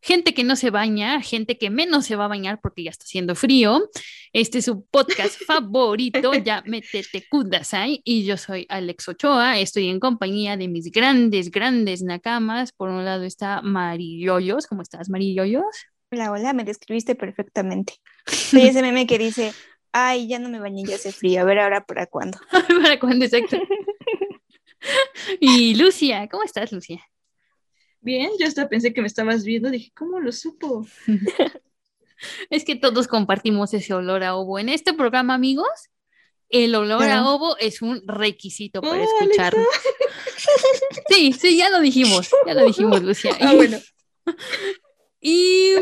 Gente que no se baña, gente que menos se va a bañar porque ya está haciendo frío. Este es su podcast favorito, ya métete kudasai. Y yo soy Alex Ochoa, estoy en compañía de mis grandes, grandes nakamas. Por un lado está Mariyoyos. ¿Cómo estás, Mariyoyos? Hola, hola, me describiste perfectamente. Soy ese meme que dice, ay, ya no me bañé, ya hace frío, a ver ahora para cuándo. ¿Para cuándo exacto? y Lucia, ¿cómo estás, Lucia? Bien, yo hasta pensé que me estabas viendo, dije, ¿cómo lo supo? Es que todos compartimos ese olor a ovo. En este programa, amigos, el olor a ovo es un requisito para Oh, escucharlo. Sí, sí, ya lo dijimos, ya lo dijimos, Lucia. Ah, bueno. ¿Y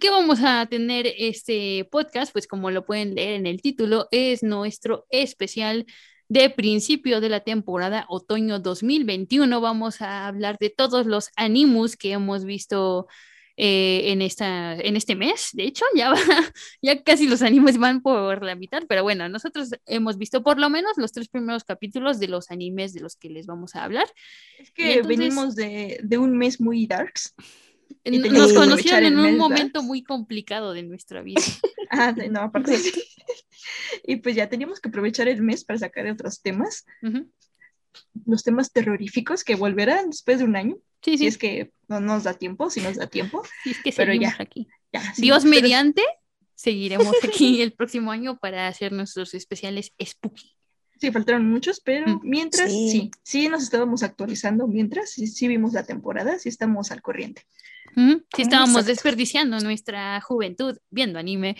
qué vamos a tener este podcast? Pues como lo pueden leer en el título, es nuestro especial de principio de la temporada otoño 2021. Vamos a hablar de todos los animus que hemos visto eh, en, esta, en este mes. De hecho, ya, va- ya casi los animes van por la mitad, pero bueno, nosotros hemos visto por lo menos los tres primeros capítulos de los animes de los que les vamos a hablar. Es que entonces- venimos de, de un mes muy darks. Nos conocieron en un momento muy complicado de nuestra vida. Ah, no, aparte. y pues ya teníamos que aprovechar el mes para sacar otros temas, los temas terroríficos que volverán después de un año, Sí, si sí, es que no nos da tiempo, si nos da tiempo. sí, es que pero ya. aquí. Ya, sí, Dios pero- mediante, seguiremos aquí el próximo año para hacer nuestros especiales spooky. Sí, faltaron muchos, pero Mm. mientras, Sí. sí. sí, nos estábamos actualizando, mientras, sí, sí vimos la temporada, sí estamos al corriente. Sí, estábamos Exacto. desperdiciando nuestra juventud viendo anime.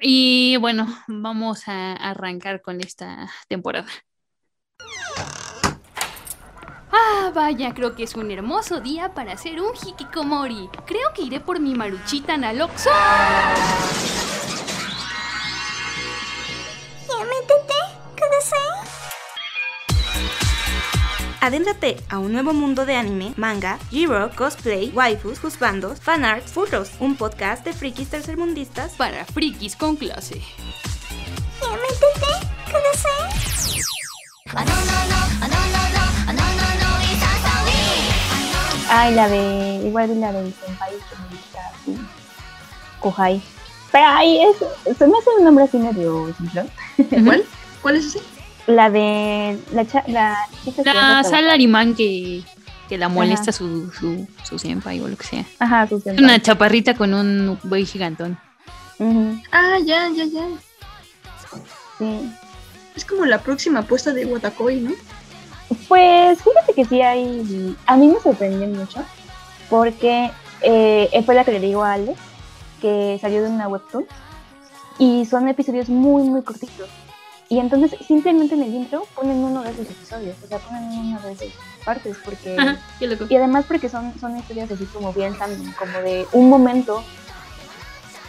Y bueno, vamos a arrancar con esta temporada. Ah, vaya, creo que es un hermoso día para hacer un hikikomori. Creo que iré por mi maruchita Naloxo. Adéntrate a un nuevo mundo de anime, manga, G-Rock, cosplay, waifus, husbandos, fanarts, furros, un podcast de frikis tercermundistas. Para frikis con clase. Ay, la de. Igual la de Senpai que me gusta así. Kohai. Pero ay, es, se me hace un nombre así medio simplón. ¿Cuál? ¿Cuál es ese? La de. La, cha, la La salarimán que, que la molesta su, su, su senpai o lo que sea. Ajá, su senpai. una chaparrita con un buey gigantón. Ah, ya, ya, ya. sí. Es como la próxima apuesta de Watakoi, ¿no? Pues fíjate que sí hay. A mí me sorprendió mucho. Porque eh, fue la que le digo a Ale. Que salió de una webtoon. Y son episodios muy, muy cortitos. Y entonces simplemente en el intro ponen uno de esos episodios. O sea, ponen una de esas partes. Porque. Ajá, qué loco. Y además porque son, son historias así como bien también, como de un momento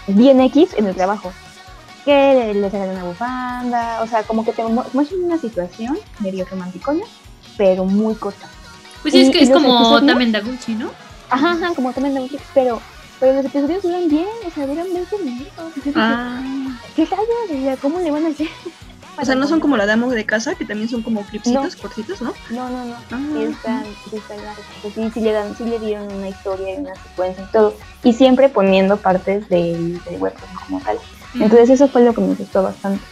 bien X en el trabajo. Que le sacan una bufanda, o sea, como que te mu- muestran una situación medio romanticona, pero muy corta. Pues sí, es que y es como Tamen Daguchi, ¿no? Ajá, ajá, como también de pero, pero los episodios duran bien, o sea, duran 20 minutos. Ah. ¿Qué rayos? O sea, ¿Cómo le van a hacer? O sea, no son como la dama de casa, que también son como clipsitos cortitos, ¿no? No, no, no. Ah. Sí están, sí están sí, sí le dan, sí le dieron una historia y una secuencia y todo. Y siempre poniendo partes del, del webtoon como tal. Entonces eso fue lo que me gustó bastante.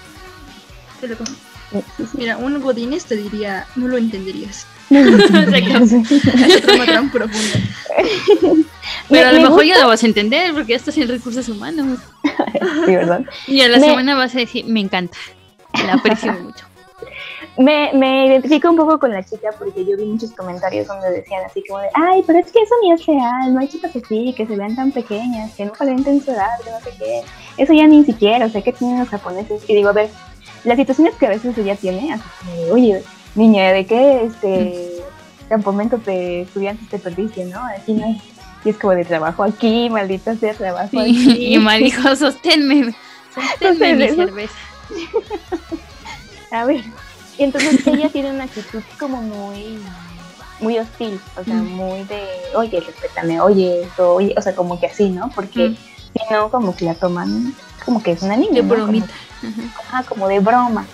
Qué loco. Sí, sí, sí. Mira, un Godínez te diría, no lo entenderías. Es trama tan profunda. Pero a lo me mejor ya lo vas a entender porque ya estás en recursos humanos. Sí, ¿verdad? Y a la Me- semana vas a decir, me encanta. La aprecio mucho. Me, me identifico un poco con la chica porque yo vi muchos comentarios donde decían así como de, ay, pero es que eso ni es real, no hay chicas así, que se vean tan pequeñas, que no aparenten su edad, que no sé qué. Eso ya ni siquiera, o sea, que tienen los japoneses. Y digo, a ver, las situaciones que a veces ella tiene, así como de, oye, niña, ¿de qué este campamento te, estudiantes te perdiste, no? Así no es. Y es como de trabajo aquí, maldita sea, trabajo Sí, aquí. y mal dijo, sosténme, sosténme mi Entonces, cerveza. A ver, y entonces ella tiene una actitud como muy, muy hostil, o sea, Mm. muy de, oye, respétame, oye, esto, oye, o sea, como que así, ¿no? Porque Mm. si no, como que la toman como que es una niña. De ¿no? Como bromita. Ajá, como de broma.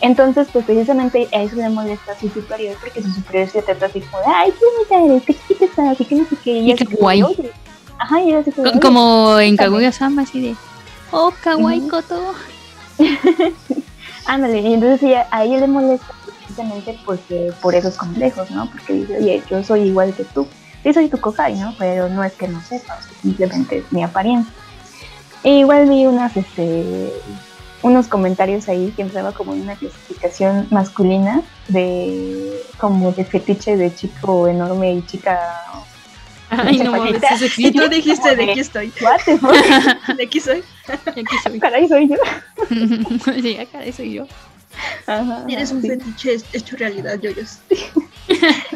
Entonces, pues precisamente a eso le molesta a su superior, porque su superior se trata así como de, ay, qué bonita eres, qué chiquita estás, y que no sé qué. Y ella qué así guay. "Oye". Ajá, y así como. Como en. Kaguya-sama, así de, oh, kawaii koto. Ándale, y entonces ella, a ella le molesta precisamente porque, por esos complejos, ¿no? Porque dice, oye, yo soy igual que tú. Sí, soy tu kohai, ¿no? Pero no es que no sepa, simplemente es mi apariencia. E igual vi unas, este, unos comentarios ahí que entraba como en una clasificación masculina de como de fetiche de chico enorme y chica Ay, no mames, Y tú dijiste, de aquí estoy, de aquí soy. Aquí soy. caray soy yo. sí, acá soy yo. Ajá, Eres un sí. fetiche hecho realidad, yoyos.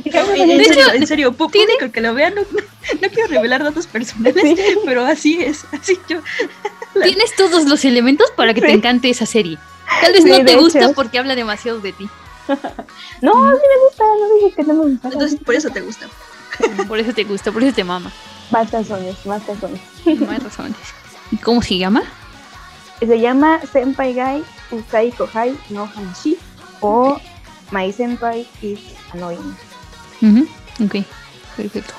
Fíjate, En, de en serio, en serio, público que lo vea, no, no quiero revelar datos personales, Sí. pero así es, así yo. Tienes todos los elementos para que te encante esa serie. Tal vez Sí, no de te gusta hecho. porque habla demasiado de ti. No, sí me gusta, no dije que no me gusta. Entonces, por eso te gusta. Por eso te gusta, por eso te mama. Más razones, más razones. Hay razones. ¿Y cómo se llama? Se llama Senpai Gai Usai Kohai no Hanshi o My Senpai is Annoying. Ujú, Ok, perfecto.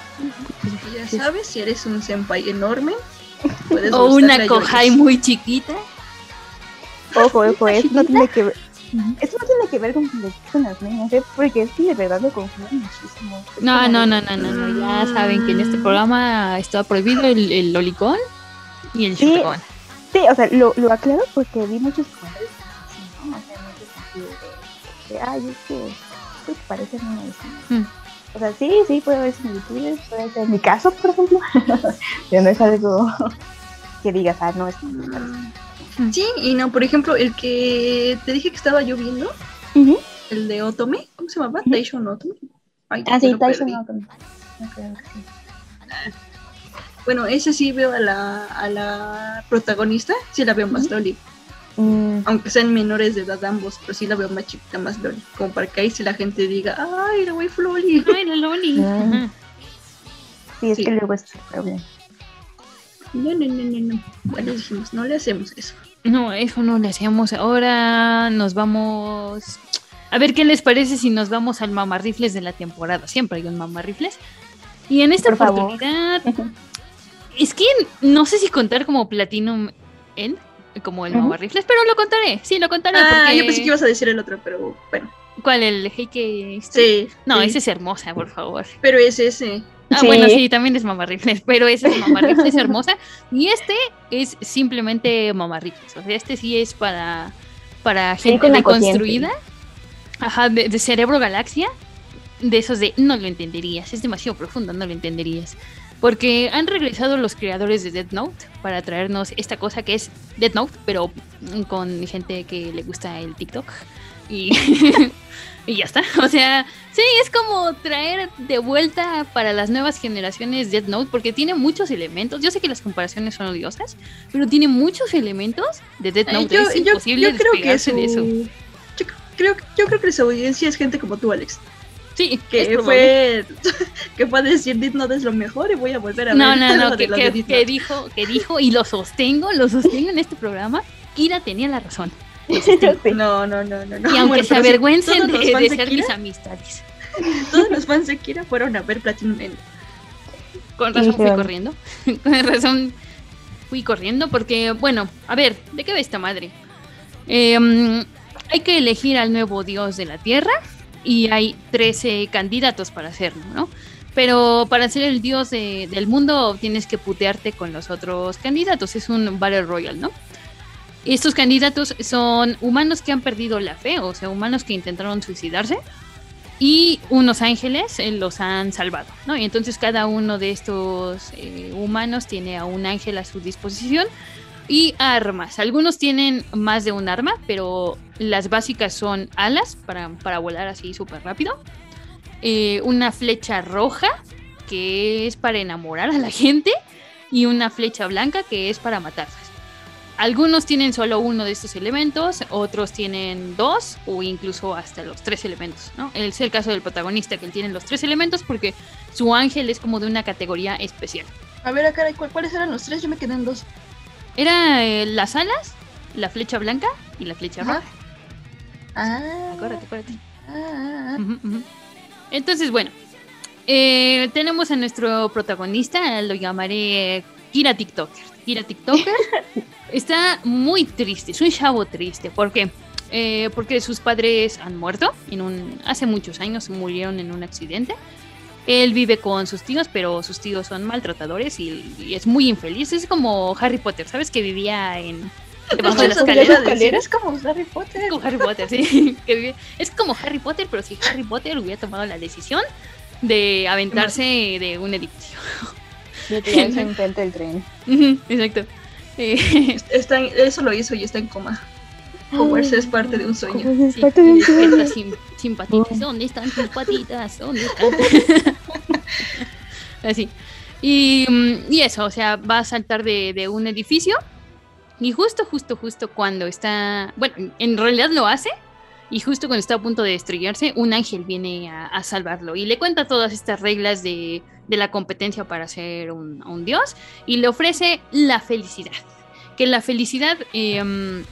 Ya sabes, si eres un senpai enorme, puedes O una kohai muy chiquita. Ojo, ojo, esto no tiene que ver. Esto no tiene que ver con que le gustan las niñas, ¿eh? porque es que de verdad lo confunden muchísimo. No, no, no, no, no, no. Ya saben que en este programa está prohibido el, el lolicón y el Sí. Sí, o sea, lo, lo aclaro porque vi muchos comentarios así, ¿no? O sea, muchos sentido de, de, ay, es que, pues parece así". Mm. O sea, sí, sí, puede haber similitudes, puede ser mi caso, por ejemplo, pero no es algo que digas, ah, no, es que me parece. Sí, y no, por ejemplo, el que te dije que estaba yo viendo, Ujú. el de Otome, ¿cómo se llamaba? Ujú. Taishon Otome. Ay, Ah, ya sí, no creo que sí. Bueno, ese sí veo a la, a la protagonista, sí la veo más loli. Mm, Aunque sean menores de edad ambos, pero sí la veo más chiquita, más loli. Como para que ahí sí la gente diga, ay, la waifu loli. Ay, la loli. Mm. Sí, es Sí. que luego es el problema. No, no, no, no, no. Bueno, dijimos, no le hacemos eso. No, eso no le hacemos. Ahora nos vamos. A ver qué les parece si nos vamos al mamarrifles de la temporada. Siempre hay un mamarrifles. Y en esta Por favor. oportunidad, es que no sé si contar como Platinum End, como el Ujú. mamarrifles, pero lo contaré. Sí, lo contaré. Ah, porque... yo pensé que ibas a decir el otro, pero bueno. ¿Cuál? ¿El Heike? Sí. No, sí. ese es hermosa, por favor. Pero es ese. Ah, Sí. bueno, sí, también es mamarrifles, pero ese es mamarrifles hermosa. Y este es simplemente mamarrifles. O sea, este sí es para, para gente deconstruida. Ajá, de, de cerebro galaxia. De esos de no lo entenderías. Es demasiado profundo, no lo entenderías. Porque han regresado los creadores de Death Note para traernos esta cosa que es Death Note, pero con gente que le gusta el TikTok. Y, y ya está. O sea, sí, es como traer de vuelta para las nuevas generaciones Death Note, porque tiene muchos elementos. Yo sé que las comparaciones son odiosas, pero tiene muchos elementos de Death Note. yo, es yo- imposible yo creo que su... de eso. Yo creo, yo creo que su audiencia es gente como tú, Alex. Sí, Que fue, que fue a decir Death Note es lo mejor y voy a volver a No, ver no, no, de que, que- dijo, que dijo, y lo sostengo, lo sostengo en este programa. Kira tenía la razón. Sí. No, no, no, no. no. Y aunque Bueno, se avergüencen de, de ser mis amistades. Todos los fans de Kira fueron a ver Platinum End. Con razón fui corriendo. Con razón fui corriendo porque, bueno, a ver, ¿de qué va esta madre? Em, hay que elegir al nuevo dios de la tierra y hay 13 candidatos para hacerlo, ¿no? Pero para ser el dios de- del mundo tienes que putearte con los otros candidatos. Es un Battle Royale, ¿no? Estos candidatos son humanos que han perdido la fe, o sea, humanos que intentaron suicidarse y unos ángeles eh, los han salvado, ¿no? Y entonces cada uno de estos eh, humanos tiene a un ángel a su disposición y armas. Algunos tienen más de un arma, pero las básicas son alas para, para volar así súper rápido, eh, una flecha roja que es para enamorar a la gente, y una flecha blanca, que es para matarlas. Algunos tienen solo uno de estos elementos, otros tienen dos o incluso hasta los tres elementos, ¿no? Es el caso del protagonista, que él tiene los tres elementos porque su ángel es como de una categoría especial. A ver, acá, ¿cu- ¿cuáles eran los tres? Yo me quedé en dos. Era eh, las alas, la flecha blanca y la flecha roja. Ah, Acuérdate, acuérdate. ah, ah, ah. Entonces, bueno, eh, tenemos a nuestro protagonista, lo llamaré Kira TikToker. Kira TikToker está muy triste, es un chavo triste. ¿Por qué? Eh, porque sus padres han muerto en un, hace muchos años, murieron en un accidente. Él vive con sus tíos, pero sus tíos son maltratadores y, y es muy infeliz. Es como Harry Potter, ¿sabes? Que vivía en debajo de las escaleras. iba a decir, Es como Harry Potter. Es como Harry Potter, sí. es como Harry Potter, pero si Harry Potter hubiera tomado la decisión de aventarse de un edificio. De tirarse enfrente del tren. Exacto. Eh, Está en- eso lo hizo y está en coma. Hogwarts es parte de un sueño. Como es sí, parte de un sueño. sin, sin patitas. ¿Dónde están tus patitas? ¿Dónde están? Así. Y, mm, y eso, o sea, va a saltar de, de un edificio. Y justo, justo, justo cuando está. Bueno, en realidad lo hace. Y justo cuando está a punto de estrellarse, un ángel viene a, a salvarlo. Y le cuenta todas estas reglas de, de la competencia para ser un, dios. Y le ofrece la felicidad. Que la felicidad, em,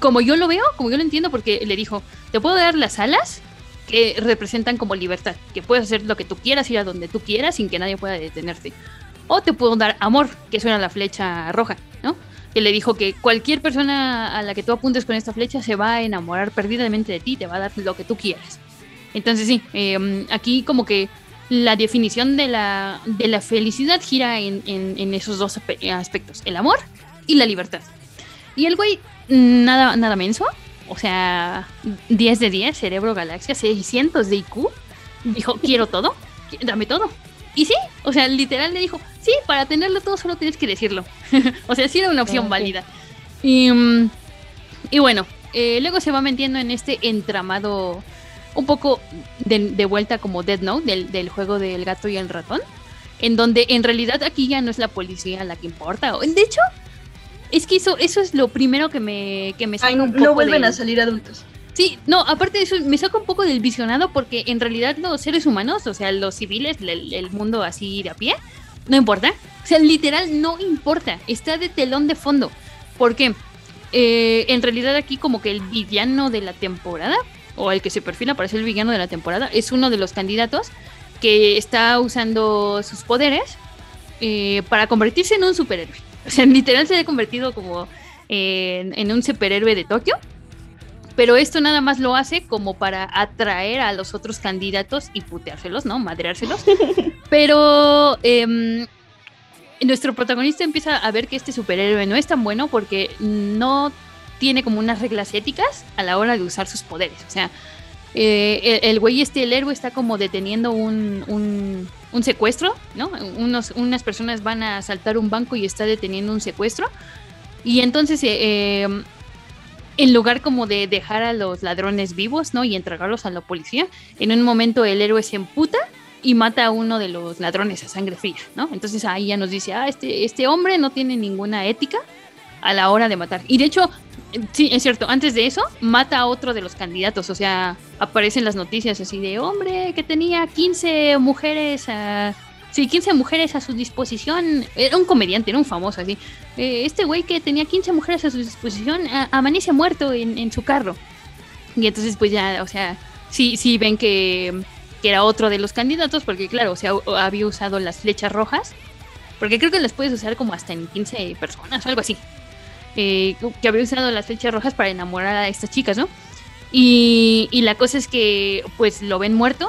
como yo lo veo, como yo lo entiendo, porque le dijo: Te puedo dar las alas que representan como libertad. Que puedes hacer lo que tú quieras, ir a donde tú quieras sin que nadie pueda detenerte. O te puedo dar amor, que suena la flecha roja, ¿no? que le dijo que cualquier persona a la que tú apuntes con esta flecha se va a enamorar perdidamente de ti, te va a dar lo que tú quieras. Entonces sí, eh, aquí como que la definición de la, de la felicidad gira en, en- en esos dos aspe- aspectos, el amor y la libertad. Y el güey, nada, nada menso, o sea, 10 de 10, cerebro galaxia, 600 de IQ, dijo, quiero todo, dame todo. Y sí, o sea, literal le dijo, sí, para tenerlo todo solo tienes que decirlo. o sea, sí era una opción válida. Y, mm, y bueno, eh, luego se va metiendo en este entramado un poco de, de vuelta como Dead Note, del, del juego del gato y el ratón, en donde en realidad aquí ya no es la policía la que importa. o- De hecho, es que eso, eso es lo primero que me, que me saca Ay, un poco no vuelven del- a salir adultos. Sí, no, aparte de eso, me saca un poco del visionado porque en realidad los seres humanos, o sea, los civiles, el, el mundo así de a pie, no importa. O sea, literal no importa. Está de telón de fondo. ¿Por qué? Eh, en realidad aquí como que el villano de la temporada, o el que se perfila para ser el villano de la temporada, es uno de los candidatos que está usando sus poderes eh, para convertirse en un superhéroe. O sea, literal se ha convertido como eh, en, en un superhéroe de Tokio pero esto nada más lo hace como para atraer a los otros candidatos y puteárselos, ¿no? Madreárselos. Pero em, nuestro protagonista empieza a ver que este superhéroe no es tan bueno porque no tiene como unas reglas éticas a la hora de usar sus poderes. O sea, eh, el, güey este, el héroe, está como deteniendo un, un- secuestro, ¿no? Unos, unas personas van a asaltar un banco y está deteniendo un secuestro. Y entonces, eh, em, en lugar como de dejar a los ladrones vivos, ¿no? Y entregarlos a la policía, en un momento el héroe se emputa y mata a uno de los ladrones a sangre fría, ¿no? Entonces ahí ya nos dice, ah, este, este hombre no tiene ninguna ética a la hora de matar. Y de hecho, sí, es cierto, antes de eso, mata a otro de los candidatos, o sea, aparecen las noticias así de, hombre, que tenía 15 mujeres a... Sí, 15 mujeres a su disposición. Era un comediante, era un famoso así. Eh, este güey que tenía 15 mujeres a su disposición a- amanece muerto en, en su carro. Y entonces pues ya, o sea, sí, sí ven que, que era otro de los candidatos, porque claro, o sea, había usado las flechas rojas, porque creo que las puedes usar como hasta en 15 personas o algo así. Que había usado las flechas rojas para enamorar a estas chicas, ¿no? Y, y la cosa es que pues lo ven muerto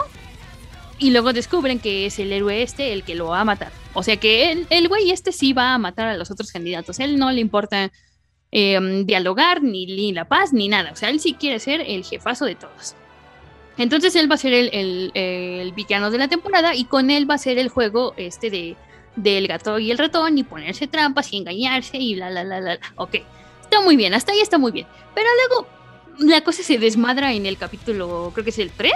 y luego descubren que es el héroe este el que lo va a matar. O sea que el, el güey este sí va a matar a los otros candidatos. Él no le importa eh, dialogar, ni, ni la paz, ni nada. O sea, él sí quiere ser el jefazo de todos. Entonces él va a ser el, el- el villano de la temporada y con él va a ser el juego este de del gato y el ratón y ponerse trampas y engañarse y la la la la. la. Ok, está muy bien, hasta ahí está muy bien. Pero luego la cosa se desmadra en el capítulo, creo que es el 3,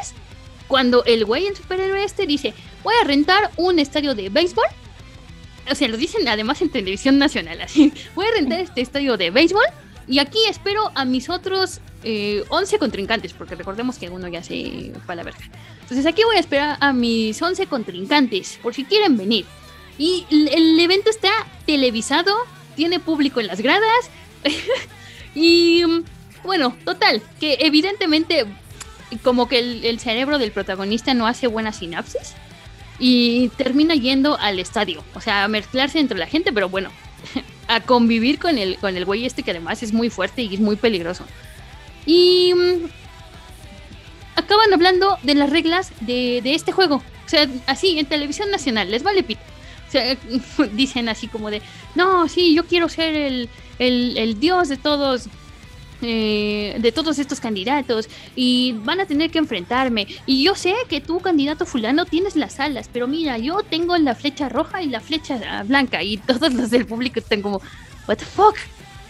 cuando el güey en superhéroe este dice, voy a rentar un estadio de béisbol. O sea, lo dicen además en televisión nacional, así. Voy a rentar este estadio de béisbol y aquí espero a mis otros eh, 11 contrincantes, porque recordemos que uno ya se fue a la verga. Entonces aquí voy a esperar a mis 11 contrincantes, por si quieren venir. Y el, evento está televisado, tiene público en las gradas. y mm, bueno, total, que evidentemente como que el, el cerebro del protagonista no hace buena sinapsis y termina yendo al estadio, o sea, a mezclarse entre la gente, pero bueno, a convivir con el, con el güey este que además es muy fuerte y es muy peligroso. Y mm, acaban hablando de las reglas de, de este juego. O sea, así, en televisión nacional, les vale pito. Dicen así como de, no, sí, yo quiero ser el, el, dios de todos, eh, de todos estos candidatos y van a tener que enfrentarme. Y yo sé que tú, candidato fulano, tienes las alas, pero mira, yo tengo la flecha roja y la flecha blanca y todos los del público están como, what the fuck.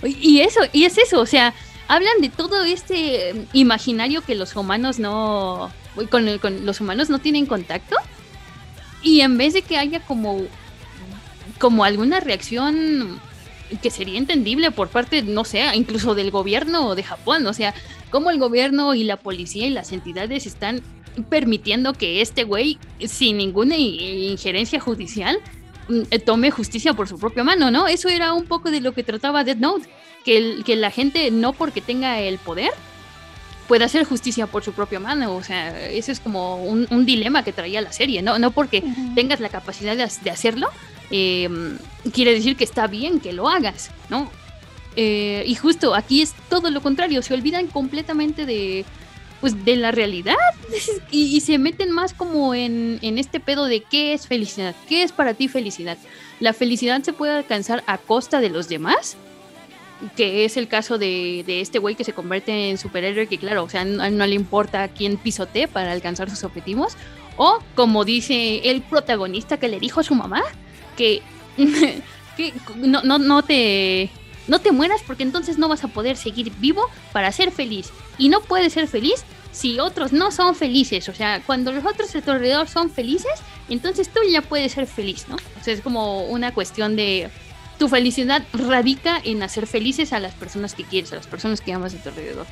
Y eso, y es eso, o sea, hablan de todo este imaginario que los humanos no, con, con los humanos no tienen contacto. Y en vez de que haya como, como alguna reacción que sería entendible por parte, no sé, incluso del gobierno de Japón, o sea, cómo el gobierno y la policía y las entidades están permitiendo que este güey, sin ninguna injerencia judicial, mm, eh, tome justicia por su propia mano, ¿no? Eso era un poco de lo que trataba Death Note, que, que la gente no porque tenga el poder pueda hacer justicia por su propia mano, o sea, eso es como un, un dilema que traía la serie, ¿no? No porque tengas la capacidad de hacerlo, eh, quiere decir que está bien que lo hagas, ¿no? Eh, y justo aquí es todo lo contrario, se olvidan completamente de, pues, de la realidad y, y se meten más como en, en este pedo de qué es felicidad, qué es para ti felicidad. La felicidad se puede alcanzar a costa de los demás, que es el caso de, de este güey que se convierte en superhéroe, que claro, o sea, no, le importa quién pisotee para alcanzar sus objetivos. O como dice el protagonista que le dijo a su mamá, que, que no, no, no te no te mueras porque entonces no vas a poder seguir vivo para ser feliz. Y no puedes ser feliz si otros no son felices. O sea, cuando los otros a tu alrededor son felices, entonces tú ya puedes ser feliz, ¿no? O sea, es como una cuestión de tu felicidad radica en hacer felices a las personas que quieres, a las personas que amas a tu alrededor.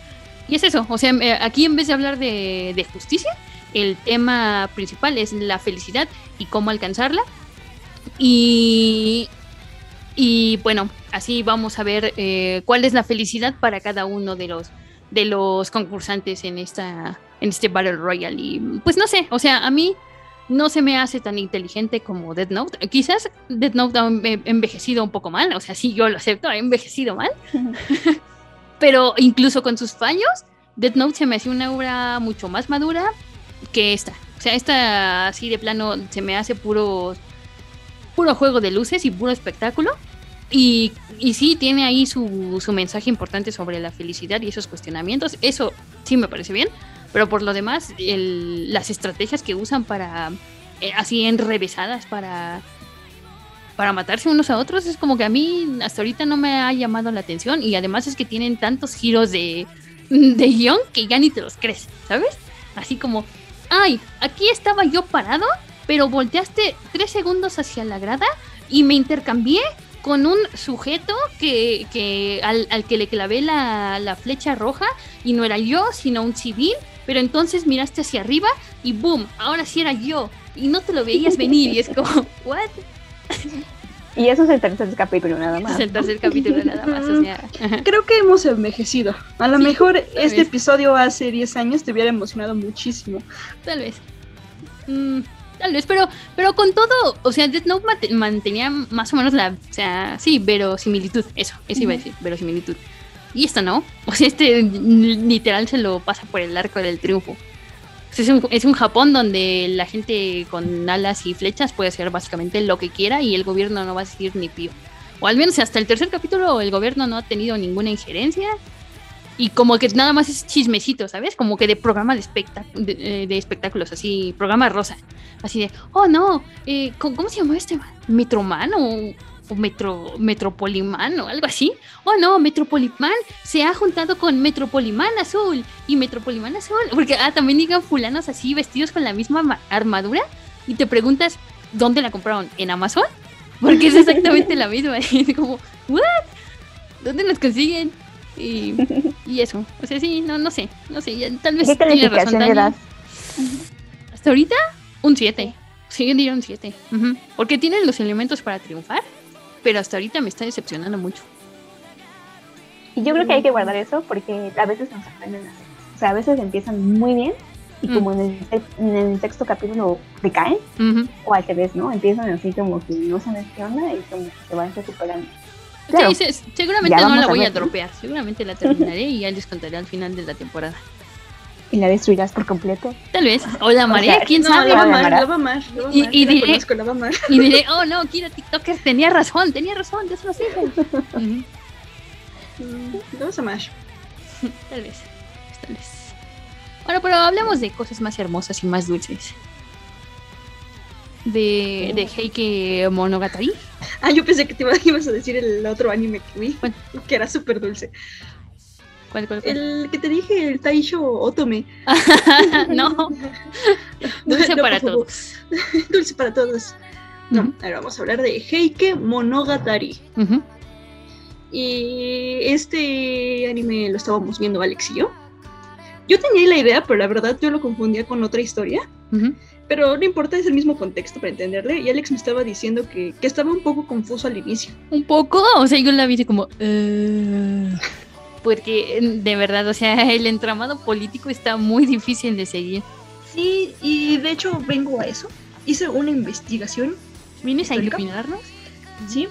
Y es eso, o sea, eh, aquí en vez de hablar de, justicia, el tema principal es la felicidad y cómo alcanzarla. Y, y bueno, así vamos a ver eh, cuál es la felicidad para cada uno de los de los concursantes en esta en este Battle Royale y pues no sé, o sea, a mí no se me hace tan inteligente como Death Note. Quizás Death Note ha enve- envejecido un poco mal, o sea, sí yo lo acepto, ha envejecido mal. Pero incluso con sus fallos, Death Note se me hace una obra mucho más madura que esta. O sea, esta así de plano se me hace puro puro juego de luces y puro espectáculo. Y, y sí, tiene ahí su, su mensaje importante sobre la felicidad y esos cuestionamientos. Eso sí me parece bien. Pero por lo demás, el- las estrategias que usan para, eh, así enrevesadas, para, para matarse unos a otros, es como que a mí hasta ahorita no me ha llamado la atención. Y además es que tienen tantos giros de, de guion que ya ni te los crees, ¿sabes? Así como, ay, aquí estaba yo parado, pero volteaste tres segundos hacia la grada y me intercambié con un sujeto que, que al, al que le clavé la, la flecha roja y no era yo, sino un civil, pero entonces miraste hacia arriba y boom, ahora sí era yo y no te lo veías venir y es como, ¿what? Y eso es el tercer capítulo nada más. es el tercer capítulo nada más, o sea, ajá. Creo que hemos envejecido. A lo Sí, mejor este vez. episodio hace 10 años te hubiera emocionado muchísimo. Tal vez. Mm, tal vez, pero, pero con todo, o sea, Death Note mate- mantenía más o menos la, o sea, sí, verosimilitud, eso, eso iba a decir, verosimilitud. Y esto no, o sea, este literal se lo pasa por el arco del triunfo. O sea, es, un, es un Japón donde la gente con alas y flechas puede hacer básicamente lo que quiera y el gobierno no va a decir ni pío. O al menos hasta el tercer capítulo el gobierno no ha tenido ninguna injerencia. Y como que nada más es chismecito, ¿sabes? Como que de programa de, espectac- de, eh, de espectáculos, así, programa rosa. Así de, oh no, eh, ¿cómo, se llama este? man? ¿Metroman o Metro, Metropolimán o algo así. Oh no, Metropolimán se ha juntado con Metropolimán Azul y Metropolimán Azul. Porque ah, también digan fulanos así vestidos con la misma ma- armadura y te preguntas dónde la compraron, ¿en Amazon? Porque es exactamente la misma. Y como, ¿what? ¿Dónde los consiguen? Y, y eso. O sea, sí, no, no sé. No sé, ya, tal vez ¿Qué tiene razón Dani. Hasta ahorita, un 7. Sí, yo diría un 7. Ujú. Porque tienen los elementos para triunfar, pero hasta ahorita me está decepcionando mucho. Y yo creo que hay que guardar eso porque a veces nos sorprenden así. O sea, a veces empiezan muy bien y Mm. como en el, en el sexto capítulo decaen, Ujú. o al revés, ¿no? Empiezan así como que no sabes qué onda y como que se van recuperando. Claro. Sí, sí, seguramente no la a voy a ver, ¿no? dropear. Seguramente la terminaré y ya les contaré al final de la temporada. Y la destruirás por completo. Tal vez. O la amaré, sea, quién No, sabe. la va a ¿La amar, la va a amar, Y- y diré- conozco, la va a amar. Y diré, oh no, Kira TikToker tenía razón, tenía razón, Dios lo siento. Ujú. Mm, vas a amar. Tal vez, tal vez. Bueno, pero hablemos de cosas más hermosas y más dulces. De, de Heike Monogatari. Ah, yo pensé que te iba- ibas a decir el otro anime que vi, que era súper dulce. ¿Cuál, cuál, cuál? El que te dije, el Taisho Otome. no, dulce No, para todos. Dulce para todos. No, ahora vamos a hablar de Heike Monogatari. Y este anime lo estábamos viendo Alex y yo. Yo tenía la idea, pero la verdad yo lo confundía con otra historia. Pero no importa, es el mismo contexto para entenderle. Y Alex me estaba diciendo que, que estaba un poco confuso al inicio. Un poco, o sea, yo la vi como... "Eh", porque de verdad, o sea, el entramado político está muy difícil de seguir. Sí, y de hecho vengo a eso. Hice una investigación, ¿Vienes a iluminarnos? ¿sí?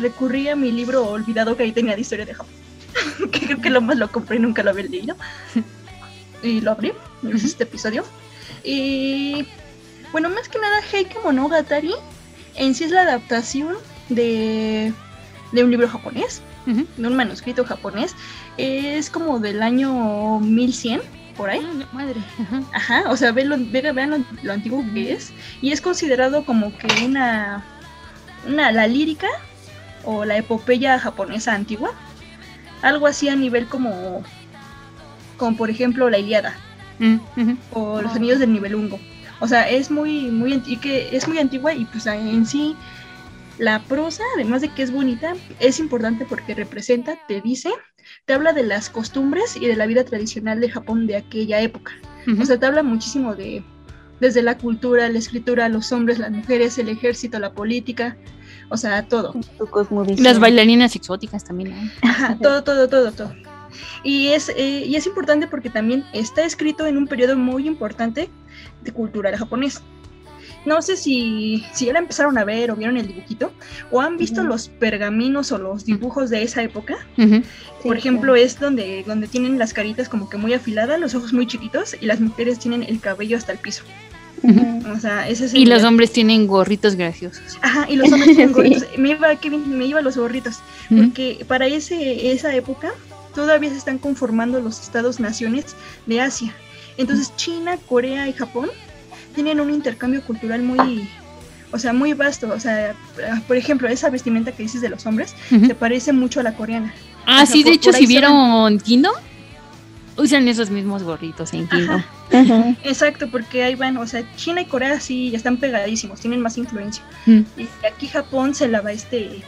Recurrí a mi libro olvidado que ahí tenía de historia de Japón. que creo que lo más lo compré y nunca lo había leído. y lo abrí, hice este episodio. Y bueno, más que nada, Heike Monogatari en sí es la adaptación de, de un libro japonés, de un manuscrito japonés. Es como del año 1100, por ahí. Ah, madre. Ajá. Ajá, o sea, ve lo- ve- vean lo, lo antiguo que es. Y es considerado como que una, una. la lírica o la epopeya japonesa antigua. Algo así a nivel como. Como por ejemplo la Iliada Mm, o los anillos del Nibelungo. O sea, es muy, muy, y que es muy antigua y pues en sí la prosa, además de que es bonita, es importante porque representa, te dice, te habla de las costumbres y de la vida tradicional de Japón de aquella época. O sea, te habla muchísimo de desde la cultura, la escritura, los hombres, las mujeres, el ejército, la política, o sea, todo. Las bailarinas exóticas también. Ajá, todo, todo, todo, todo. Y es, eh, y es importante porque también está escrito en un periodo muy importante de cultura japonés. No sé si, si ya la empezaron a ver o vieron el dibujito o han visto los pergaminos o los dibujos de esa época. Por ejemplo, es donde, donde tienen las caritas como que muy afiladas, los ojos muy chiquitos y las mujeres tienen el cabello hasta el piso. O sea, ese es Y el- los hombres tienen gorritos graciosos. Ajá, y los hombres tienen Sí. gorritos. Me iba, Kevin, me iba a los gorritos. Porque para ese, esa época todavía se están conformando los estados-naciones de Asia. Entonces China, Corea y Japón tienen un intercambio cultural muy, o sea, muy vasto. O sea, por ejemplo, esa vestimenta que dices de los hombres Ujú. se parece mucho a la coreana. Ah, o sea, sí, de hecho, si vieron Kingdom, usan esos mismos gorritos en Kingdom. Ujú. Exacto, porque ahí van, o sea, China y Corea sí ya están pegadísimos, tienen más influencia. Y aquí Japón se la va este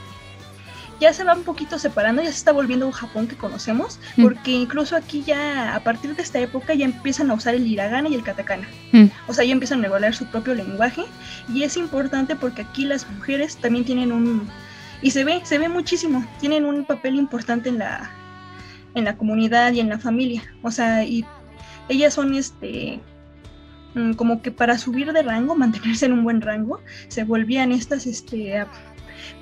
ya se va un poquito separando, ya se está volviendo un Japón que conocemos, Mm. porque incluso aquí ya a partir de esta época ya empiezan a usar el hiragana y el katakana. Mm. O sea, ya empiezan a regular su propio lenguaje y es importante porque aquí las mujeres también tienen un y se ve, se ve muchísimo, tienen un papel importante en la en la comunidad y en la familia. O sea, y ellas son este mm, como que para subir de rango, mantenerse en un buen rango, se volvían estas este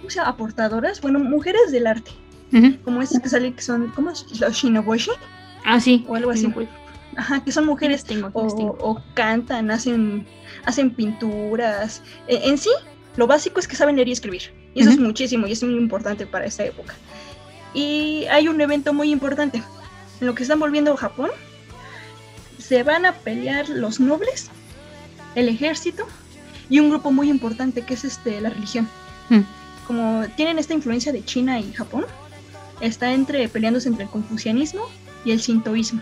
¿cómo se llama? aportadoras, bueno, mujeres del arte, Ujú. como estas que salen que son ¿cómo es? los shinoboshi Ah, sí. o algo así. Sí, Ajá, que son mujeres tengo, o, tengo. o cantan, hacen, hacen pinturas. E- En, sí, lo básico es que saben leer y escribir. Y eso es Ujú. muchísimo y es muy importante para esta época. Y hay un evento muy importante. En lo que están volviendo a Japón, se van a pelear los nobles, el ejército y un grupo muy importante que es este la religión. Mm. Como tienen esta influencia de China y Japón, está entre peleándose entre el confucianismo y el sintoísmo.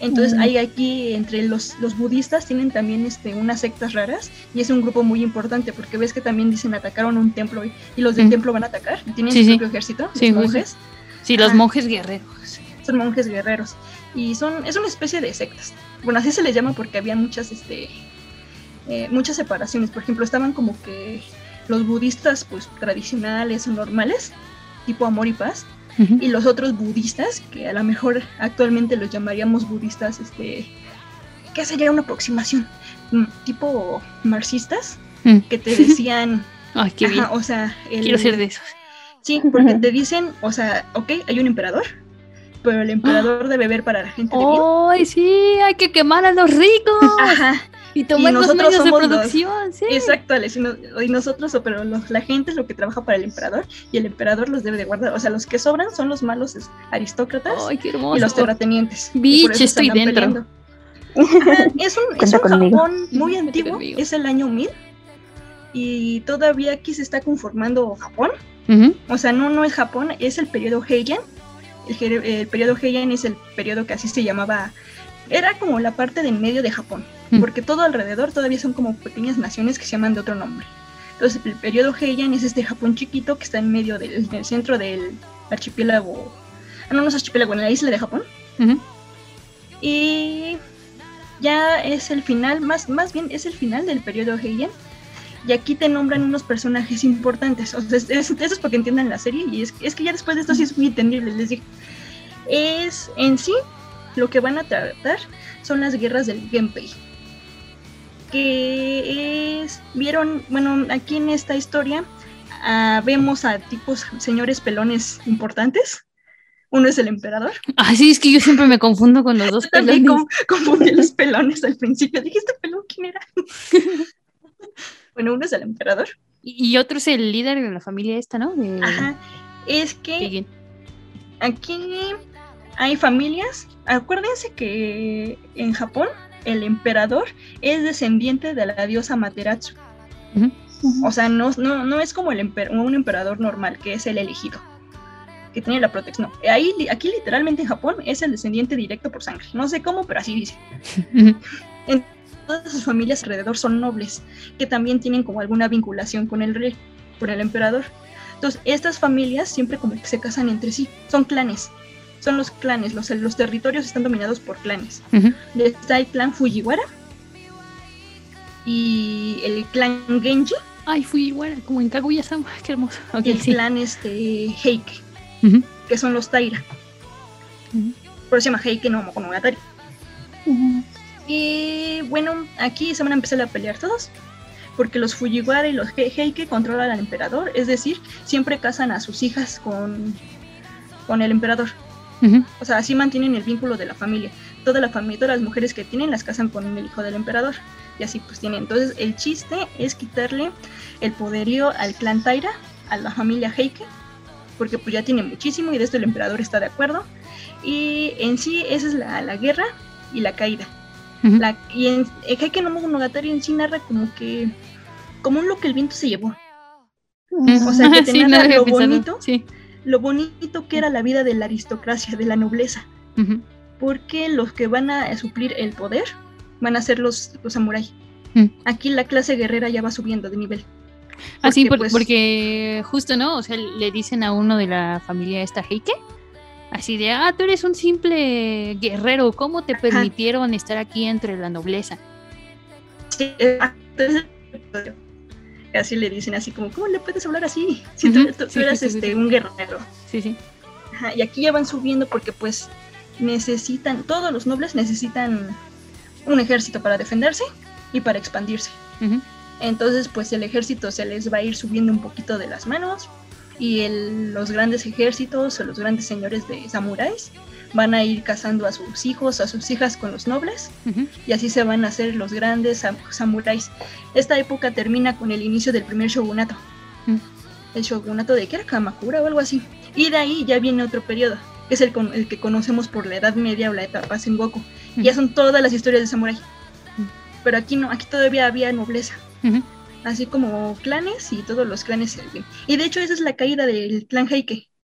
Entonces hay aquí entre los, los budistas tienen también este, unas sectas raras y es un grupo muy importante porque ves que también dicen atacaron un templo y, y los del templo van a atacar y tienen Sí, su sí. propio ejército, Sí, los monjes, Sí, los monjes guerreros. son monjes guerreros y son es una especie de sectas. Bueno, así se les llama porque había muchas este eh, muchas separaciones. Por ejemplo, estaban como que los budistas pues tradicionales o normales, tipo amor y paz, y los otros budistas, que a lo mejor actualmente los llamaríamos budistas, este, ¿qué sería una aproximación? Mm, Tipo marxistas, Mm. que te decían, Ay, qué bien. ajá, o sea, el- Quiero ser de esos. Sí, porque te dicen, o sea, ok, hay un emperador, pero el emperador debe ver para la gente. ¡Ay, sí! Hay que quemar a los ricos Ajá, y tomar los nosotros medios de los- producción, sí. exacto, Alex, y, no- y nosotros, pero los- la gente es lo que trabaja para el emperador y el emperador los debe de guardar. O sea, los que sobran son los malos es- aristócratas ¡Ay, qué hermoso! y los terratenientes. y se estoy dentro. peleando. Es un, es. Japón muy antiguo, es el año 1000 y todavía aquí se está conformando Japón. O sea, no, no es Japón, es el periodo Heian. El, el periodo Heian es el periodo que así se llamaba, era como la parte de en medio de Japón, Mm. porque todo alrededor todavía son como pequeñas naciones que se llaman de otro nombre. Entonces, el periodo Heian es este Japón chiquito que está en medio del, centro del archipiélago, ah, no, no es archipiélago, en la isla de Japón. Ujú. Y ya es el final, más, más bien es el final del periodo Heian. Y aquí te nombran unos personajes importantes. O sea, es- es- eso es porque entiendan la serie. Y es, es que ya después de esto sí es muy entendible, les digo. Es en sí lo que van a tratar son las guerras del Genpei. Que es. Vieron, bueno, aquí en esta historia ah, vemos a tipos señores pelones importantes. Uno es el emperador. Sí, es que yo siempre me confundo con los dos pelones. confundí los pelones al principio. Dije, ¿este pelón quién era? bueno, uno es el emperador. Y otro es el líder de la familia esta, ¿no? De... Ajá. Es que aquí hay familias. Acuérdense que en Japón el emperador es descendiente de la diosa Materatsu. O sea, no, no, no es como el emper- un emperador normal, que es el elegido, que tiene la protección. No, ahí, aquí literalmente en Japón es el descendiente directo por sangre. No sé cómo, pero así dice. Todas sus familias alrededor son nobles, que también tienen como alguna vinculación con el rey, con el emperador. Entonces, estas familias siempre como que se casan entre sí, son clanes, son los clanes, los, los territorios están dominados por clanes. Ujú. Está el clan Fujiwara y el clan Genji Ay, igual, como en Kaguya-sama. Qué hermoso. Y el sí. clan este, Heike, que son los Taira. Por eso se llama Heike no Monogatari. Ujú. Y bueno, aquí se van a empezar a pelear todos. Porque los Fujiwara y los He- Heike controlan al emperador. Es decir, siempre casan a sus hijas con, con el emperador. O sea, así mantienen el vínculo de la familia. Toda la familia, todas las mujeres que tienen las casan con el hijo del emperador. Y así pues tienen. Entonces el chiste es quitarle el poderío al clan Taira, a la familia Heike. Porque pues ya tiene muchísimo y de esto el emperador está de acuerdo. Y en sí esa es la, la guerra y la caída. La, y en el Heike no Monogatari en sí narra como que como un lo que el viento se llevó. O sea, que te Sí, no narra había lo pensado. bonito. Sí. Lo bonito que era la vida de la aristocracia, de la nobleza. Porque los que van a suplir el poder van a ser los, los samuráis. Mm. Aquí la clase guerrera ya va subiendo de nivel. Ah, sí, Porque, por- pues, porque justo, ¿no? O sea, le dicen a uno de la familia esta Heike, así de, ah, tú eres un simple guerrero, ¿cómo te permitieron estar aquí entre la nobleza? sí, entonces, así le dicen, así como, ¿cómo le puedes hablar así? Si tú, tú- tú sí, eras sí, sí, este, un guerrero. Sí, sí. Ajá, y aquí ya van subiendo porque pues necesitan, todos los nobles necesitan un ejército para defenderse y para expandirse. Entonces, pues el ejército se les va a ir subiendo un poquito de las manos y el- los grandes ejércitos o los grandes señores de samuráis van a ir cazando a sus hijos, a sus hijas con los nobles y así se van a hacer los grandes sam- samuráis. Esta época termina con el inicio del primer shogunato. El shogunato de que era Kamakura o algo así. Y de ahí ya viene otro periodo, que es el, con- el que conocemos por la Edad Media o la etapa Sengoku. Y Ya son todas las historias de samurái. Pero aquí no, aquí todavía había nobleza. Así como clanes y todos los clanes. Y de hecho esa es la caída del clan Heike.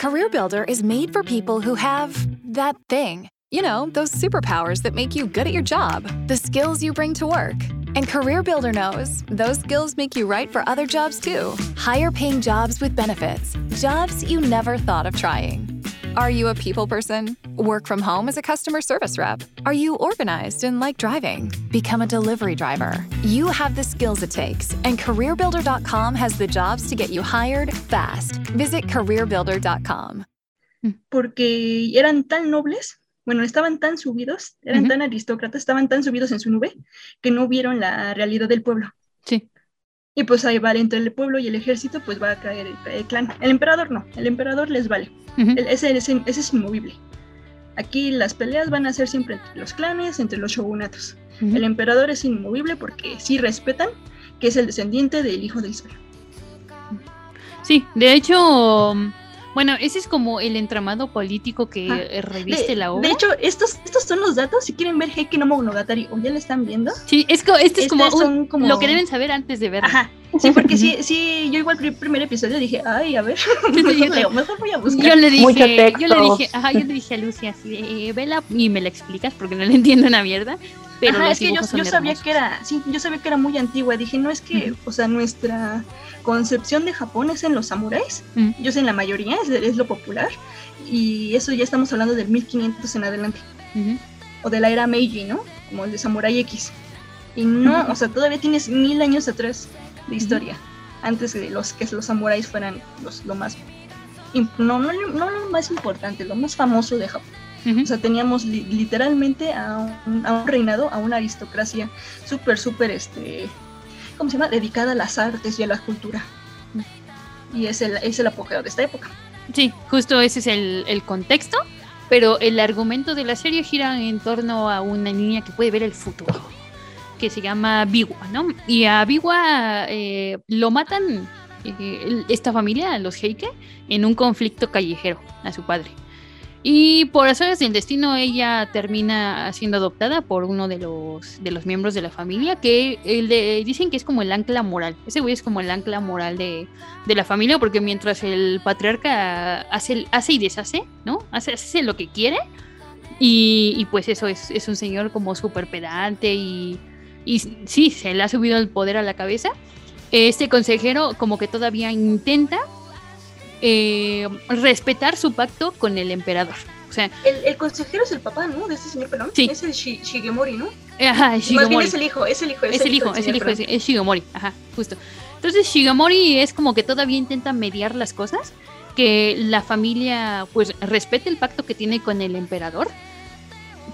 CareerBuilder is made for people who have that thing. You know, those superpowers that make you good at your job, the skills you bring to work. And Career Builder knows those skills make you right for other jobs too. Higher paying jobs with benefits, jobs you never thought of trying. Are you a people person? Work from home as a customer service rep? Are you organized and like driving? Become a delivery driver. You have the skills it takes, and CareerBuilder.com has the jobs to get you hired fast. Visit CareerBuilder.com. Porque eran tan nobles, bueno, estaban tan subidos, eran Ujú. tan aristócratas, estaban tan subidos en su nube, que no vieron la realidad del pueblo. Sí. Y pues ahí vale, entre el pueblo y el ejército, pues va a caer el, el clan. El emperador no, el emperador les vale. El- ese, ese- ese es inmovible. Aquí las peleas van a ser siempre entre los clanes, entre los shogunatos. El emperador es inmovible porque sí respetan que es el descendiente del hijo del sol. Sí, de hecho, bueno, ese es como el entramado político que Ah, eh, reviste De, la obra. de hecho, estos, estos son los datos. Si quieren ver Heike no Monogatari o ya lo están viendo. sí, es este es Estos como, un- como- lo que deben saber antes de verlo. Ajá. Sí, porque sí, sí, yo igual el primer episodio dije, ay, a ver, mejor, yo leo, mejor voy a buscar. Yo le Mucho dije, yo le dije, ajá, yo le dije a Lucy así, eh, vela y me la explicas porque no le entiendo una mierda, pero Ajá, es que yo, yo sabía hermosos. que era, sí, yo sabía que era muy antigua. Dije, no es que, o sea, nuestra concepción de Japón es en los samuráis. Mm. Yo sé en la mayoría, es, es lo popular. Y eso ya estamos hablando del 1500 en adelante. O de la era Meiji, ¿no? Como el de Samurai X. Y no, o sea, todavía tienes mil años atrás de historia. Antes de los que los samuráis fueran los, lo más. No, no, no lo más importante, lo más famoso de Japón. O sea, teníamos li- literalmente a un, a un reinado, a una aristocracia súper, súper, este, ¿cómo se llama? Dedicada a las artes y a la cultura. Y es el, es el apogeo de esta época. Sí, justo ese es el, el contexto, pero el argumento de la serie gira en torno a una niña que puede ver el futuro, que se llama Biwa, ¿no? Y a Biwa eh, lo matan eh, esta familia, los Heike, en un conflicto callejero a su padre. Y por azares del destino ella termina siendo adoptada por uno de los, de los miembros de la familia que dicen que es como el ancla moral. Ese güey es como el ancla moral de, de la familia porque mientras el patriarca hace, y deshace, ¿no? Hace, hace lo que quiere y, y pues eso es, es un señor como súper pedante y, y sí, se le ha subido el poder a la cabeza. Este consejero como que todavía intenta eh, respetar su pacto con el emperador. O sea, El, el consejero es el papá, ¿no? De este señor pelón. Sí. Es el Shi- Shigemori, ¿no? ajá, Más bien Shigemori. es el hijo, es el hijo. Es el hijo, es el hijo, es, es Shigemori, ajá, justo. Entonces Shigemori es como que todavía intenta mediar las cosas, que la familia pues respete el pacto que tiene con el emperador.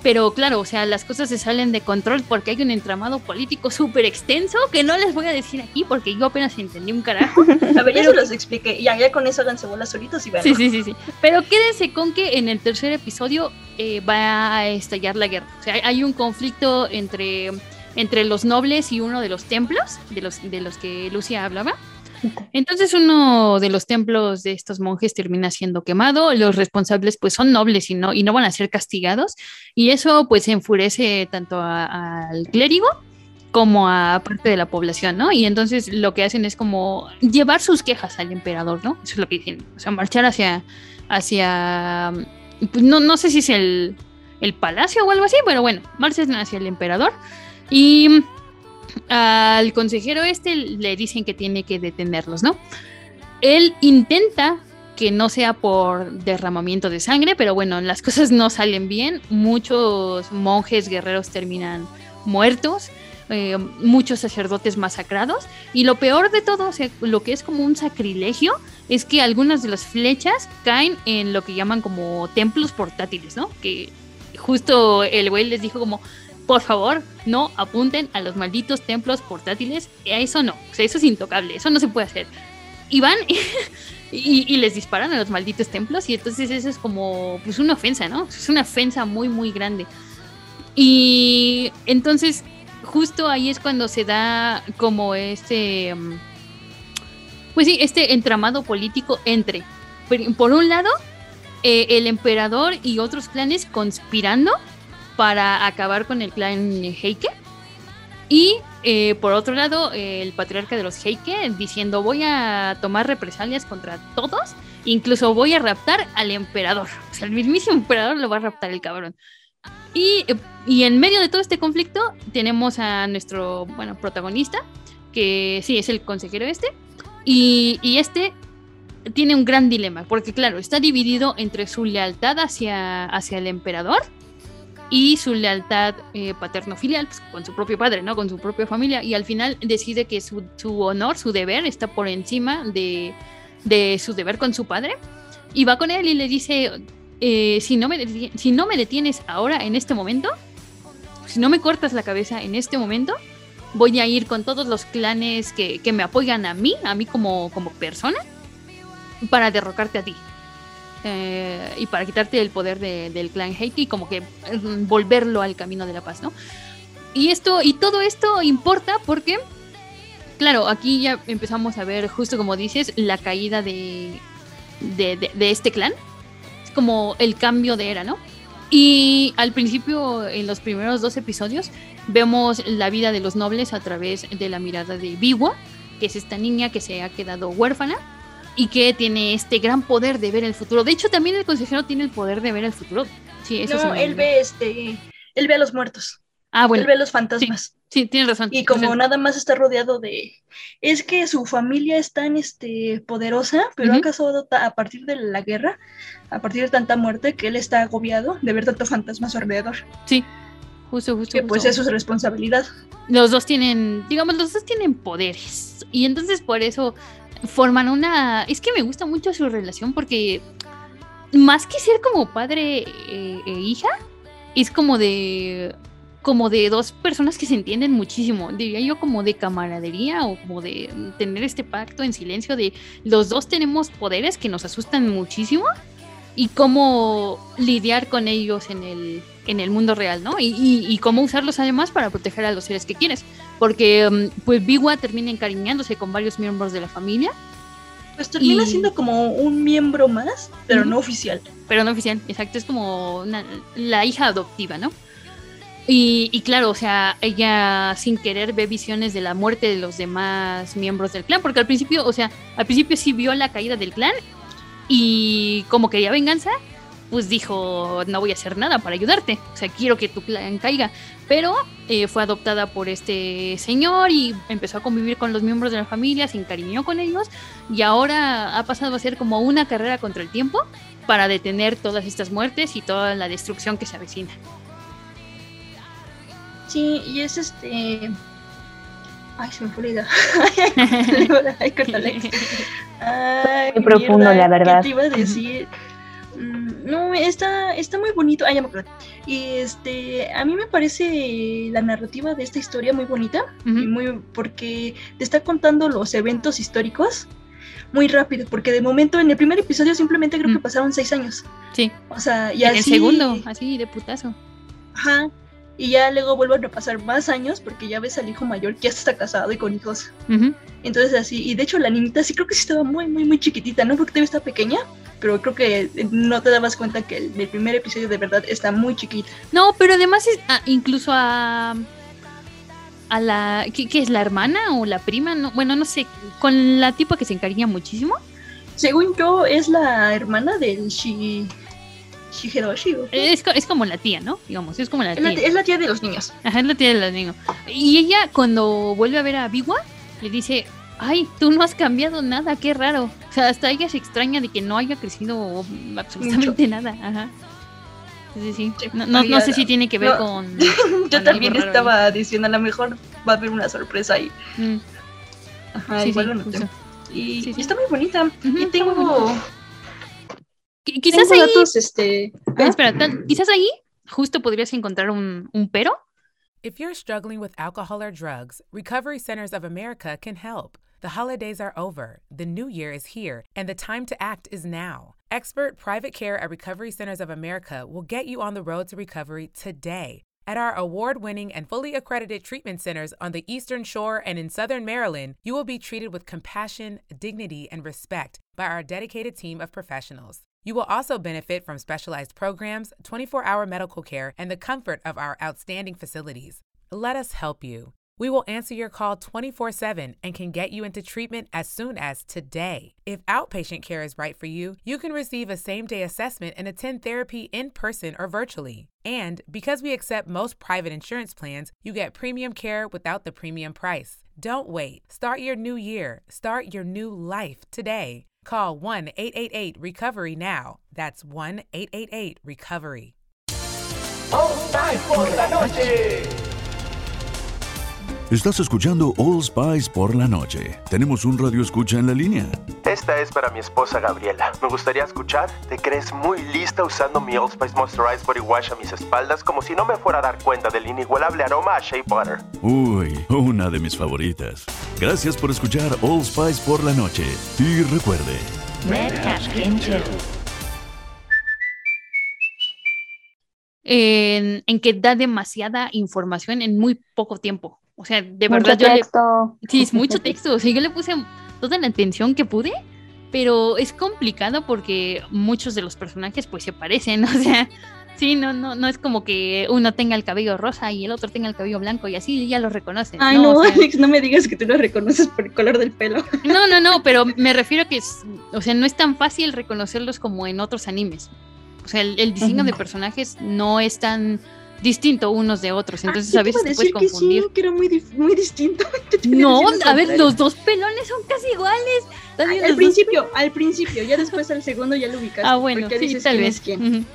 Pero claro, o sea, las cosas se salen de control porque hay un entramado político súper extenso que no les voy a decir aquí porque yo apenas entendí un carajo. A ver, ya se los expliqué. Ya, ya con eso háganse bolas solitos y vean. Sí, sí, sí, sí. Pero quédense con que en el tercer episodio eh, va a estallar la guerra. O sea, hay un conflicto entre, entre los nobles y uno de los templos, de los, de los que Lucia hablaba. Entonces uno de los templos de estos monjes termina siendo quemado, los responsables pues son nobles y no, y no van a ser castigados, y eso pues enfurece tanto al clérigo como a parte de la población, ¿no? Y entonces lo que hacen es como llevar sus quejas al emperador, ¿no? Eso es lo que dicen, o sea, marchar hacia, hacia, pues, no, no sé si es el, el palacio o algo así, pero bueno, marchan hacia el emperador. Y al consejero este le dicen que tiene que detenerlos, ¿no? Él intenta que no sea por derramamiento de sangre, pero bueno, las cosas no salen bien. Muchos monjes guerreros terminan muertos, eh, muchos sacerdotes masacrados. Y lo peor de todo, o sea, lo que es como un sacrilegio, es que algunas de las flechas caen en lo que llaman como templos portátiles, ¿no? Que justo el güey les dijo como, por favor, no apunten a los malditos templos portátiles. Eso no. O sea, eso es intocable. Eso no se puede hacer. Y van y, les disparan a los malditos templos. Y entonces eso es como pues una ofensa, ¿no? Es una ofensa muy, muy grande. Y entonces, justo ahí es cuando se da como este. mm, Pues sí, este entramado político entre, por- por un lado, eh, el emperador y otros clanes conspirando para acabar con el clan Heike. Y eh, por otro lado, el patriarca de los Heike diciendo voy a tomar represalias contra todos, incluso voy a raptar al emperador. O sea, el mismísimo emperador lo va a raptar el cabrón. Y, y en medio de todo este conflicto tenemos a nuestro, bueno, protagonista, que sí, es el consejero este. Y, y este tiene un gran dilema, porque claro, está dividido entre su lealtad hacia, hacia el emperador y su lealtad eh, paterno-filial pues, con su propio padre, ¿no? Con su propia familia. Y al final decide que su, su honor, su deber está por encima de, de su deber con su padre. Y va con él y le dice, eh, si, no me, si no me detienes ahora, en este momento, si no me cortas la cabeza en este momento, voy a ir con todos los clanes que, que me apoyan a mí, a mí como, como persona, para derrocarte a ti. Eh, y para quitarte el poder de- del clan Heike y como que mm, volverlo al camino de la paz, ¿no? Y esto, y todo esto importa porque, claro, aquí ya empezamos a ver, justo como dices, la caída de, de, de- de este clan. Es como el cambio de era, ¿no? Y al principio, en los primeros dos episodios, vemos la vida de los nobles a través de la mirada de Biwa, que es esta niña que se ha quedado huérfana y que tiene este gran poder de ver el futuro. De hecho, también el consejero tiene el poder de ver el futuro. Sí, eso No, él ve este, él ve a los muertos, Ah, bueno, él ve a los fantasmas. sí, tienes razón. Y como Entonces, nada más está rodeado de... Es que su familia es tan este, poderosa, pero ta- a partir de la guerra, a partir de tanta muerte, que él está agobiado de ver tanto fantasma a su alrededor. Sí, justo, justo. Que pues justo. eso es su responsabilidad. los dos tienen, digamos, los dos tienen poderes. Y entonces por eso forman una... Es que me gusta mucho su relación porque más que ser como padre eh, e hija, es como de... Como de dos personas que se entienden muchísimo, diría yo como de camaradería o como de tener este pacto en silencio de los dos tenemos poderes que nos asustan muchísimo y cómo lidiar con ellos en el, en el mundo real, ¿no? Y, y- y cómo usarlos además para proteger a los seres que quieres. Porque mm, pues Biwa termina encariñándose con varios miembros de la familia, Pues termina Y- siendo como un miembro más, pero no oficial. pero no oficial, exacto, es como una- la hija adoptiva, ¿no? Y, y claro, o sea, ella sin querer ve visiones de la muerte de los demás miembros del clan, porque al principio, o sea, al principio sí vio la caída del clan y como quería venganza, pues dijo, no voy a hacer nada para ayudarte, o sea, quiero que tu clan caiga, pero eh, fue adoptada por este señor y empezó a convivir con los miembros de la familia, se encariñó con ellos y ahora ha pasado a ser como una carrera contra el tiempo para detener todas estas muertes y toda la destrucción que se avecina. Sí, y es este... Ay, se me fue la idea. Ay, córtale. Ay, Muy profundo, mierda, la verdad. ¿Qué te iba a decir? Mm, No, está, está muy bonito. Ah, ya me acuerdo. Y este, a mí me parece la narrativa de esta historia muy bonita. y muy, porque te está contando los eventos históricos muy rápido. Porque de momento en el primer episodio simplemente creo que Mm. pasaron seis años. Sí, O sea, y en el segundo, así de putazo. Ajá. Y ya luego vuelven a pasar más años porque ya ves al hijo mayor que ya está casado y con hijos. Entonces así, y de hecho la niñita sí creo que sí estaba muy, muy, muy chiquitita, ¿no? Porque todavía está pequeña, pero creo que no te dabas cuenta que el, el primer episodio de verdad está muy chiquita. No, pero además es ah, incluso a a la ¿qué, qué es la hermana o la prima, no, bueno, no sé, con la tipa que se encariña muchísimo. Según yo, es la hermana del Shi... Shigeroshi. Es, co- es como la tía, ¿no? Digamos, es como la Es la, tía. es la tía de los niños. Ajá, es la tía de los niños. Y ella cuando vuelve a ver a Biwa le dice, "Ay, tú no has cambiado nada, qué raro." O sea, hasta ella se extraña de que no haya crecido absolutamente nada. Ajá. Sí, sí. No, no, no había- sé si tiene que ver no. con Yo Con también raro estaba diciendo, a lo mejor va a haber una sorpresa ahí. Mm, Ajá, sí, igual sí, lo noté. Y, Sí, sí. y está muy bonita. Y tengo, Qui- Quizás tengo ahí datos, este... Ah, espera, tal- quizás ahí justo podrías encontrar un, un pero, If you're struggling with alcohol or drugs, Recovery Centers of America can help. The holidays are over, the new year is here, and the time to act is now. Expert private care at Recovery Centers of America will get you on the road to recovery today. At our award winning and fully accredited treatment centers on the Eastern Shore and in Southern Maryland, you will be treated with compassion, dignity, and respect by our dedicated team of professionals. You will also benefit from specialized programs, 24 hour medical care, and the comfort of our outstanding facilities. Let us help you. We will answer your call 24 7 and can get you into treatment as soon as today. If outpatient care is right for you, you can receive a same day assessment and attend therapy in person or virtually. And because we accept most private insurance plans, you get premium care without the premium price. Don't wait. Start your new year. Start your new life today. Call 1 888 Recovery now. That's 1 888 Recovery. Estás escuchando All Spice por la noche. Tenemos un radio escucha en la línea. Esta es para mi esposa Gabriela. Me gustaría escuchar. ¿Te crees muy lista usando mi All Spice Moisturized Body Wash a mis espaldas como si no me fuera a dar cuenta del inigualable aroma a Shea Butter? Uy, una de mis favoritas. Gracias por escuchar All Spice por la noche. Y recuerde, En, en que da demasiada información en muy poco tiempo. O sea, de Mucho verdad yo le, texto. Sí, es mucho texto. O sea, yo le puse toda la atención que pude, pero es complicado porque muchos de los personajes pues se parecen. O sea, sí, no, no, no es como que uno tenga el cabello rosa y el otro tenga el cabello blanco y así ya lo reconocen. Ay, no, O sea, Alex, no me digas que tú lo reconoces por el color del pelo. no, no, no, pero me refiero a que es, o sea, no es tan fácil reconocerlos como en otros animes. O sea, el, el diseño de personajes no es tan distinto unos de otros, entonces Ah, a yo te veces te puedes decir que confundir. sí, que era muy, distinto. No, a ver, los dos pelones son casi iguales. También Al dos- principio, al principio, ya después al segundo ya lo ubicaste. Ah, bueno, sí, dices tal quién vez. es quién.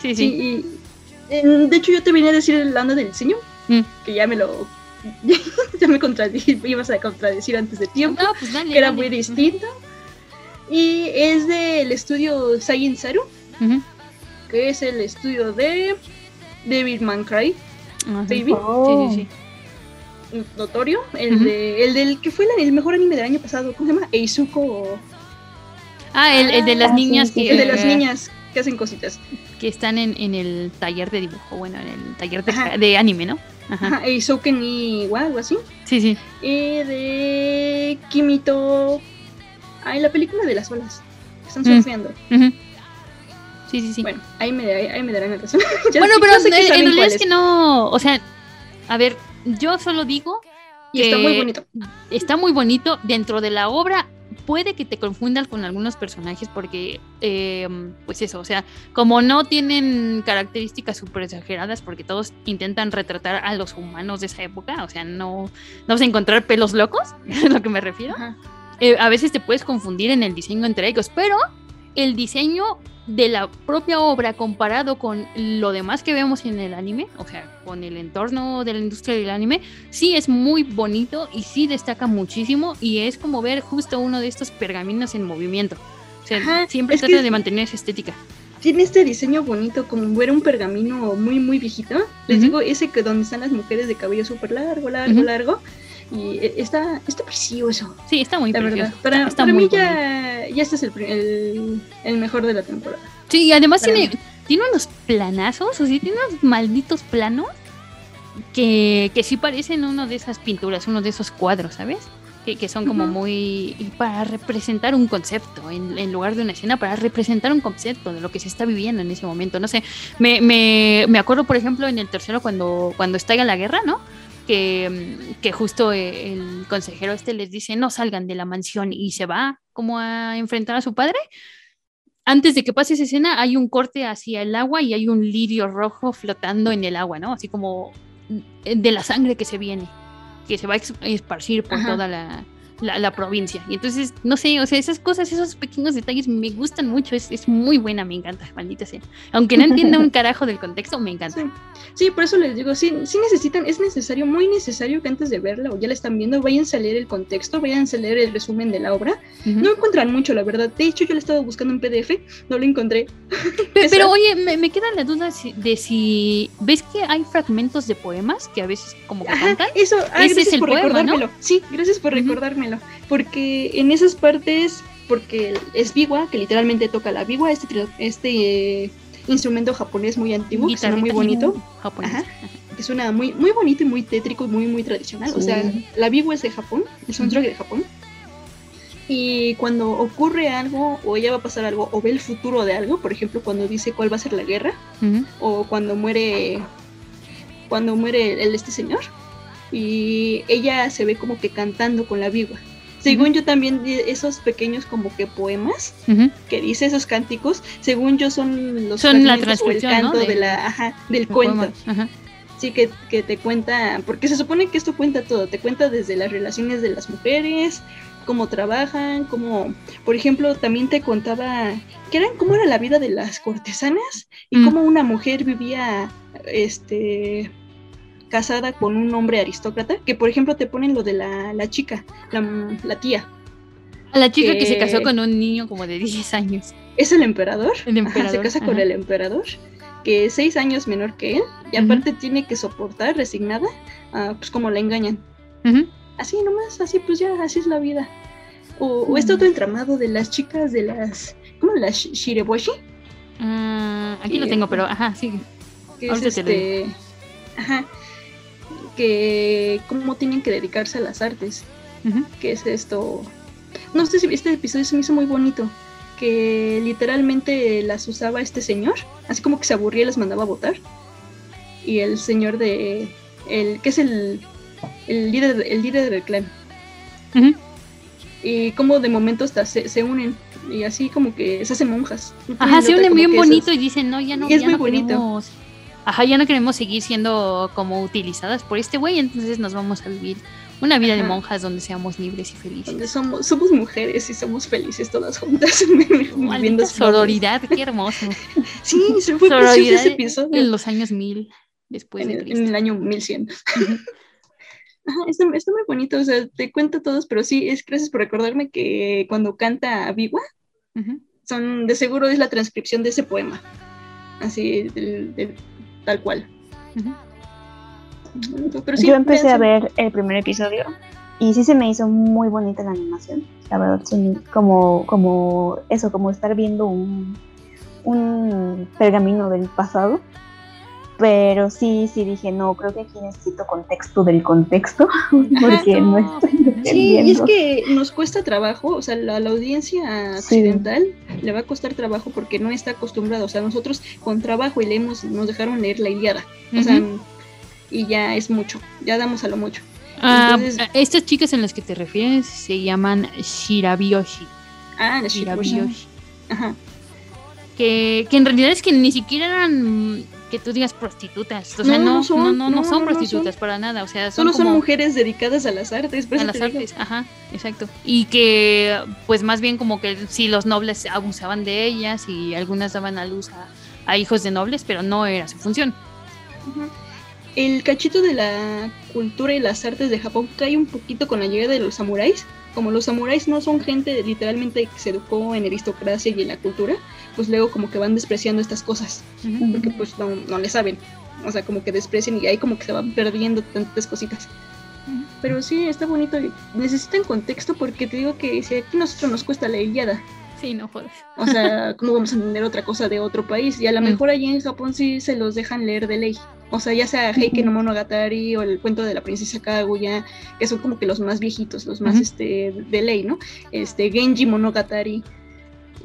Sí, sí. Sí, y, en- de hecho yo te venía a decir hablando del diseño, Mm. que ya me lo... ya me contradije, ibas a contradecir antes de tiempo, No, pues dale. que era dale. muy distinto. Y es del estudio Science Saru, Ujú. que es el estudio de David Mancray, Ajá. Baby, Oh. Sí, sí, sí. notorio, el, de, el del que fue la- el mejor anime del año pasado, ¿cómo se llama? Eizuko, o- Ah, el, el de las Ah, niñas sí, que, el de las niñas que hacen cositas. que están en, en el taller de dibujo, bueno, en el taller de, de anime, ¿no? Ajá. Ajá, Eizouken ni wa, algo así. Sí, sí. Y de Kimito. Ah, en la película de las olas. que Están surfeando. Ujú. Sí, sí, sí. Bueno, ahí me, ahí, ahí me darán la razón. Ya- bueno, pero sé en, que en realidad es que no, o sea, a ver, yo solo digo Y está muy que bonito. está muy bonito dentro de la obra. Puede que te confundas con algunos personajes porque, eh, pues eso, o sea, como no tienen características súper exageradas, porque todos intentan retratar a los humanos de esa época, o sea, no, no vas a encontrar pelos locos, es a lo que me refiero. Eh, a veces te puedes confundir en el diseño entre ellos, pero el diseño de la propia obra comparado con lo demás que vemos en el anime, o sea, con el entorno de la industria del anime, sí es muy bonito y sí destaca muchísimo y es como ver justo uno de estos pergaminos en movimiento. O sea, Ajá, siempre trata de mantener esa estética. Tiene este diseño bonito, como ver un pergamino muy, muy viejito. Les digo, ese que donde están las mujeres de cabello súper largo, largo, largo. Y eh, está, está precioso, Sí, está muy la precioso. verdad. Para, está para muy mí ya, ya este es el, el, el mejor de la temporada. Sí, y además Para tiene, mí. tiene unos planazos, o sea, tiene unos malditos planos que, que sí parecen uno de esas pinturas, uno de esos cuadros, ¿sabes? Que, que son como Ujú. muy... y para representar un concepto, en, en lugar de una escena, para representar un concepto de lo que se está viviendo en ese momento. No sé, me, me, me acuerdo, por ejemplo, en el tercero cuando, cuando estalla la guerra, ¿no? Que, mm, que justo eh, el consejero este les dice no salgan de la mansión y se va como a enfrentar a su padre antes de que pase esa escena hay un corte hacia el agua y hay un lirio rojo flotando en el agua, ¿no? Así como de la sangre que se viene, que se va a esparcir por Ajá. toda la, la, la provincia. Y entonces, no sé, o sea, esas cosas, esos pequeños detalles me gustan mucho. Es, es muy buena, me encanta, maldita sea. Aunque no entienda un carajo del contexto, me encanta. Sí. Sí, por eso les digo, sí, sí necesitan, es necesario, muy necesario que antes de verla o ya la están viendo, vayan a leer el contexto, vayan a leer el resumen de la obra. No encuentran mucho, la verdad. De hecho, yo la estaba buscando en PDF, no lo encontré. Pero, pero, oye, me, me, queda la duda si, de si ves que hay fragmentos de poemas que a veces como que Ajá, cantan. Eso, ah, Ese gracias es el por poema, recordármelo. ¿no? Sí, gracias por Porque en esas partes, porque es biwa, que literalmente toca la biwa, este, este eh, instrumento japonés muy antiguo, que suena muy bonito. japonés. Ajá. que suena muy, muy bonito y muy tétrico muy, muy tradicional. O sea, la biwa es de Japón, el soundtrack de Japón. Y cuando ocurre algo, o ella va a pasar algo, o ve el futuro de algo, por ejemplo, cuando dice cuál va a ser la guerra, o cuando muere cuando muere el, este señor y ella se ve como que cantando con la viva según yo también esos pequeños como que poemas que dice esos cánticos según yo son los Son la o el canto de- de la ajá, del El cuento. Ajá. sí que, que te cuenta porque se supone que esto cuenta todo te cuenta desde las relaciones de las mujeres cómo trabajan cómo por ejemplo también te contaba que eran cómo era la vida de las cortesanas y Mm. cómo una mujer vivía este casada con un hombre aristócrata que por ejemplo te ponen lo de la, la chica la, la tía A la chica que se que- casó con un niño como de 10 años. es el emperador, El Ajá, emperador, se casa con el emperador que es seis años menor que él y aparte tiene que soportar resignada ah, pues como la engañan así nomás, así pues ya, así es la vida. O, o este Mm. otro entramado de las chicas de las, ¿cómo las Sh- Shireboshi? Ah, aquí lo Y- tengo, pero ajá, sí. Que es Ahorita te lo este, ajá, que cómo tienen que dedicarse a las artes, que es esto, no sé si este episodio se me hizo muy bonito, que literalmente las usaba este señor, así como que se aburría y las mandaba a votar, y el señor de, el, que es el, el líder, el líder del clan. Y como de momento hasta se, se unen y así como que se hacen monjas. Ajá, se unen bien bonito esas- y dicen, no, ya no, Y es ya muy no bonito. queremos. Ajá, ya no queremos seguir siendo como utilizadas por este güey, entonces nos vamos a vivir una vida de Ajá. monjas donde seamos libres y felices. donde somos, somos mujeres y somos felices todas juntas viviendo sororidad, qué hermoso. Sí, se fue Sororidad ese episodio. en los años mil después en de Cristo. en el año 1100. Ajá, está, está muy bonito, o sea, te cuento todos, pero sí, es gracias por recordarme que cuando canta Biwa, Ujú. son, de seguro es la transcripción de ese poema, así, del- del- tal cual. Ujú. Pero sí, Yo empecé véanse. a ver el primer episodio y sí se me hizo muy bonita la animación. La verdad, son como, como eso, como estar viendo un, un pergamino del pasado. Pero sí, sí dije, no, creo que aquí necesito contexto del contexto, porque no estoy Sí, y es entendiendo. que nos cuesta trabajo, o sea, la, la audiencia occidental le va a costar trabajo porque no está acostumbrada, o sea, nosotros con trabajo y leemos, nos dejaron leer la Iliada, o sea, y ya es mucho, ya damos a lo mucho. Ah, Entonces- estas chicas en las que te refieres se llaman Shirabyoshi. Ah, la Shiraboshi. Shirabyoshi. Ajá. Que, que en realidad es que ni siquiera eran que tú digas prostitutas. O sea, No, no, no son, no, no, no son prostitutas son. para nada. O sea, son Solo son mujeres dedicadas a las artes, a las digo. artes. Ajá, exacto. Y que, pues más bien como que sí, los nobles abusaban de ellas y algunas daban a luz a, a hijos de nobles, pero no era su función. El cachito de la cultura y las artes de Japón cae un poquito con la llegada de los samuráis. Como los samuráis no son gente literalmente que se educó en aristocracia y en la cultura, pues luego como que van despreciando estas cosas, porque pues no, no le saben. O sea, como que desprecian y ahí como que se van perdiendo tantas cositas. Pero sí, está bonito. y Necesitan contexto porque te digo que si aquí a nosotros nos cuesta la Iliada, Sí, no jodas. o sea, ¿cómo vamos a entender otra cosa de otro país? Y a lo Mm. mejor allí en Japón sí se los dejan leer de ley. O sea, ya sea Heike no Monogatari o el cuento de la princesa Kaguya, que son como que los más viejitos, los más este, de ley, ¿no? Este, Genji Monogatari.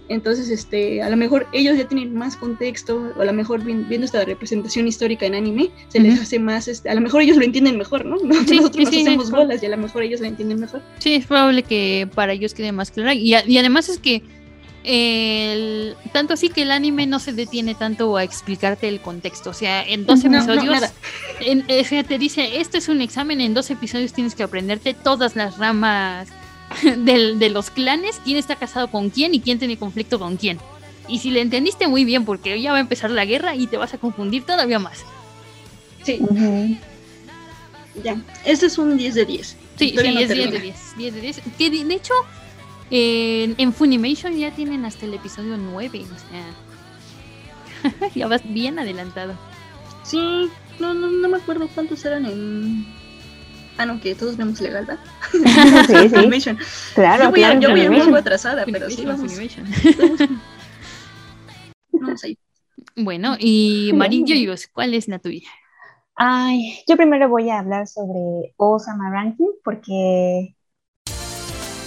Entonces, este, a lo mejor ellos ya tienen más contexto, o a lo mejor vi- viendo esta representación histórica en anime, se les hace más, este, a lo mejor ellos lo entienden mejor, ¿no? Sí, sí, Nosotros nos sí, hacemos bolas y a lo mejor ellos lo entienden mejor. Sí, es probable que para ellos quede más. Y, a- y además es que el, tanto así que el anime no se detiene tanto a explicarte el contexto. O sea, en dos No, no, episodios nada. en- o sea, te dice, esto es un examen, en dos episodios tienes que aprenderte todas las ramas del- de los clanes, quién está casado con quién y quién tiene conflicto con quién. Y si le entendiste muy bien, porque ya va a empezar la guerra y te vas a confundir todavía más. Sí, ya. Este es un 10 de 10. Sí, sí, no es 10 de termina. 10. 10 de 10. Que de, de hecho, en, en Funimation ya tienen hasta el episodio 9. O sea, ya vas bien adelantado. Sí, no, no, no me acuerdo cuántos eran en. Ah, no, que todos vemos legal, ¿verdad? Sí, sí. Funimation. Claro, yo voy, a- yo voy un poco atrasada, pero sí, Funimation, vamos. Funimation. vamos ahí. Bueno, y Marín Yoyos, ¿cuál es la tuya? Ay, yo primero voy a hablar sobre Osama Ranking porque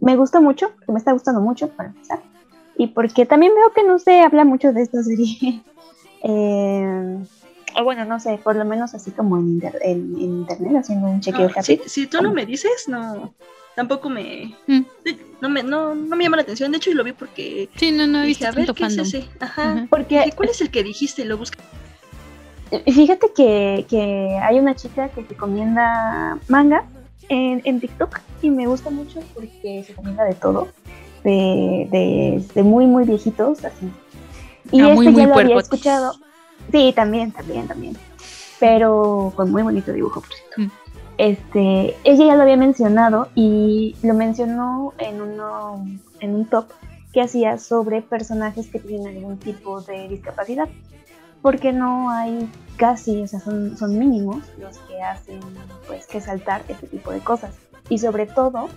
Me gusta mucho, que me está gustando mucho para empezar, y porque también veo que no se habla mucho de esta serie. Eh, o bueno, no sé, por lo menos así como en, inter- en- en internet, haciendo un chequeo No, si, rápido. si tú no me dices, no. Tampoco me. Mm. No me, no, no me llama la atención. De hecho, lo vi porque. Sí, no, no dije, a ver, ¿qué es ese? Ajá. Porque Dije, ¿Cuál es el que dijiste? Lo busqué. Fíjate que, que hay una chica que recomienda manga en, en TikTok y me gusta mucho porque se recomienda de todo, de, de, de muy, muy viejitos, así. Y Ah, este muy, ya muy lo había escuchado. Sí, también, también, también. Pero con muy bonito dibujo, por cierto. Mm. Este, ella ya lo había mencionado y lo mencionó en, uno, en un top que hacía sobre personajes que tienen algún tipo de discapacidad porque no hay casi, o sea, son, son mínimos los que hacen pues que saltar este tipo de cosas. Y sobre todo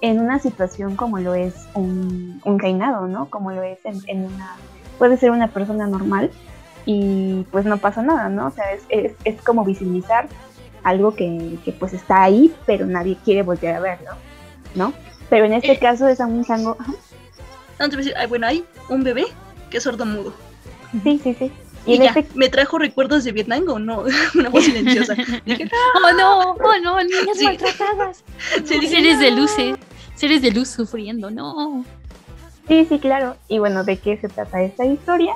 en una situación como lo es un, un reinado, ¿no? Como lo es en, en una, puede ser una persona normal y pues no pasa nada, ¿no? O sea, es, es, es como visibilizar algo que, que, pues está ahí, pero nadie quiere voltear a verlo, ¿no? Pero en este Eh. caso es a un chango, ajá, No, te voy a decir, bueno, hay un bebé que es sordomudo. sí, sí, sí. Y ya, este me trajo recuerdos de Vietnam o no, una voz silenciosa. Dije, Oh no, oh no, niñas Sí. maltratadas. Sí, seres de no. luces, seres de luz sufriendo, no. Sí, sí, claro. Y bueno, ¿de qué se trata esta historia?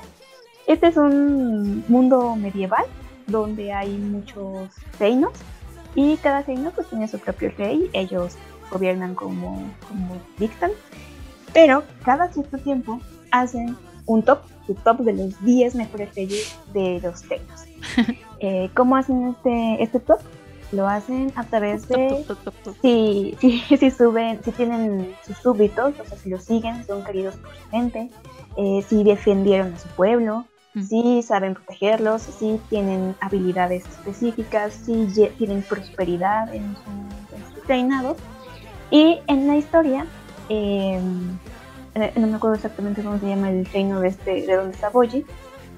Este es un mundo medieval donde hay muchos reinos y cada reino pues tiene su propio rey, ellos gobiernan como, como dictan, pero cada cierto tiempo hacen un top, su top de los 10 mejores reyes de los reinos. Eh, ¿Cómo hacen este, este top? Lo hacen a través de Top, top, top, si, si, si suben, si tienen sus súbditos, o sea, si los siguen, son queridos por su gente, eh, si defendieron a su pueblo, Mm. si saben protegerlos, si tienen habilidades específicas, si tienen prosperidad en su, en su reinado. Y en la historia, eh, eh, no me acuerdo exactamente cómo se llama el reino de, este, de donde está Boji,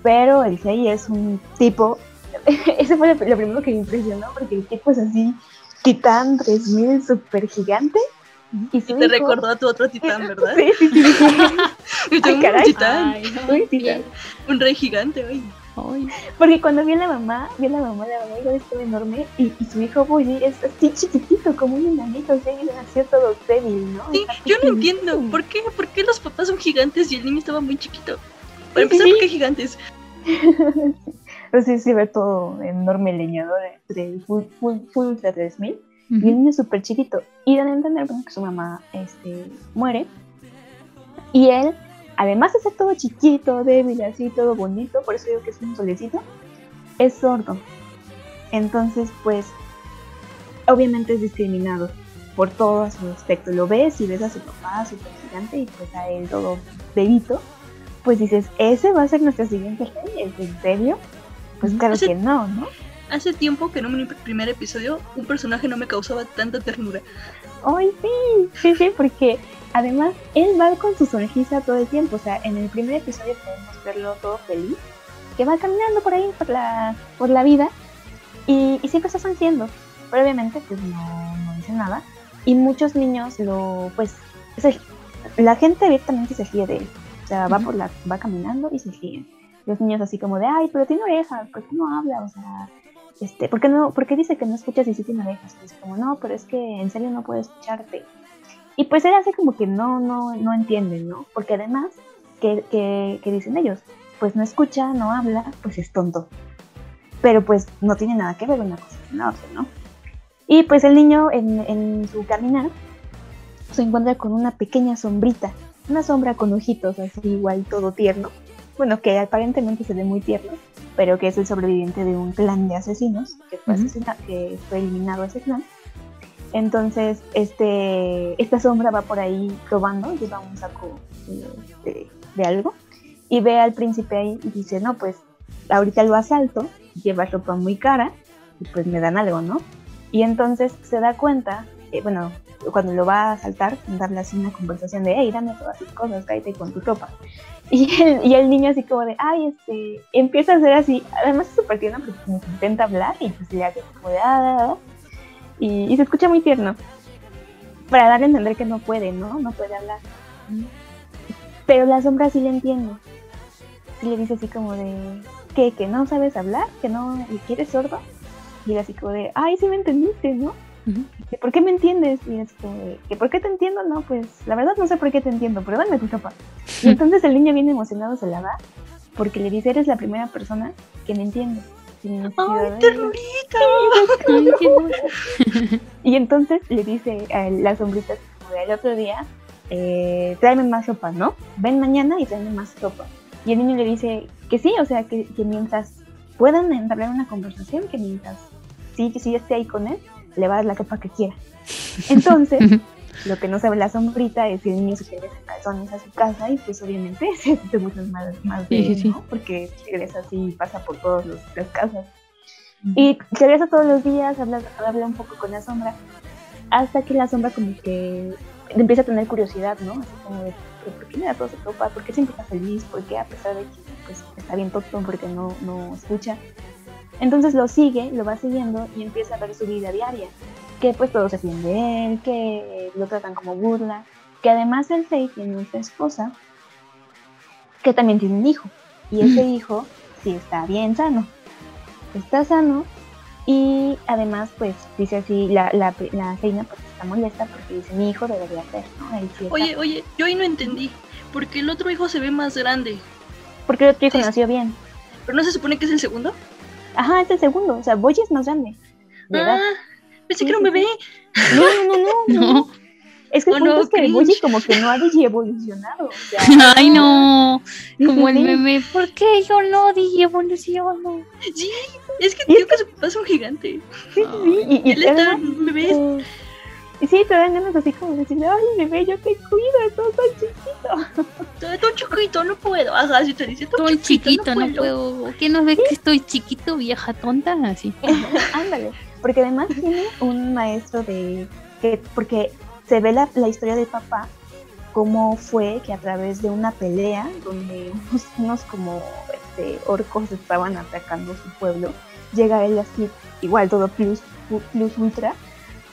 pero el rey es un tipo, ese fue lo, lo primero que me impresionó, porque el tipo es así, titán 3000 super gigante. Y su Y te hijo- recordó a tu otro titán, ¿verdad? Sí, sí, sí, Ay, un titán, Ay, no, Uy, sí, bien. un rey gigante, oye. Ay. Porque cuando vi a la mamá, vi a la mamá, la mamá igual estaba enorme y, y su hijo Bully es así chiquitito, como un enanito, o sea, y nació todo débil, ¿no? Sí, yo no entiendo, ¿por qué? ¿Por qué los papás son gigantes y el niño estaba muy chiquito? Para empezar. ¿por qué gigantes? Pero sí, sí ve todo enorme leñador entre full, full, full ultra 3000 y el niño súper chiquito. Y dan a entender bueno, que su mamá este, muere. Y él, además de ser todo chiquito, débil, así, todo bonito, por eso digo que es un solecito, es sordo. Entonces, pues, obviamente es discriminado. por todo su aspecto. Lo ves y ves a su papá súper gigante y pues a él todo bebito. Pues dices, ¿ese va a ser nuestro siguiente rey? ¿En serio? Pues claro Hace- que no, ¿no? Hace tiempo que en un primer episodio un personaje no me causaba tanta ternura. Ay, sí, sí, sí, porque además él va con su sonrisa todo el tiempo. O sea, en el primer episodio podemos verlo todo feliz, que va caminando por ahí, por la, por la vida, y, y siempre está sonriendo. Pero obviamente, pues no, no dice nada. Y muchos niños lo, pues, se- la gente abiertamente se ríe de él. O sea, va por la, va caminando y se ríen. Los niños así como de, ay, pero tiene orejas, ¿por qué no habla? O sea, este, ¿por qué, no, ¿por qué dice que no escuchas y sí tiene orejas? Pues como, no, pero es que en serio no puedo escucharte. Y pues él hace como que no, no, no entiende, ¿no? Porque además, que, que, que dicen ellos? Pues no escucha, no habla, pues es tonto. Pero pues no tiene nada que ver una cosa con la otra, ¿no? Y pues el niño en, en su caminar se encuentra con una pequeña sombrita, una sombra con ojitos así igual todo tierno. Bueno, que aparentemente se ve muy tierno, pero que es el sobreviviente de un clan de asesinos que fue, Ujú. asesina- que fue eliminado ese clan. Entonces, este, esta sombra va por ahí probando, lleva un saco de, de algo, y ve al príncipe ahí y dice, no, pues ahorita lo asalto, lleva ropa muy cara, y pues me dan algo, ¿no? Y entonces se da cuenta, eh, bueno, cuando lo va a asaltar, darle así una conversación de, hey, dame todas tus cosas, cállate con tu ropa. Y el, y el niño así como de, ay, este, empieza a hacer así, además es súper tierno porque que intenta hablar y pues le hace como de, ah, ah, ah", y, y se escucha muy tierno, para darle a entender que no puede, ¿no? No puede hablar. Pero la sombra sí le entiende. Sí le dice así como de, ¿qué? ¿Que no sabes hablar? ¿Que no y que eres sordo? Y él así como de, ay, sí me entendiste, ¿no? "¿Que ¿Por qué me entiendes? Y es ¿que por qué te entiendo? No, pues la verdad no sé por qué te entiendo, pero dame tu ropa. Y entonces el niño bien emocionado se la da porque le dice, eres la primera persona que me entiende. ¡Ay, ternurita! Y entonces le dice a la sombrita así como de, el otro día, eh, tráeme más ropa, ¿no? Ven mañana y tráeme más ropa. Y el niño le dice que sí, o sea, que, que mientras puedan entablar una conversación, que mientras sí, que sí esté ahí con él, le va a dar la ropa que quiera. Entonces, lo que no sabe la sombrita es que el niño se regresa en calzones a su casa y pues obviamente se siente mucho más, más Sí, sí, sí. ¿no? Porque regresa así y pasa por todas las casas. Y regresa todos los días, habla, habla un poco con la sombra, hasta que la sombra como que empieza a tener curiosidad, ¿no? Así como de, ¿pero ¿por qué le da toda su ropa? ¿Por qué siempre está feliz? ¿Por qué a pesar de que pues, está bien tonto porque no, no escucha? Entonces lo sigue, lo va siguiendo y empieza a ver su vida diaria, que pues todos se fían de él, que lo tratan como burla, que además el Fei tiene otra esposa, que también tiene un hijo, y ese hijo sí está bien sano, está sano y además pues dice así, la, la, la reina pues está molesta porque dice mi hijo debería ser, ¿no? Él sí está- Oye, oye, yo ahí no entendí. Porque el otro hijo se ve más grande. porque el otro hijo nació bien. ¿Pero no se supone que es el segundo? Ajá, es el segundo, o sea, Boyi es más grande. de edad. Ah, pensé que era un bebé. No, no, no, no. No. Es que el Oh, punto no, es que el. Boyi como que no ha evolucionado. O sea, Ay, no. Como el meme, ¿por qué yo no evoluciono? Sí, es que digo que su papá es un gigante. Sí, sí, sí, y, y él está un bebé. eh, y sí, te dan ganas así como de decirle, ay, bebé, yo te cuido, estás tan chiquito. Estoy todo chiquito, no puedo. Ajá, si te dice todo Estoy chiquito, chiquito, no puedo. ¿Qué no ves que estoy chiquito, vieja tonta? Así. Ándale, porque además tiene un maestro de que porque se ve la, la historia del papá cómo fue que a través de una pelea donde unos, unos como este, orcos estaban atacando su pueblo, llega él así, igual todo plus, plus ultra,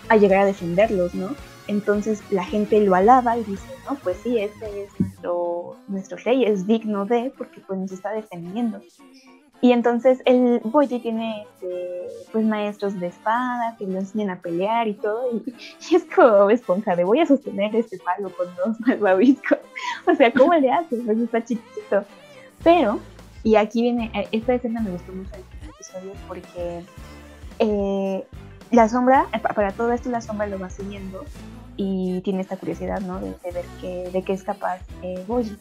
a llegar a defenderlos, ¿no? Entonces la gente lo alaba y dice, no, pues sí, este es nuestro, nuestro rey, es digno de, porque pues nos está defendiendo. Y entonces el Boyi tiene este, pues maestros de espada que lo enseñan a pelear y todo. Y, y es como esponja de voy a sostener este palo con dos malvaviscos. O sea, ¿cómo le haces? Pues está chiquito. Pero, y aquí viene, eh, esta escena me gustó mucho el episodio porque eh, la sombra, eh, pa- para todo esto la sombra lo va siguiendo y tiene esta curiosidad, ¿no? De, de ver que, de qué es capaz eh, Boyi.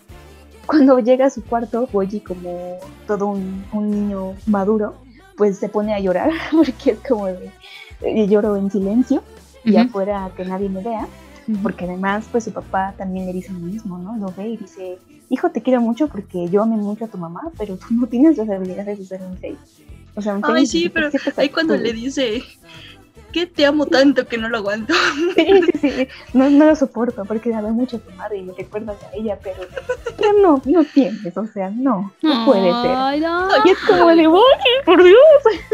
Cuando llega a su cuarto, Boyi, como todo un, un niño maduro, pues se pone a llorar porque es como de, eh, lloro en silencio y Ujú. afuera que nadie me vea, porque además pues su papá también le dice lo mismo, ¿no? Lo ve y dice, hijo te quiero mucho porque yo amé mucho a tu mamá, pero tú no tienes las habilidades de ser un Sei. O sea, un Ay, sí, pero ahí cuando le dice que te amo tanto que no lo aguanto. Sí, sí, sí. No, no lo soporto porque la ve mucho a tu madre y me recuerdas a ella, pero, pero no, no tienes, o sea, no, no puede ser. Ay, no. Y es como de, por Dios.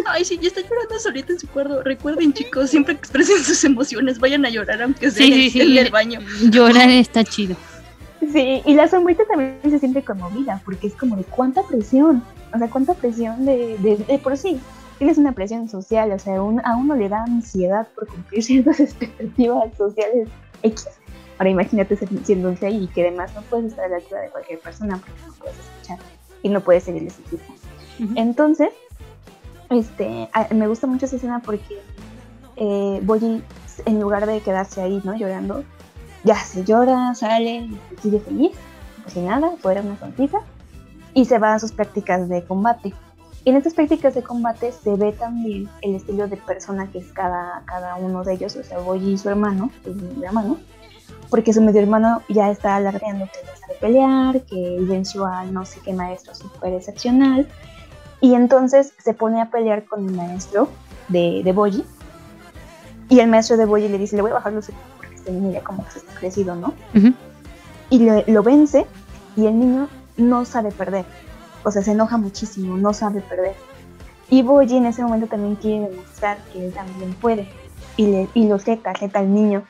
Ay, sí, ya está llorando solita en su cuarto. Recuerden, chicos, siempre que expresen sus emociones, vayan a llorar aunque sea Sí, en sí, el- sí. en el baño. Llorar está chido. Sí, y la sombrita también se siente conmovida porque es como de cuánta presión, o sea, cuánta presión de, de, de por sí. Tienes una presión social, o sea, un- a uno le da ansiedad por cumplir ciertas expectativas sociales X. Ahora imagínate ser- siendo un Sei y que además no puedes estar a la altura de cualquier persona porque no puedes escuchar y no puedes seguirles el ritmo. Entonces, este, a- me gusta mucho esa escena porque eh, Boyi, en lugar de quedarse ahí, ¿no? Llorando, ya se llora, sale, sigue feliz, pues sin nada, fuera una sonrisa, y se va a sus prácticas de combate. Y en estas prácticas de combate se ve también el estilo de persona que es cada, cada uno de ellos, o sea, Boyi y su hermano, su medio hermano, porque su medio hermano ya está alardeando que no sabe pelear, que venció a no sé qué maestro súper excepcional, y entonces se pone a pelear con el maestro de, de Boyi, y el maestro de Boyi le dice, le voy a bajar los porque este niño ya como que se está crecido, ¿no? Ujú. y lo, lo vence y el niño no sabe perder. O sea, se enoja muchísimo, no sabe perder. Y Boji en ese momento también quiere demostrar que él también puede. Y, le, y lo zeta, zeta al niño.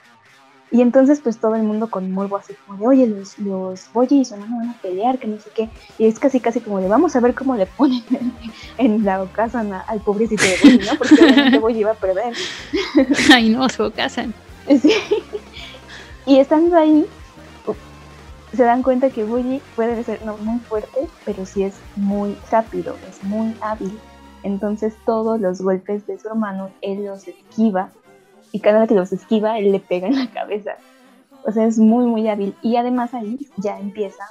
Y entonces pues todo el mundo con morbo así como de, oye, los, los Boji y su hermano van a pelear, que no sé qué. Y es casi casi como de, vamos a ver cómo le ponen en, la ocasión a- al pobrecito de Boji, ¿no? Porque obviamente Boji iba a perder. Ay, no, se casan. Sí. Y estando ahí, se dan cuenta que Bully puede ser no muy fuerte, pero sí es muy rápido, es muy hábil. Entonces todos los golpes de su hermano, él los esquiva. Y cada vez que los esquiva, él le pega en la cabeza. O sea, es muy, muy hábil. Y además ahí ya empieza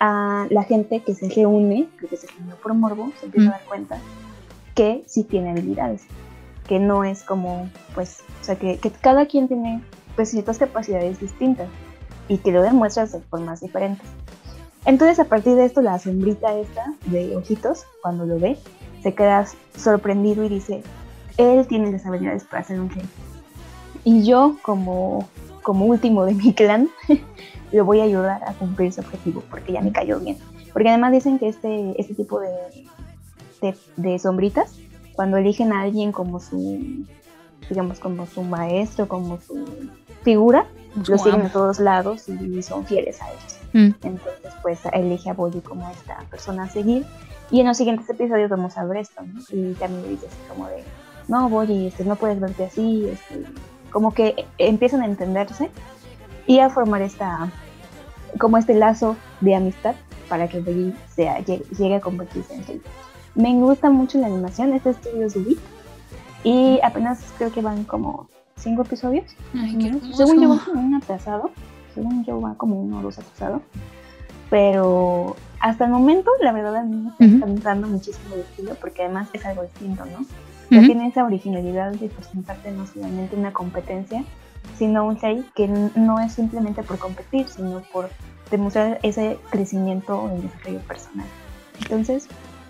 a la gente que se reúne, que se reunió por morbo, se empieza a dar cuenta que sí tiene habilidades que no es como, pues, o sea, que, que cada quien tiene pues ciertas capacidades distintas y que lo demuestras de formas diferentes. Entonces a partir de esto la sombrita esta de ojitos, cuando lo ve, se queda sorprendido y dice, él tiene las habilidades para ser un rey. Y yo como, como último de mi clan, lo voy a ayudar a cumplir ese objetivo porque ya me cayó bien. Porque además dicen que este, este tipo de, de, de sombritas, cuando eligen a alguien como su, digamos, como su maestro, como su figura, Su lo siguen a todos lados y son fieles a ellos. Mm. Entonces, pues elige a Boyi como esta persona a seguir. Y en los siguientes episodios vamos a ver esto, ¿no? Y también le dice así como de, no, Boyi, este, no puedes verte así, este, como que empiezan a entenderse y a formar esta, como este lazo de amistad para que Boyi sea, llegue, llegue a convertirse en rey. Me gusta mucho la animación, este estudio es Wii y apenas creo que van como cinco episodios. Ay, qué. Según yo va como un atrasado, según yo va como uno o dos atrasado, pero hasta el momento la verdad a mí me está encantando muchísimo el estilo porque además es algo distinto, ¿no? Ujú. tiene esa originalidad de presentarte no solamente una competencia, sino un play que no es simplemente por competir, sino por demostrar ese crecimiento en desarrollo personal. Entonces,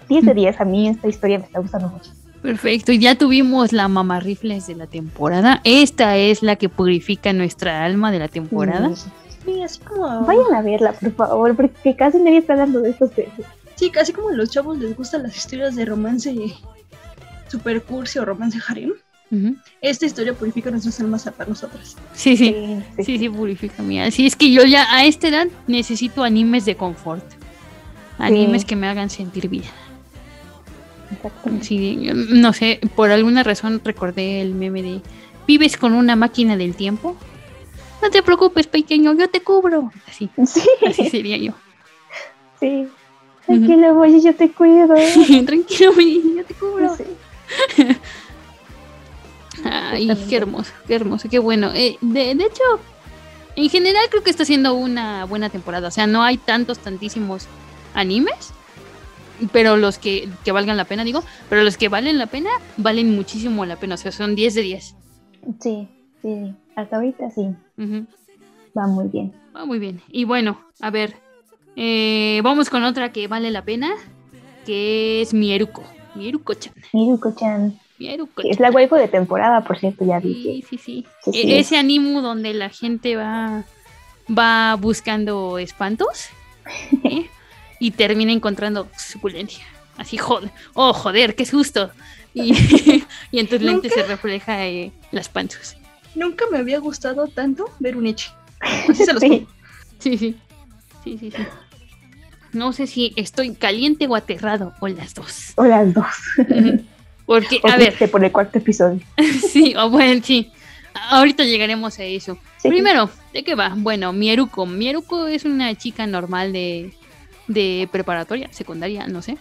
10 de 10, a mí esta historia me está gustando mucho. Perfecto, y ya tuvimos la mamarrifles de la temporada. Esta es la que purifica nuestra alma de la temporada. Sí, así como. Vayan a verla, por favor, porque casi nadie está hablando de estos temas. Sí, casi como a los chavos les gustan las historias de romance super cursi o romance harem. Esta historia purifica nuestras almas para nosotras. Sí, sí, sí, sí, purifica mi alma. Sí, es que yo ya a esta edad necesito animes de confort. Animes que me hagan sentir bien. Sí, no sé, por alguna razón recordé el meme de ¿Vives con una máquina del tiempo? No te preocupes, pequeño, yo te cubro. Así, Sí, así sería yo. sí. Tranquilo, voy, yo te cuido. Tranquilo, mi, yo te cubro. Sí. Ay, qué hermoso, qué hermoso, qué bueno. Eh, de, de hecho, en general creo que está siendo una buena temporada. O sea, no hay tantos, tantísimos animes, pero los que, que valgan la pena, digo, pero los que valen la pena, valen muchísimo la pena. O sea, son 10 de 10. Sí, Sí, hasta ahorita sí. Va muy bien. Va muy bien. Y bueno, a ver, eh, vamos con otra que vale la pena, que es Mieruko. Mieruko-chan. Miruko-chan, Mieruko que es la waifu de temporada, por cierto, ya vi Sí, que- sí, sí. que sí E- es. Ese animo donde la gente va, va buscando espantos ¿eh? Y termina encontrando suculencia. Así, joder, oh, joder, qué susto. Y, y en tus lentes se refleja eh, las panzas. Nunca me había gustado tanto ver un Echi. Así se los Sí. pongo. Sí, sí. Sí, sí, sí. No sé si estoy caliente o aterrado o las dos. O las dos. Porque, O a ver, por el cuarto episodio. sí, o bueno, sí. Ahorita llegaremos a eso. Sí. Primero, ¿de qué va? Bueno, Mieruko. Mieruko es una chica normal de, de preparatoria, secundaria, no sé.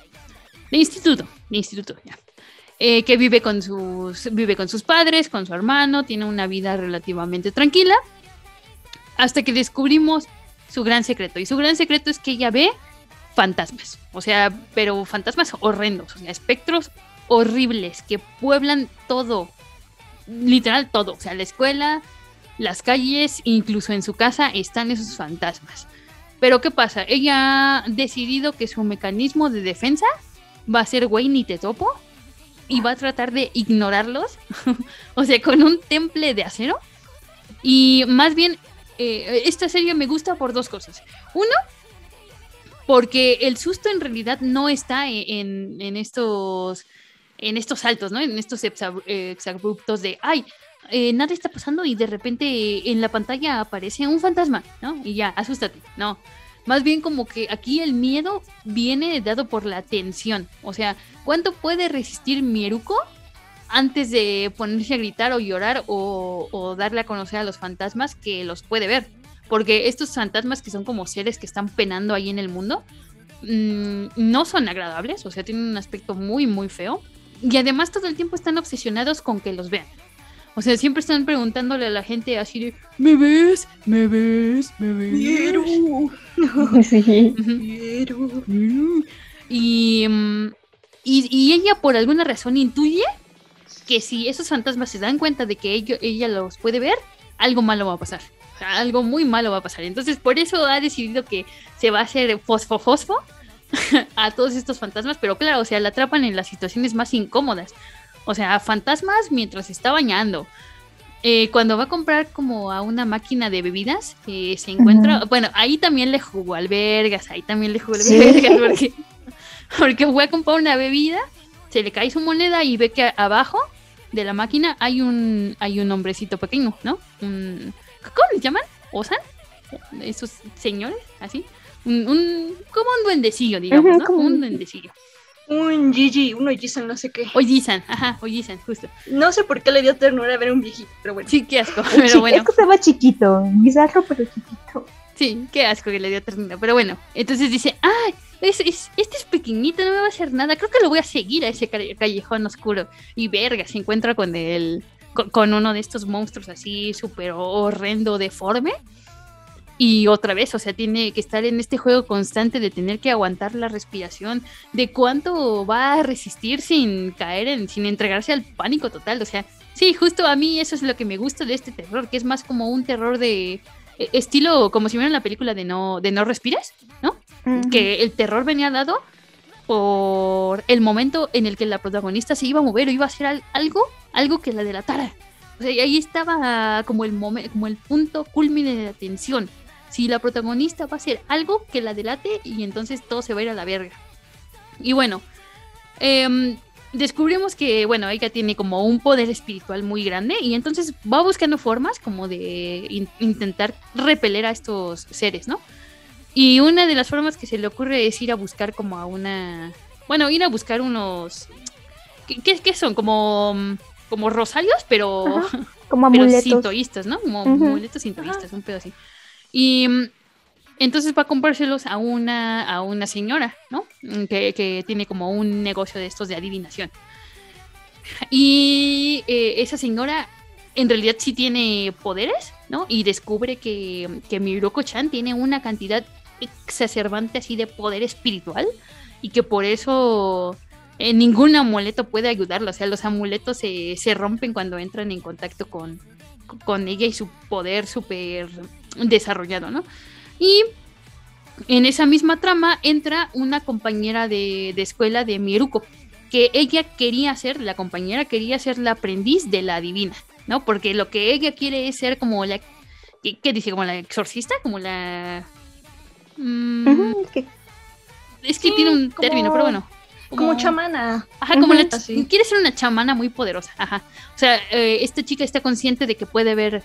De instituto, de instituto, ya. Eh, que vive con, sus, vive con sus padres, con su hermano, tiene una vida relativamente tranquila. Hasta que descubrimos su gran secreto. Y su gran secreto es que ella ve fantasmas. O sea, pero fantasmas horrendos. O sea, espectros horribles que pueblan todo. Literal todo. O sea, la escuela, las calles, incluso en su casa están esos fantasmas. Pero ¿qué pasa? Ella ha decidido que su mecanismo de defensa va a ser güey ni te topo y va a tratar de ignorarlos. o sea, con un temple de acero. Y más bien, eh, esta serie me gusta por dos cosas. Uno, porque el susto en realidad no está en, en- en estos en estos saltos, ¿no? En estos exa- eh, exabruptos de, ay, eh, nada está pasando y de repente en la pantalla aparece un fantasma, ¿no? Y ya, asústate, no. Más bien como que aquí el miedo viene dado por la tensión. O sea, ¿cuánto puede resistir Mieruko antes de ponerse a gritar o llorar o, darle a conocer a los fantasmas que los puede ver? Porque estos fantasmas que son como seres que están penando ahí en el mundo, mm, no son agradables, o sea, tienen un aspecto muy, muy feo. Y además todo el tiempo están obsesionados con que los vean. O sea, siempre están preguntándole a la gente así de, ¿me ves? ¿Me ves? ¿Me ves? Mieru, Sí. Mieru. Y, mm, y, y ella por alguna razón intuye que si esos fantasmas se dan cuenta de que ello- ella los puede ver, algo malo va a pasar. O sea, algo muy malo va a pasar. Entonces por eso ha decidido que se va a hacer fosfo fosfo a todos estos fantasmas. Pero claro, o sea, la atrapan en las situaciones más incómodas. O sea, fantasmas mientras está bañando. Eh, cuando va a comprar como a una máquina de bebidas, eh, se encuentra, bueno, ahí también le jugó albergas, ahí también le jugó Sí. albergas, porque, porque voy a comprar una bebida, se le cae su moneda y ve que abajo de la máquina hay un, hay un hombrecito pequeño, ¿no? Un- ¿Cómo les llaman? ¿Osan? Esos señores, así. Un, un- como un duendecillo, digamos, Ujú, ¿no? como Un un- duendecillo. Un Gigi, uno Gisan, no sé qué. Ojisan, ajá, Ojisan, justo. No sé por qué le dio ternura ver un viejito, pero bueno. Sí, qué asco, Sí, pero bueno. Es que estaba chiquito, bizarro, pero chiquito. Sí, qué asco que le dio ternura. Pero bueno, entonces dice, ay, es, es- este es pequeñito, no me va a hacer nada. Creo que lo voy a seguir a ese calle- callejón oscuro. Y verga, se encuentra con el, con, con uno de estos monstruos así súper horrendo, deforme. Y otra vez, o sea, tiene que estar en este juego constante de tener que aguantar la respiración, de cuánto va a resistir sin caer en, sin entregarse al pánico total. O sea, sí, justo a mí eso es lo que me gusta de este terror, que es más como un terror de eh, estilo, como si vieran la película de no, de no respires, ¿no? Que el terror venía dado por el momento en el que la protagonista se iba a mover o iba a hacer al- algo, algo que la delatara. O sea, y ahí estaba como el momento, como el punto culmine de la tensión. Si la protagonista va a hacer algo que la delate y entonces todo se va a ir a la verga. Y bueno, em, descubrimos que, bueno, ella tiene como un poder espiritual muy grande y entonces va buscando formas como de in- intentar repeler a estos seres, ¿no? Y una de las formas que se le ocurre es ir a buscar como a una... Bueno, ir a buscar unos... ¿Qué, qué- qué son? Como, como rosarios, pero, Ajá, Como pero amuletos. sintoístas, ¿no? Como Ujú. amuletos sintoístas, un pedo así. Y mm, entonces va a comprárselos a una, a una señora, ¿no? Mm, Que, que tiene como un negocio de estos de adivinación. Y eh, esa señora en realidad sí tiene poderes, ¿no? Y descubre que, que Miroko-chan tiene una cantidad exacerbante así de poder espiritual y que por eso eh, ningún amuleto puede ayudarlo. O sea, los amuletos se, se rompen cuando entran en contacto con, con ella y su poder súper desarrollado, ¿no? Y en esa misma trama entra una compañera de, de escuela de Mieruko, que ella quería ser, la compañera quería ser la aprendiz de la divina, ¿no? Porque lo que ella quiere es ser como la, ¿qué, qué dice? Como la exorcista, como la... mm, es que- es que Sí, tiene un como- término, pero bueno. Como chamana. Ajá, como la quiere ser una chamana muy poderosa. Ajá. O sea, eh, esta chica está consciente de que puede ver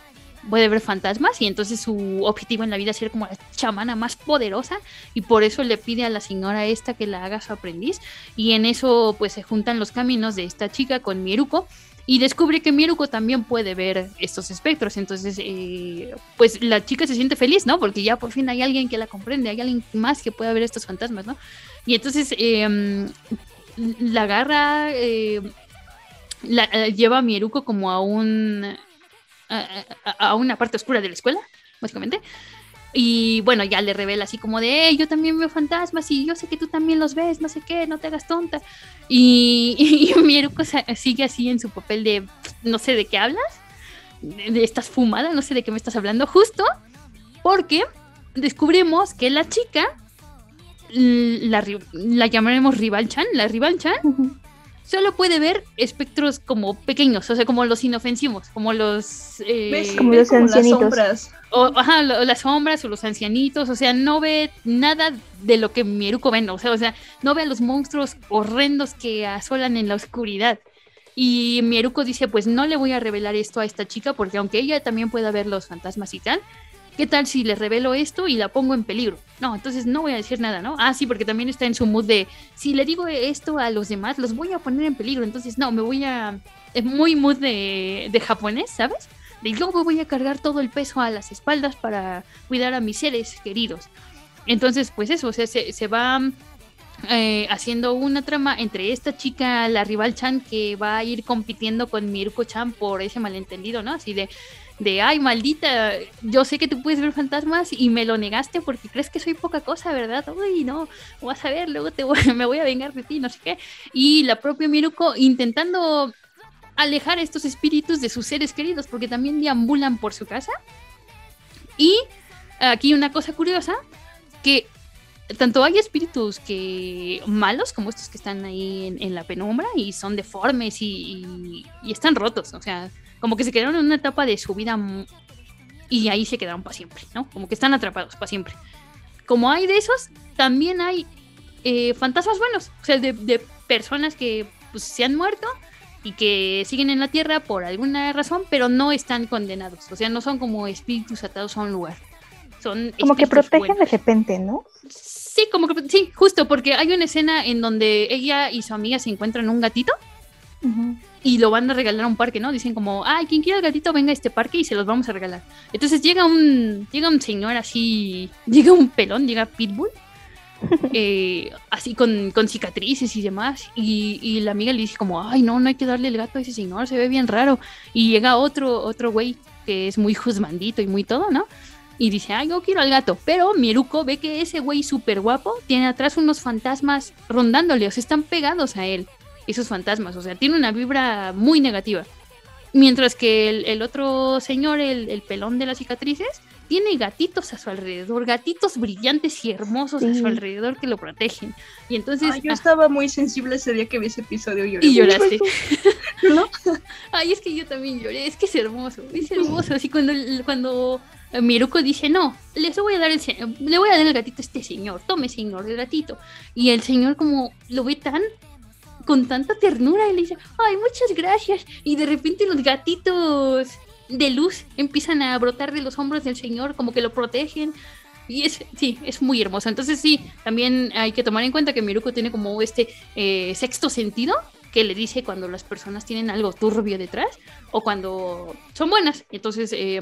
puede ver fantasmas y entonces su objetivo en la vida es ser como la chamana más poderosa y por eso le pide a la señora esta que la haga su aprendiz y en eso pues se juntan los caminos de esta chica con Mieruko y descubre que Mieruko también puede ver estos espectros. Entonces eh, pues la chica se siente feliz no porque ya por fin hay alguien que la comprende hay alguien más que pueda ver estos fantasmas no y entonces eh, la agarra eh, la, lleva a Mieruko como a un a, una parte oscura de la escuela, básicamente. Y bueno, ya le revela así como de, "Ey, yo también veo fantasmas y yo sé que tú también los ves, no sé qué, no te hagas tonta. Y, y Mieruko sa- sigue así en su papel de, no sé de qué hablas, de, de- estás fumada, no sé de qué me estás hablando, justo porque descubrimos que la chica, la llamaremos Rival Chan, la Rival Chan, solo puede ver espectros como pequeños, o sea, como los inofensivos, como los... eh, ¿Ves? Como los como las ancianitos. sombras. o, ajá, lo- las sombras o los ancianitos, o sea, no ve nada de lo que Mieruko ve, o sea, o sea, no ve a los monstruos horrendos que asolan en la oscuridad. Y Mieruko dice, pues no le voy a revelar esto a esta chica porque aunque ella también pueda ver los fantasmas y tal, ¿qué tal si le revelo esto y la pongo en peligro? No, entonces no voy a decir nada, ¿no? Ah, sí, porque también está en su mood de, si le digo esto a los demás, los voy a poner en peligro, entonces no, me voy a... Es muy mood de, de japonés, ¿sabes? De yo me voy a cargar todo el peso a las espaldas para cuidar a mis seres queridos. Entonces, pues eso, o sea, se, se va eh, haciendo una trama entre esta chica, la rival Chan, que va a ir compitiendo con Mirko Chan por ese malentendido, ¿no? Así de, de, ay, maldita, yo sé que tú puedes ver fantasmas y me lo negaste porque crees que soy poca cosa, ¿verdad? Uy, no, vas a ver, luego te voy- me voy a vengar de ti, no sé qué. Y la propia Miruko intentando alejar a estos espíritus de sus seres queridos porque también deambulan por su casa. Y aquí una cosa curiosa, que tanto hay espíritus que malos como estos que están ahí en, en la penumbra y son deformes y, y- y están rotos, o sea, como que se quedaron en una etapa de su vida y ahí se quedaron para siempre, ¿no? Como que están atrapados para siempre. Como hay de esos, también hay eh, fantasmas buenos, o sea, de, de personas que pues, se han muerto y que siguen en la tierra por alguna razón, pero no están condenados, o sea, no son como espíritus atados a un lugar. Son Como que protegen buenos. de repente, ¿no? Sí, como que sí, justo porque hay una escena en donde ella y su amiga se encuentran un gatito y lo van a regalar a un parque, ¿no? Dicen como, ay, quien quiera el gatito venga a este parque y se los vamos a regalar. Entonces llega un, llega un señor así, llega un pelón, llega Pitbull, eh, así con, con cicatrices y demás, y, y la amiga le dice como, ay, no, no hay que darle el gato a ese señor, se ve bien raro. Y llega otro, otro güey que es muy juzmandito y muy todo, ¿no? Y dice, ay, yo quiero al gato. Pero Mieruko ve que ese güey súper guapo tiene atrás unos fantasmas rondándole, o sea, están pegados a él, esos fantasmas. O sea, tiene una vibra muy negativa. Mientras que el, el otro señor, el, el pelón de las cicatrices, tiene gatitos a su alrededor, gatitos brillantes y hermosos a su alrededor que lo protegen. Y entonces... Ay, yo ah, estaba muy sensible ese día que vi ese episodio y lloré. y lloraste. ¿No? Ay, es que yo también lloré, es que es hermoso, es hermoso. Así cuando, cuando Miruko dice, no, les voy a dar el, le voy a dar el gatito a este señor, tome señor, el gatito. Y el señor como lo ve tan, con tanta ternura y le dice, ay, muchas gracias. Y de repente los gatitos de luz empiezan a brotar de los hombros del señor, como que lo protegen. Y es, sí, es muy hermoso. Entonces sí, también hay que tomar en cuenta que Miruko tiene como este eh, sexto sentido que le dice cuando las personas tienen algo turbio detrás o cuando son buenas. Entonces eh,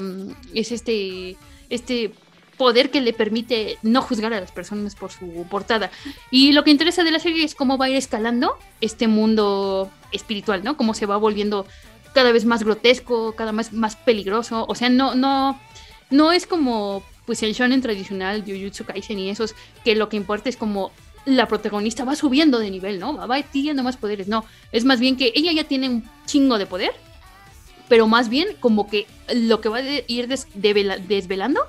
es este, este poder que le permite no juzgar a las personas por su portada. Y lo que interesa de la serie es cómo va a ir escalando este mundo espiritual, ¿no? Cómo se va volviendo cada vez más grotesco, cada vez más peligroso. O sea, no, no, no es como pues el shonen tradicional, Jujutsu Kaisen y esos, que lo que importa es como la protagonista va subiendo de nivel, ¿no? Va adquiriendo más poderes. No, es más bien que ella ya tiene un chingo de poder pero más bien como que lo que va a ir desvelando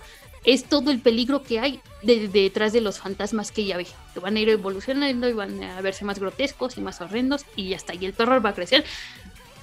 es todo el peligro que hay de- detrás de los fantasmas que ella ve. Que van a ir evolucionando y van a verse más grotescos y más horrendos y ya está. Y el terror va a crecer.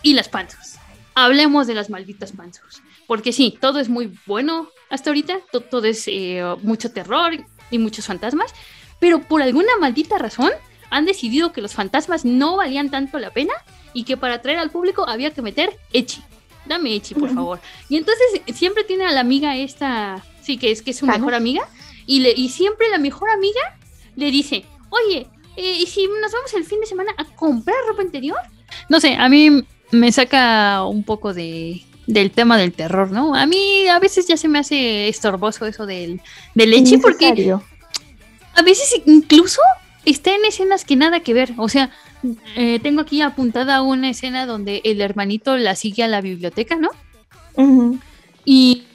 Y las panzas. Hablemos de las malditas panzas. Porque sí, todo es muy bueno hasta ahorita. to- Todo, es eh, mucho terror y muchos fantasmas. Pero por alguna maldita razón han decidido que los fantasmas no valían tanto la pena y que para atraer al público había que meter Echi. Dame Echi, por favor. Y entonces siempre tiene a la amiga esta, sí, que es que es su mejor amiga, y, le, y siempre la mejor amiga le dice, oye, eh, ¿y si nos vamos el fin de semana a comprar ropa interior? No sé, a mí me saca un poco de, del tema del terror, ¿no? A mí a veces ya se me hace estorboso eso del, del Echi, porque a veces incluso está en escenas que nada que ver. O sea, eh, tengo aquí apuntada una escena donde el hermanito la sigue a la biblioteca, ¿no? Ujú. Y,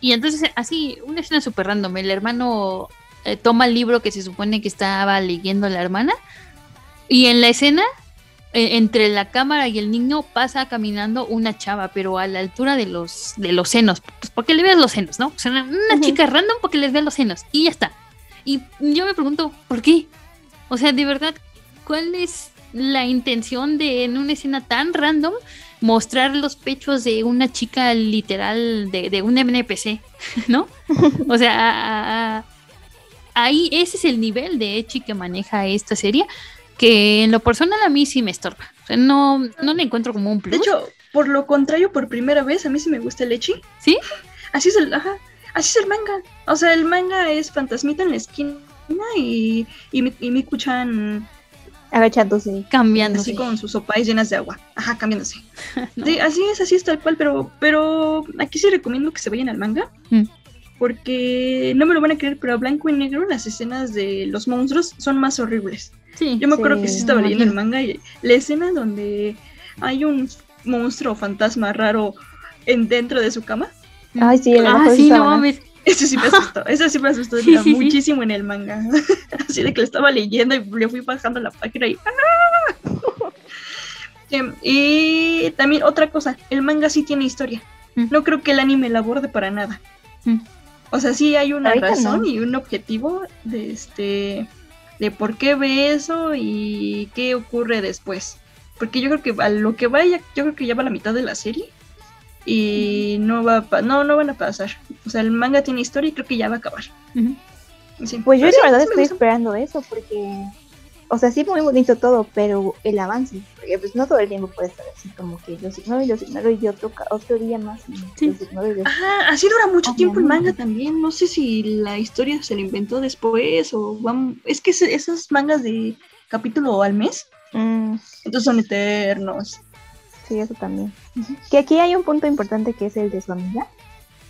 y entonces así, una escena súper random. El hermano eh, toma el libro que se supone que estaba leyendo la hermana. Y en la escena, eh, entre la cámara y el niño, pasa caminando una chava, pero a la altura de los, de los senos. Pues para que le veas los senos, ¿no? O sea, una, una Ujú. chica random para que les vea los senos. Y ya está. Y yo me pregunto, ¿por qué? O sea, de verdad, ¿cuál es la intención de en una escena tan random mostrar los pechos de una chica literal de, de un NPC, ¿no? O sea, a- a- ahí ese es el nivel de Echi que maneja esta serie, que en lo personal a mí sí me estorba. O sea, no, no le encuentro como un De plus. hecho, por lo contrario, por primera vez, a mí sí me gusta el Echi. ¿Sí? Así es el, ajá, así es el manga. O sea, el manga es fantasmita en la esquina y, y, Mi- y Miku-chan Agachándose. Cambiándose. así con sus sopais llenas de agua. Ajá, cambiándose. Sí, así es, así es tal cual, pero, pero aquí sí recomiendo que se vayan al manga. Mm. Porque no me lo van a creer, pero a blanco y negro las escenas de los monstruos son más horribles. Sí. Yo me acuerdo Sí, que sí estaba leyendo el manga y la escena donde hay un monstruo fantasma raro en, dentro de su cama. Ay, sí, el Ah, sí, no mames. Ese sí me asustó, ese sí me asustó Sí, sí, sí. muchísimo en el manga. Así de que lo estaba leyendo y le fui bajando la página y ¡ah! Em, Y también otra cosa, el manga sí tiene historia. Mm. No creo que el anime la aborde para nada. Mm. O sea, sí hay una Ahorita razón no. y un objetivo de este de por qué ve eso y qué ocurre después. Porque yo creo que a lo que vaya, yo creo que ya va la mitad de la serie y no va a pa- no no van a pasar. O sea, el manga tiene historia y creo que ya va a acabar. Sí. Pues yo sí, la verdad sí estoy esperando eso porque, o sea, sí muy bonito todo, pero el avance, porque pues no todo el tiempo puede estar así como que los ignoro y los ignoro y otro, otro día más y Sí. los ignoro y los Ajá, así dura mucho Ajá. tiempo el manga también. No sé si la historia se la inventó después o vamos. Es que ese- esos mangas de capítulo al mes, Mm, entonces son eternos. sí, eso también. Que aquí hay un punto importante que es el de su amiga,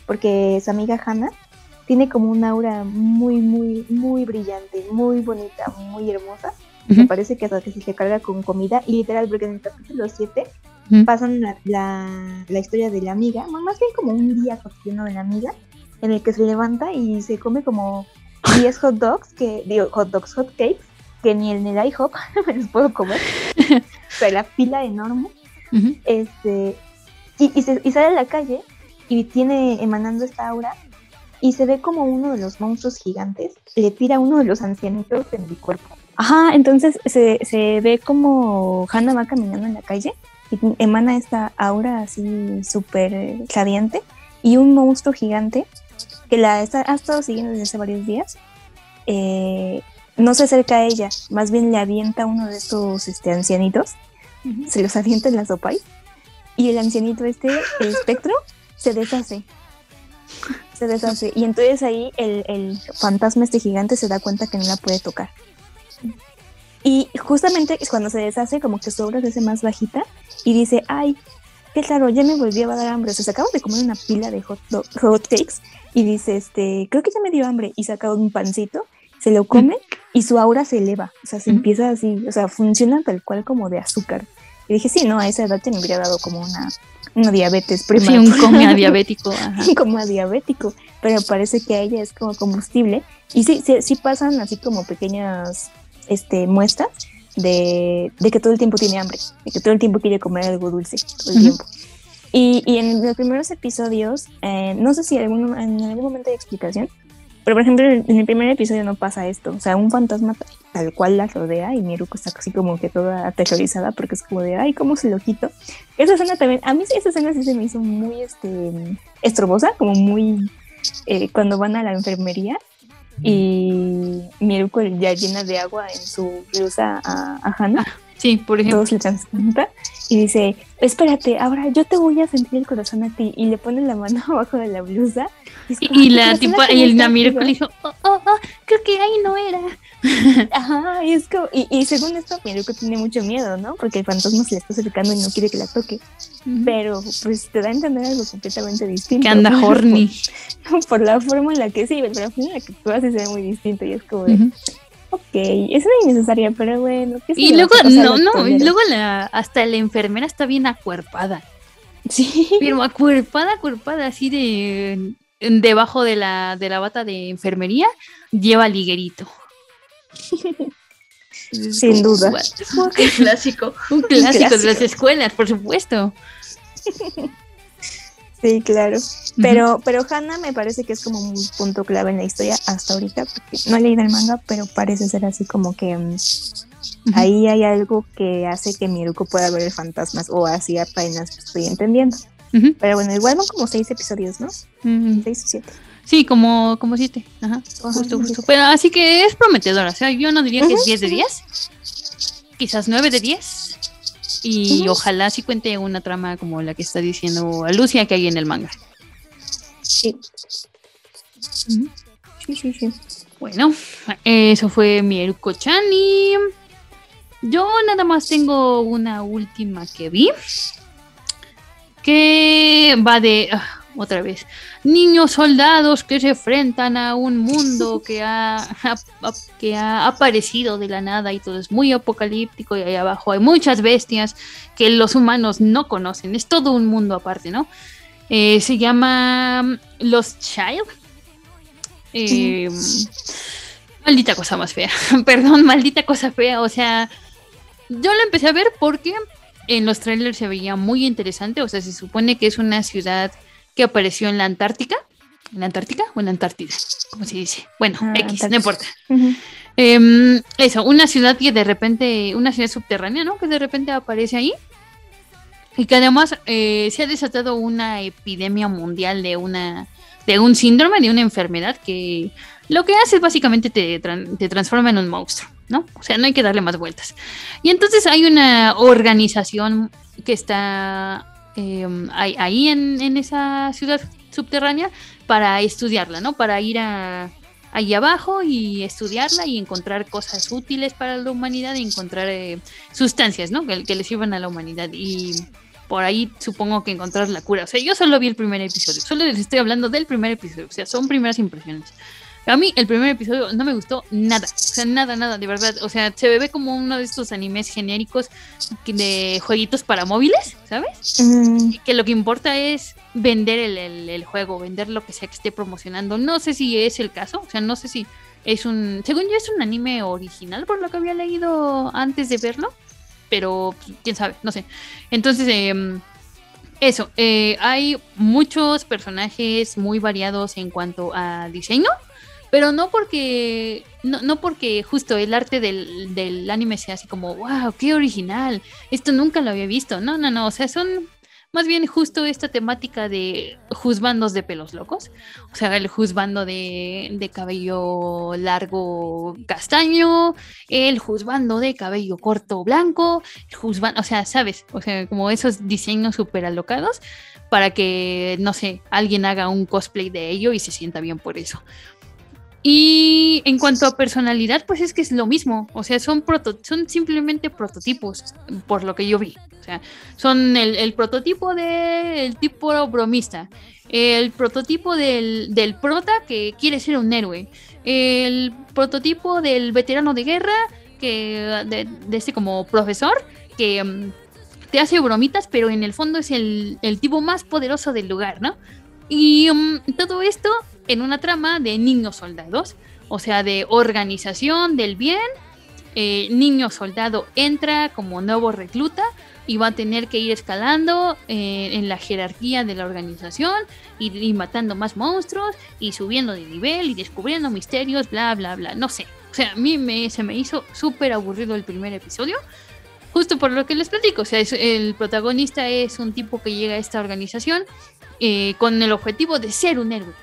porque su amiga Hannah tiene como un aura muy, muy, muy brillante, muy bonita, muy hermosa. Me Ujú. parece que hasta que se carga con comida y literal, porque en el capítulo 7 Ujú. pasan la, la, la historia de la amiga, más bien como un día cotidiano de la amiga, en el que se levanta y se come como 10 hot dogs, que digo, hot dogs, hot cakes, que ni en el IHOP me los puedo comer. o sea, la fila enorme. Este, y, y, se- y sale a la calle y tiene emanando esta aura y se ve como uno de los monstruos gigantes le tira uno de los ancianitos en el cuerpo. Ajá, entonces se, se ve como Hannah va caminando en la calle y emana esta aura así súper radiante y un monstruo gigante que la está- ha estado siguiendo desde hace varios días. eh, no se acerca a ella, más bien le avienta uno de estos este, ancianitos, se los avienta en la sopa y el ancianito este, el espectro, se deshace. Se deshace. Y entonces ahí el, el fantasma este gigante se da cuenta que no la puede tocar. Y justamente cuando se deshace, como que su obra se hace más bajita y dice, ay, qué raro, ya me volvió a dar hambre. O sea, se acaba de comer una pila de hot, hot cakes y dice, este, creo que ya me dio hambre. Y saca un pancito, se lo come y su aura se eleva. O sea, se empieza así, o sea, funciona tal cual como de azúcar. Y dije, sí, no, a esa edad te me hubiera dado como una, una diabetes Sí, primaria. un comia diabético. Ajá. como a diabético, pero parece que a ella es como combustible. Y sí, sí, sí pasan así como pequeñas este, muestras de, de que todo el tiempo tiene hambre, de que todo el tiempo quiere comer algo dulce, todo el Ujú. tiempo. Y, y en los primeros episodios, eh, no sé si algún, en algún momento hay explicación, pero por ejemplo en el primer episodio no pasa esto, o sea, un fantasma tal cual la rodea y Miruko está así como que toda aterrorizada porque es como de, ay, ¿cómo se lo quito? Esa escena también, a mí esa escena sí se me hizo muy este, estrobosa, como muy, eh, cuando van a la enfermería y Miruko ya llena de agua en su blusa a, a Hannah. Sí, por ejemplo. Todos le y dice, espérate, ahora yo te voy a sentir el corazón a ti. Y le pone la mano abajo de la blusa. Y, es como, "Ah, y tu la tipa, y el activo". le dijo, oh, oh, oh, creo que ahí no era. Ajá, y es como, y, y según esto, Miruko tiene mucho miedo, ¿no? Porque el fantasma se le está acercando y no quiere que la toque. Pero pues te da a entender algo completamente distinto. Que anda horny. Por, por la forma en la que sí, por la forma en la que tú haces se ve muy distinto y es como de, Ujú. ok, es innecesaria, pero bueno. ¿qué Y luego, no, no, y luego la, hasta la enfermera está bien acuerpada. Sí. Pero acuerpada, acuerpada, así de debajo de la, de la bata de enfermería, lleva liguerito. Sin duda. El clásico. Un clásico, de las escuelas, por supuesto. Sí, claro. Pero, pero Hannah me parece que es como un punto clave en la historia hasta ahorita, porque no he leído el manga, pero parece ser así como que mm, ahí hay algo que hace que Miruko pueda ver fantasmas, o así apenas estoy entendiendo. Pero bueno, igual van como seis episodios, ¿no? Seis o siete. Sí, como, como siete. Ajá, justo, justo. Pero así que es prometedora. O sea, yo no diría que es 10 de 10. Quizás 9 de 10. Y ojalá sí cuente una trama como la que está diciendo a Lucia que hay en el manga. Sí. Sí, sí, sí. Bueno, eso fue mi Chani. Yo nada más tengo una última que vi. Que va de. ah, otra vez. Niños soldados que se enfrentan a un mundo que ha, que ha aparecido de la nada y todo es muy apocalíptico. Y ahí abajo hay muchas bestias que los humanos no conocen. Es todo un mundo aparte, ¿no? Eh, se llama mm, Los Child. Eh, Maldita cosa más fea. Perdón, maldita cosa fea. O sea, yo lo empecé a ver porque en los trailers se veía muy interesante. O sea, se supone que es una ciudad que apareció en la Antártica. ¿En la Antártica o en la Antártida? ¿Cómo se dice? Bueno, Ah, X, no importa. Em, eso, una ciudad que de repente, una ciudad subterránea, ¿no? Que de repente aparece ahí. Y que además eh, se ha desatado una epidemia mundial de una de un síndrome, de una enfermedad que lo que hace es básicamente te transforma en un monstruo, ¿no? O sea, no hay que darle más vueltas. Y entonces hay una organización que está ahí, ahí en, en esa ciudad subterránea para estudiarla, ¿no? Para ir a, ahí abajo y estudiarla y encontrar cosas útiles para la humanidad y encontrar eh, sustancias, ¿no? Que, que le sirvan a la humanidad y por ahí supongo que encontrar la cura. O sea, yo solo vi el primer episodio, solo les estoy hablando del primer episodio, o sea, son primeras impresiones. A mí el primer episodio no me gustó nada, o sea, nada, nada, de verdad. O sea, se ve como uno de estos animes genéricos de jueguitos para móviles, ¿sabes? Mm, que lo que importa es vender el, el- el juego, vender lo que sea que esté promocionando. No sé si es el caso, o sea, no sé si es un, según yo es un anime original por lo que había leído antes de verlo, pero quién sabe, no sé. Entonces, em, eso, eh, hay muchos personajes muy variados en cuanto a diseño, pero no porque, no, no porque justo el arte del, del anime sea así como, wow, qué original, esto nunca lo había visto. No, no, no, o sea, son más bien justo esta temática de juzbandos de pelos locos, o sea, el juzbando de, de cabello largo castaño, el juzbando de cabello corto blanco, el juzbando, o sea, sabes, o sea, como esos diseños súper alocados para que, no sé, alguien haga un cosplay de ello y se sienta bien por eso. Y en cuanto a personalidad, pues es que es lo mismo. O sea, son, proto- son simplemente prototipos, por lo que yo vi. O sea, son el, el prototipo del tipo bromista, el prototipo del, del prota que quiere ser un héroe, el prototipo del veterano de guerra, que de, de este como profesor, que mm, te hace bromitas, pero en el fondo es el, el tipo más poderoso del lugar, ¿no? Y mm, todo esto en una trama de niños soldados, o sea, de organización del bien eh, niño soldado entra como nuevo recluta y va a tener que ir escalando eh, en la jerarquía de la organización y, matando más monstruos y subiendo de nivel y descubriendo misterios, bla, bla, bla. No sé. O sea, a mí me, se me hizo súper aburrido el primer episodio. Justo por lo que les platico. O sea, el protagonista es un tipo que llega a esta organización eh, con el objetivo de ser un héroe.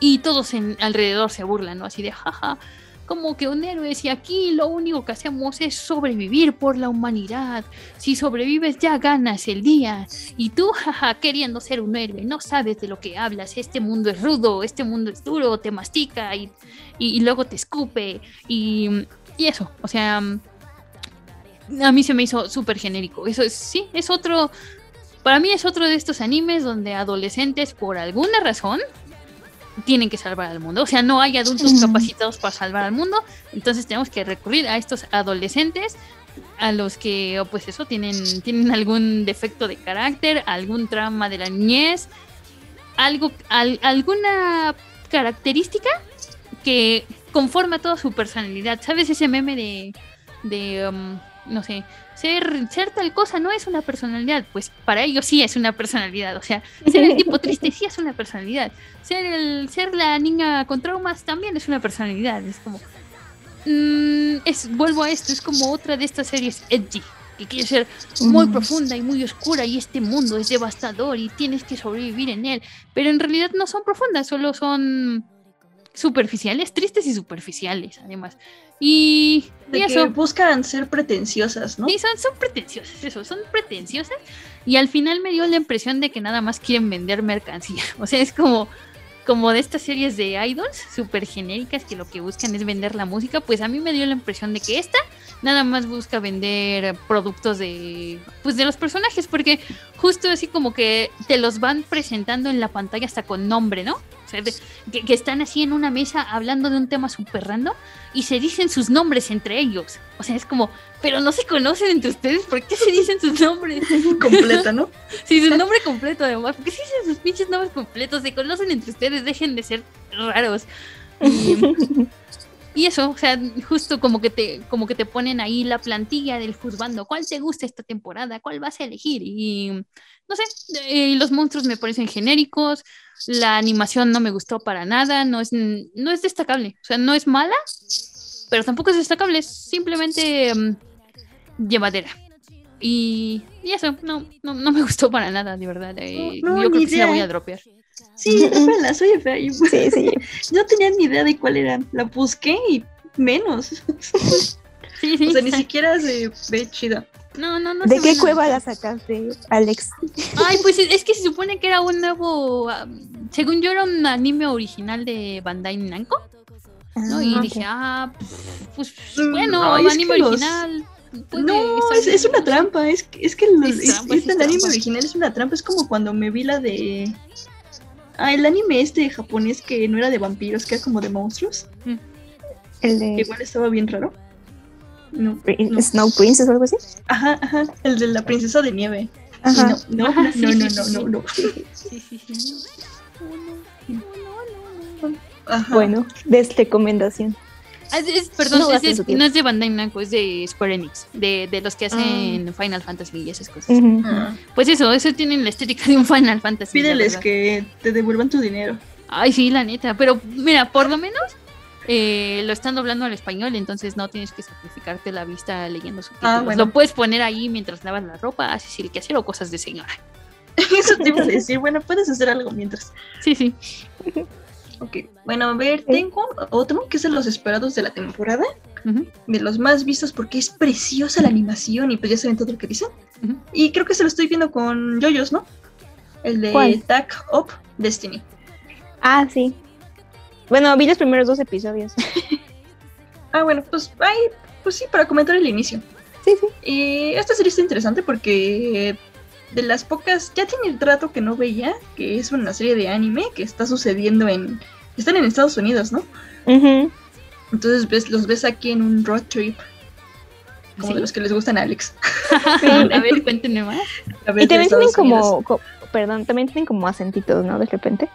Y todos en, alrededor se burlan, ¿no? Así de, jaja, como que un héroe, si aquí lo único que hacemos es sobrevivir por la humanidad. Si sobrevives ya ganas el día. Y tú, jaja, queriendo ser un héroe, no sabes de lo que hablas. Este mundo es rudo, este mundo es duro, te mastica y, y- luego te escupe. Y, y eso, o sea, a mí se me hizo súper genérico. Eso es, sí, es otro... Para mí es otro de estos animes donde adolescentes, por alguna razón, tienen que salvar al mundo. O sea, no hay adultos capacitados para salvar al mundo. Entonces tenemos que recurrir a estos adolescentes a los que, oh, pues eso, tienen, tienen algún defecto de carácter, algún trauma de la niñez, algo, al- alguna característica que conforma toda su personalidad. ¿Sabes ese meme de, de um, no sé, ser, ser tal cosa no es una personalidad? Pues para ellos sí es una personalidad. O sea, ser el tipo triste sí es una personalidad. Ser, el, ser la niña con traumas también es una personalidad. Es como, mm, es, vuelvo a esto, es como otra de estas series edgy. Que quiere ser muy Mm. profunda y muy oscura y este mundo es devastador y tienes que sobrevivir en él. Pero en realidad no son profundas, solo son superficiales, tristes y superficiales, además. Y, De y que eso. buscan ser pretenciosas, ¿no? Sí, son, son pretenciosas, eso, son pretenciosas. Y al final me dio la impresión de que nada más quieren vender mercancía. O sea, es como, como de estas series de idols súper genéricas que lo que buscan es vender la música. Pues a mí me dio la impresión de que esta nada más busca vender productos de, pues de los personajes, porque justo así como que te los van presentando en la pantalla hasta con nombre, ¿no? O sea, que, que están así en una mesa hablando de un tema súper random y se dicen sus nombres entre ellos. O sea, es como, pero no se conocen entre ustedes, ¿por qué se dicen sus nombres? Completa, ¿no? Sí, su nombre completo además. ¿Por qué se dicen sus pinches nombres completos? Se conocen entre ustedes, dejen de ser raros. Y, y eso, o sea, justo como que te, como que te ponen ahí la plantilla del juzgando. ¿Cuál te gusta esta temporada? ¿Cuál vas a elegir? Y no sé, eh, los monstruos me parecen genéricos. La animación no me gustó para nada. No es, no es destacable. O sea, no es mala, pero tampoco es destacable. Es simplemente mm, llevadera. Y, y eso, no, no, no me gustó para nada, de verdad. eh, No, no, yo creo que sí la voy a dropear. Sí, soy fea. y- Sí, sí. No tenía ni idea de cuál era. La busqué y menos. Sí, sí. O sea, ni siquiera se ve chida. No, no, no. ¿De qué cueva la sacaste, Alex? Ay, pues es que se supone que era un nuevo. según yo, era un anime original de Bandai Namco. ¿no? Y Ah, dije, ah, pues Mm, bueno, anime los- original. puede No, es, es una trampa. Es, que- es que los- Es es- trampa, este es anime trampa. original es una trampa. Es como cuando me vi la de. Ah, el anime este japonés que no era de vampiros, que era como de monstruos. El Que de igual estaba bien raro. No, Prin- no. Snow Princess o algo así. Ajá, ajá. El de la princesa de nieve. Ajá. No, no, Ajá, no, sí, no, sí, no, sí, no, sí. no, no. Sí, sí, sí. Ajá. Bueno, de esta recomendación. Ah, es- es- perdón, No es tiempo. no es de Bandai Namco, es de Square Enix, de, de los que hacen Final Fantasy y esas cosas. Ah. Pues eso, eso tienen la estética de un Final Fantasy. Pídeles que te devuelvan tu dinero. Ay, sí, la neta. Pero mira, por lo menos eh, lo están doblando al español, entonces no tienes que sacrificarte la vista leyendo subtítulos. Ah, bueno. Lo puedes poner ahí mientras lavas la ropa, haces el quehacer o cosas de señora. Eso te iba a decir. Bueno, puedes hacer algo mientras. Sí, sí. Ok, bueno, a ver, tengo otro que es de los esperados de la temporada, de los más vistos porque es preciosa la animación y pues ya saben todo lo que dicen. Y creo que se lo estoy viendo con Yoyos, ¿no? El de ¿Cuál? Tag Up Destiny. Ah, sí. Bueno, vi los primeros dos episodios. Ah, bueno, pues, ay, pues sí, para comentar el inicio. Sí, sí. Y esta serie está interesante porque de las pocas, ya tiene el trato que no veía, que es una serie de anime que está sucediendo en, están en Estados Unidos, ¿no? Ujú. Entonces ves, los ves aquí en un road trip, como ¿Sí? de los que les gustan a Alex. A ver, cuéntenme más. A ver, Y también tienen como, co- perdón, también tienen como acentitos, ¿no? De repente.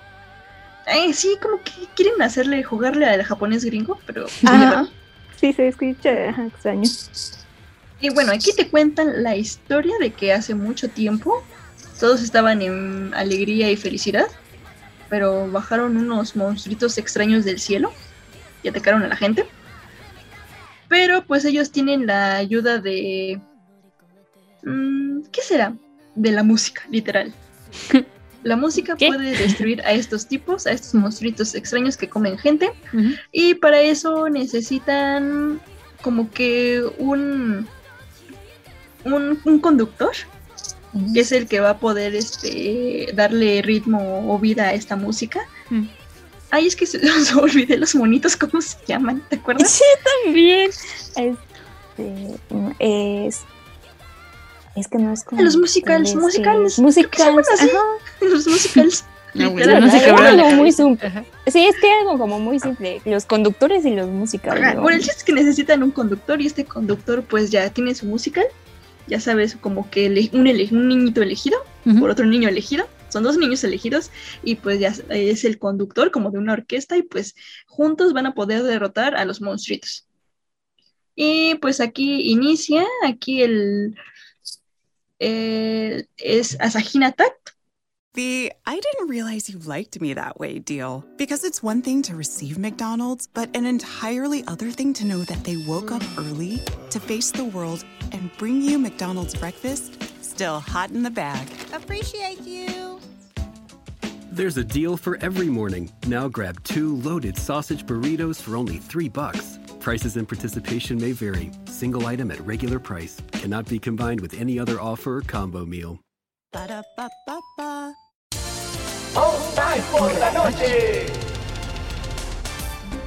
Ay, sí, como que quieren hacerle, jugarle al japonés gringo, pero Ajá. Sí, se escucha extraño. Y bueno, aquí te cuentan la historia de que hace mucho tiempo todos estaban en alegría y felicidad, pero bajaron unos monstruitos extraños del cielo y atacaron a la gente. Pero pues ellos tienen la ayuda de... mm, ¿Qué será? De la música, literal. La música puede destruir a estos tipos, a estos monstruitos extraños que comen gente. Y para eso necesitan como que un, un, un conductor, que es el que va a poder este, darle ritmo o vida a esta música. Ay, es que se, se olvidé los monitos, ¿cómo se llaman? ¿Te acuerdas? Sí, también. Este, es. Es que no es como. Los musicals, es- musicales. es- Musicals, así. ajá. Los musicals. No, sé Algo muy simple. Ajá. Sí, es que algo como muy simple. Los conductores y los musicales. Ajá, ¿no? Bueno, el chiste es que necesitan un conductor y este conductor pues ya tiene su musical. Ya sabes, como que un, un niñito elegido por otro niño elegido. Son dos niños elegidos y pues ya es el conductor como de una orquesta y pues juntos van a poder derrotar a los monstruitos. Y pues aquí inicia, aquí el... el- es Asahina Tact. The I didn't realize you liked me that way deal. Because it's one thing to receive McDonald's, but an entirely other thing to know that they woke up early to face the world and bring you McDonald's breakfast still hot in the bag. Appreciate you. There's a deal for every morning. Now grab two loaded sausage burritos for only three bucks. Prices and participation may vary. Single item at regular price cannot be combined with any other offer or combo meal. Ba-da-ba-ba-ba.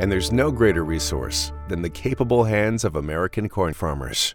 And there's no greater resource than the capable hands of American corn farmers.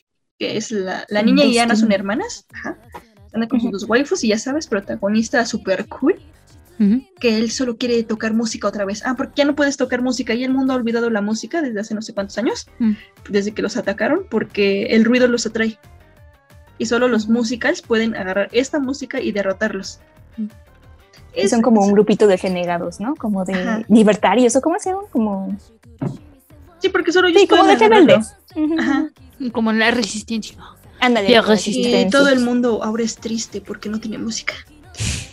Que es la, la niña y Ana son hermanas. Ajá. Anda con sus dos waifus y ya sabes, protagonista super cool. Que él solo quiere tocar música otra vez. Ah, porque ya no puedes tocar música y el mundo ha olvidado la música desde hace no sé cuántos años, Mm. desde que los atacaron, porque el ruido los atrae. Y solo los musicals pueden agarrar esta música y derrotarlos. Y son como un grupito de renegados, ¿no? Como de Ajá. libertarios, o cómo se llaman, como... Sí, porque solo ellos Sí, como de rebeldes. Ajá. Como la resistencia. Ándale. Y todo el mundo ahora es triste porque no tiene música.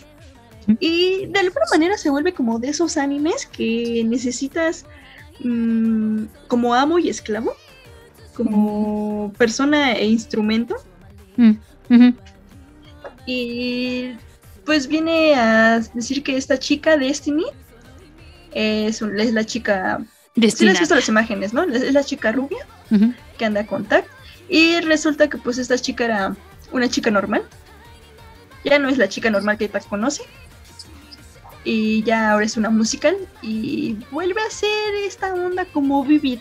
Y de alguna manera se vuelve como de esos animes que necesitas mm, como amo y esclavo, como persona e instrumento. Mm. Y pues viene a decir que esta chica Destiny es, un- es la chica... Sí les Destinada. has visto las imágenes, ¿no? Es la chica rubia Ujú. Que anda con TAC. Y resulta que pues esta chica era una chica normal. Ya no es la chica normal que TAC conoce. Y ya ahora es una musical. Y vuelve a ser esta onda como Vivid.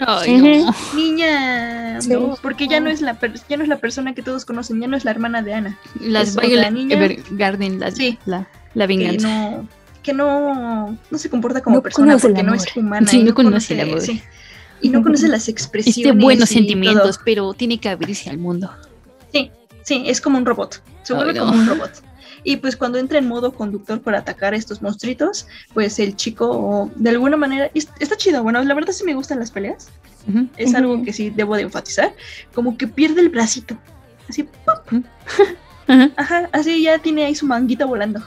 Ay, no. Niña, Sí. ¿no? porque ya no es la per- ya no es la persona que todos conocen, ya no es la hermana de Ana. Las Violet niña. Evergarden, la, Sí. la, la que venganza. no que no, no se comporta como No persona conoce porque no es humana Sí, no conoce el amor. sí. Y no conoce las Este expresiones. buenos y sentimientos, todo. pero tiene que abrirse al mundo. Sí, sí, es como un robot. Se vuelve Ay, como no. un robot. Y pues cuando entra en modo conductor para atacar a estos monstruitos, pues el chico de alguna manera es- está chido. Bueno, la verdad sí me gustan las peleas. Es algo que sí debo de enfatizar. Como que pierde el bracito. Así, ¡pop! Ajá, así ya tiene ahí su manguita volando.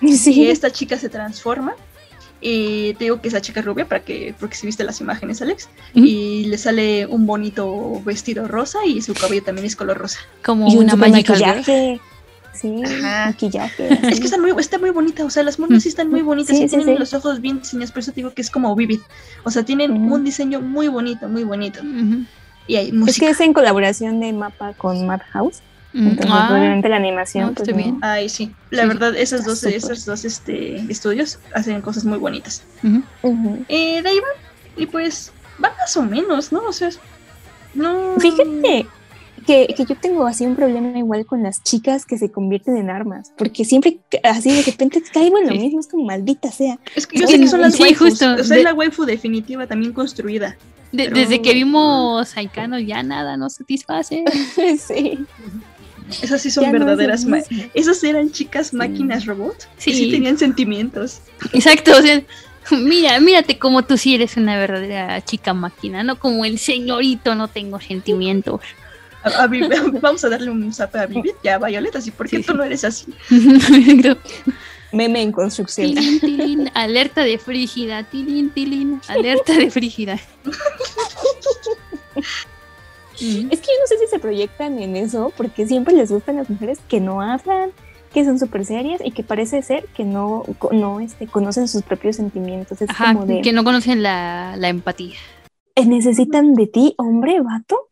Y esta chica se transforma. Y te digo que es la chica rubia para que, porque si viste las imágenes, Alex. Y le sale un bonito vestido rosa y su cabello también es color rosa. Como Y un una maquillaje. Sí, maquillaje. Es que está muy, está muy bonita, o sea, las monas sí están muy bonitas, Sí, sí, sí, tienen sí. los ojos bien diseñados, por eso te digo que es como Vivid. O sea, tienen un diseño muy bonito, muy bonito. Y hay Es música. que es en colaboración de Mapa con Madhouse. Entonces, ah. obviamente la animación. No, pues, no. bien. Ay, sí. La Sí, verdad, esas está dos, esos dos este, estudios hacen cosas muy bonitas. Ujú. Eh, de ahí va. Y pues, va más o menos, ¿no? O sea, no. Fíjate que, que yo tengo así un problema igual con las chicas que se convierten en armas, porque siempre así de repente caigo en lo mismo, es como maldita sea. Es que yo sé que son las Sí, waifus. justo. O sea, De- es la waifu definitiva, también construida. De- Pero- Desde que vimos Aikano ya nada nos satisface. sí. Esas sí son Ya verdaderas. Esas eran chicas máquinas robot. que Sí. sí tenían sentimientos. Exacto, o sea, mira, mírate como tú sí eres una verdadera chica máquina, no como el señorito no tengo sentimientos. A- vamos a darle un zap a Vivid, ya Violet, así porque tú no eres así. Meme en construcción. Tilín, tilín, alerta de frígida, tilín, tilín, alerta de frígida. Es que yo no sé si se proyectan en eso, porque siempre les gustan las mujeres que no hablan, que son súper serias y que parece ser que no, no este, conocen sus propios sentimientos. Es Ajá, como de, que no conocen la, la empatía. "Eh, necesitan de ti, hombre, vato,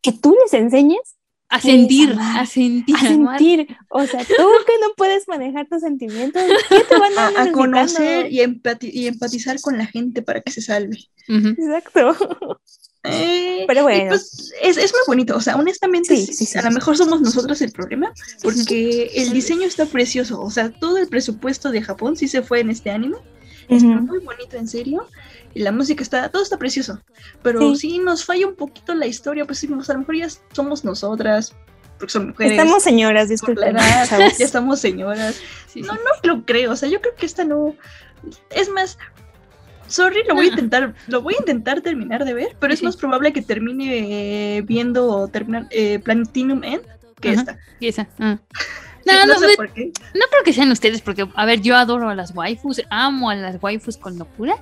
que tú les enseñes A sentir, a sentir, a sentir. O sea, tú que no puedes manejar tus sentimientos, ¿qué te van a, A, conocer y, empati- y empatizar con la gente para que se salve. Exacto. Eh, Pero bueno. pues, es, es muy bonito, o sea, honestamente, Sí, sí, sí, a lo mejor somos nosotros el problema, porque el diseño está precioso, o sea, todo el presupuesto de Japón sí se fue en este anime, está Ujú. muy bonito, en serio, y la música está, todo está precioso, pero Sí. nos falla un poquito la historia, pues sí, a lo mejor ya somos nosotras, porque son mujeres. Estamos señoras, disculpen. ya estamos señoras. no, no lo creo, o sea, yo creo que esta no, es más... Sorry, lo voy a intentar, lo voy a intentar terminar de ver, pero es más probable que termine eh, viendo o terminar eh, Platinum End que Ajá, esta. y esa, ah. Sí, No, sé por qué. no creo que sean ustedes, porque, a ver, yo adoro a las waifus, amo a las waifus con locura,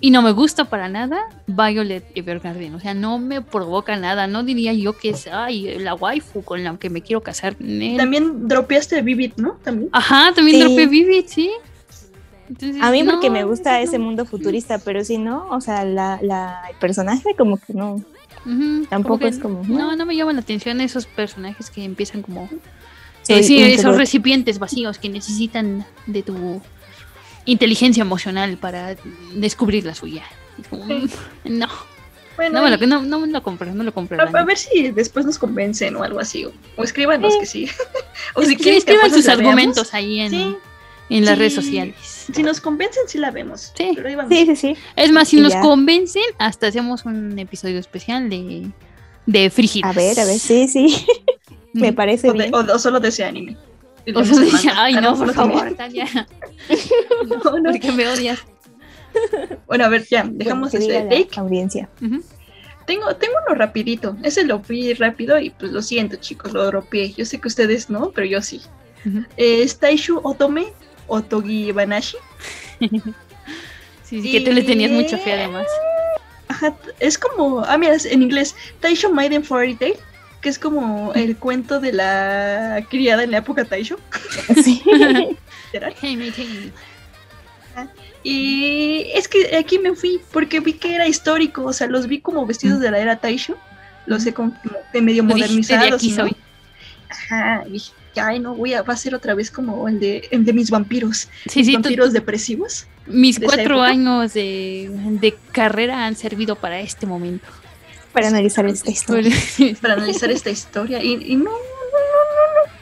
y no me gusta para nada Violet Evergarden, o sea, no me provoca nada, no diría yo que es, ay, la waifu con la que me quiero casar. También dropeaste Vivid, ¿no? También. Ajá, también Sí. dropé Vivid, sí. Entonces, A mí porque me gusta ese mundo futurista, pero si no, o sea, la, la, el personaje como que no. Tampoco es como, No, no me llaman la atención esos personajes que empiezan como. Sí, sí, esos recipientes vacíos que necesitan de tu inteligencia emocional para descubrir la suya. Como, no. Bueno, no, me lo, y- no, no me lo compro, no lo compro. a, ver si después nos convencen o algo así. O, o escríbanos que sí. o si quieren que escriban sus argumentos veamos. ahí en, Sí. En las Sí. redes sociales. Si nos convencen, sí la vemos. Sí. Pero ahí vamos. Sí, sí, sí. Es más, si Y nos ya. convencen, hasta hacemos un episodio especial de, de frígidas. A ver, a ver, sí, sí. Me parece O, de- bien. o- o solo de ese anime. O el dije, manga. ay, Ah, no, solo por favor, Tania. No, no. Porque me odias. Bueno, a ver, ya, dejamos ese diga la take. audiencia. Tengo, tengo uno rapidito. Ese lo fui rápido y pues lo siento, chicos, lo dropeé. Yo sé que ustedes no, pero yo sí. Eh, es Taishu Otome Otogi Banashi. Sí, sí, que tú le tenías mucha fe además. Ajá, es como, ah, mira, en inglés, Taisho Maiden Fairy Tale, que es como el cuento de la criada en la época Taisho. Sí. Hey. Y es que aquí me fui porque vi que era histórico, o sea, los vi como vestidos de la era Taisho, los sé como de medio modernizados. aquí ¿no? soy. Ajá, y dije, ay, no, voy a, va a ser otra vez como el de, el de mis vampiros. Sí, mis sí, tú- vampiros depresivos. Mis de cuatro años de, de carrera han servido para este momento. Para analizar esta historia. para analizar esta historia. Y, y no, no, no, no, no.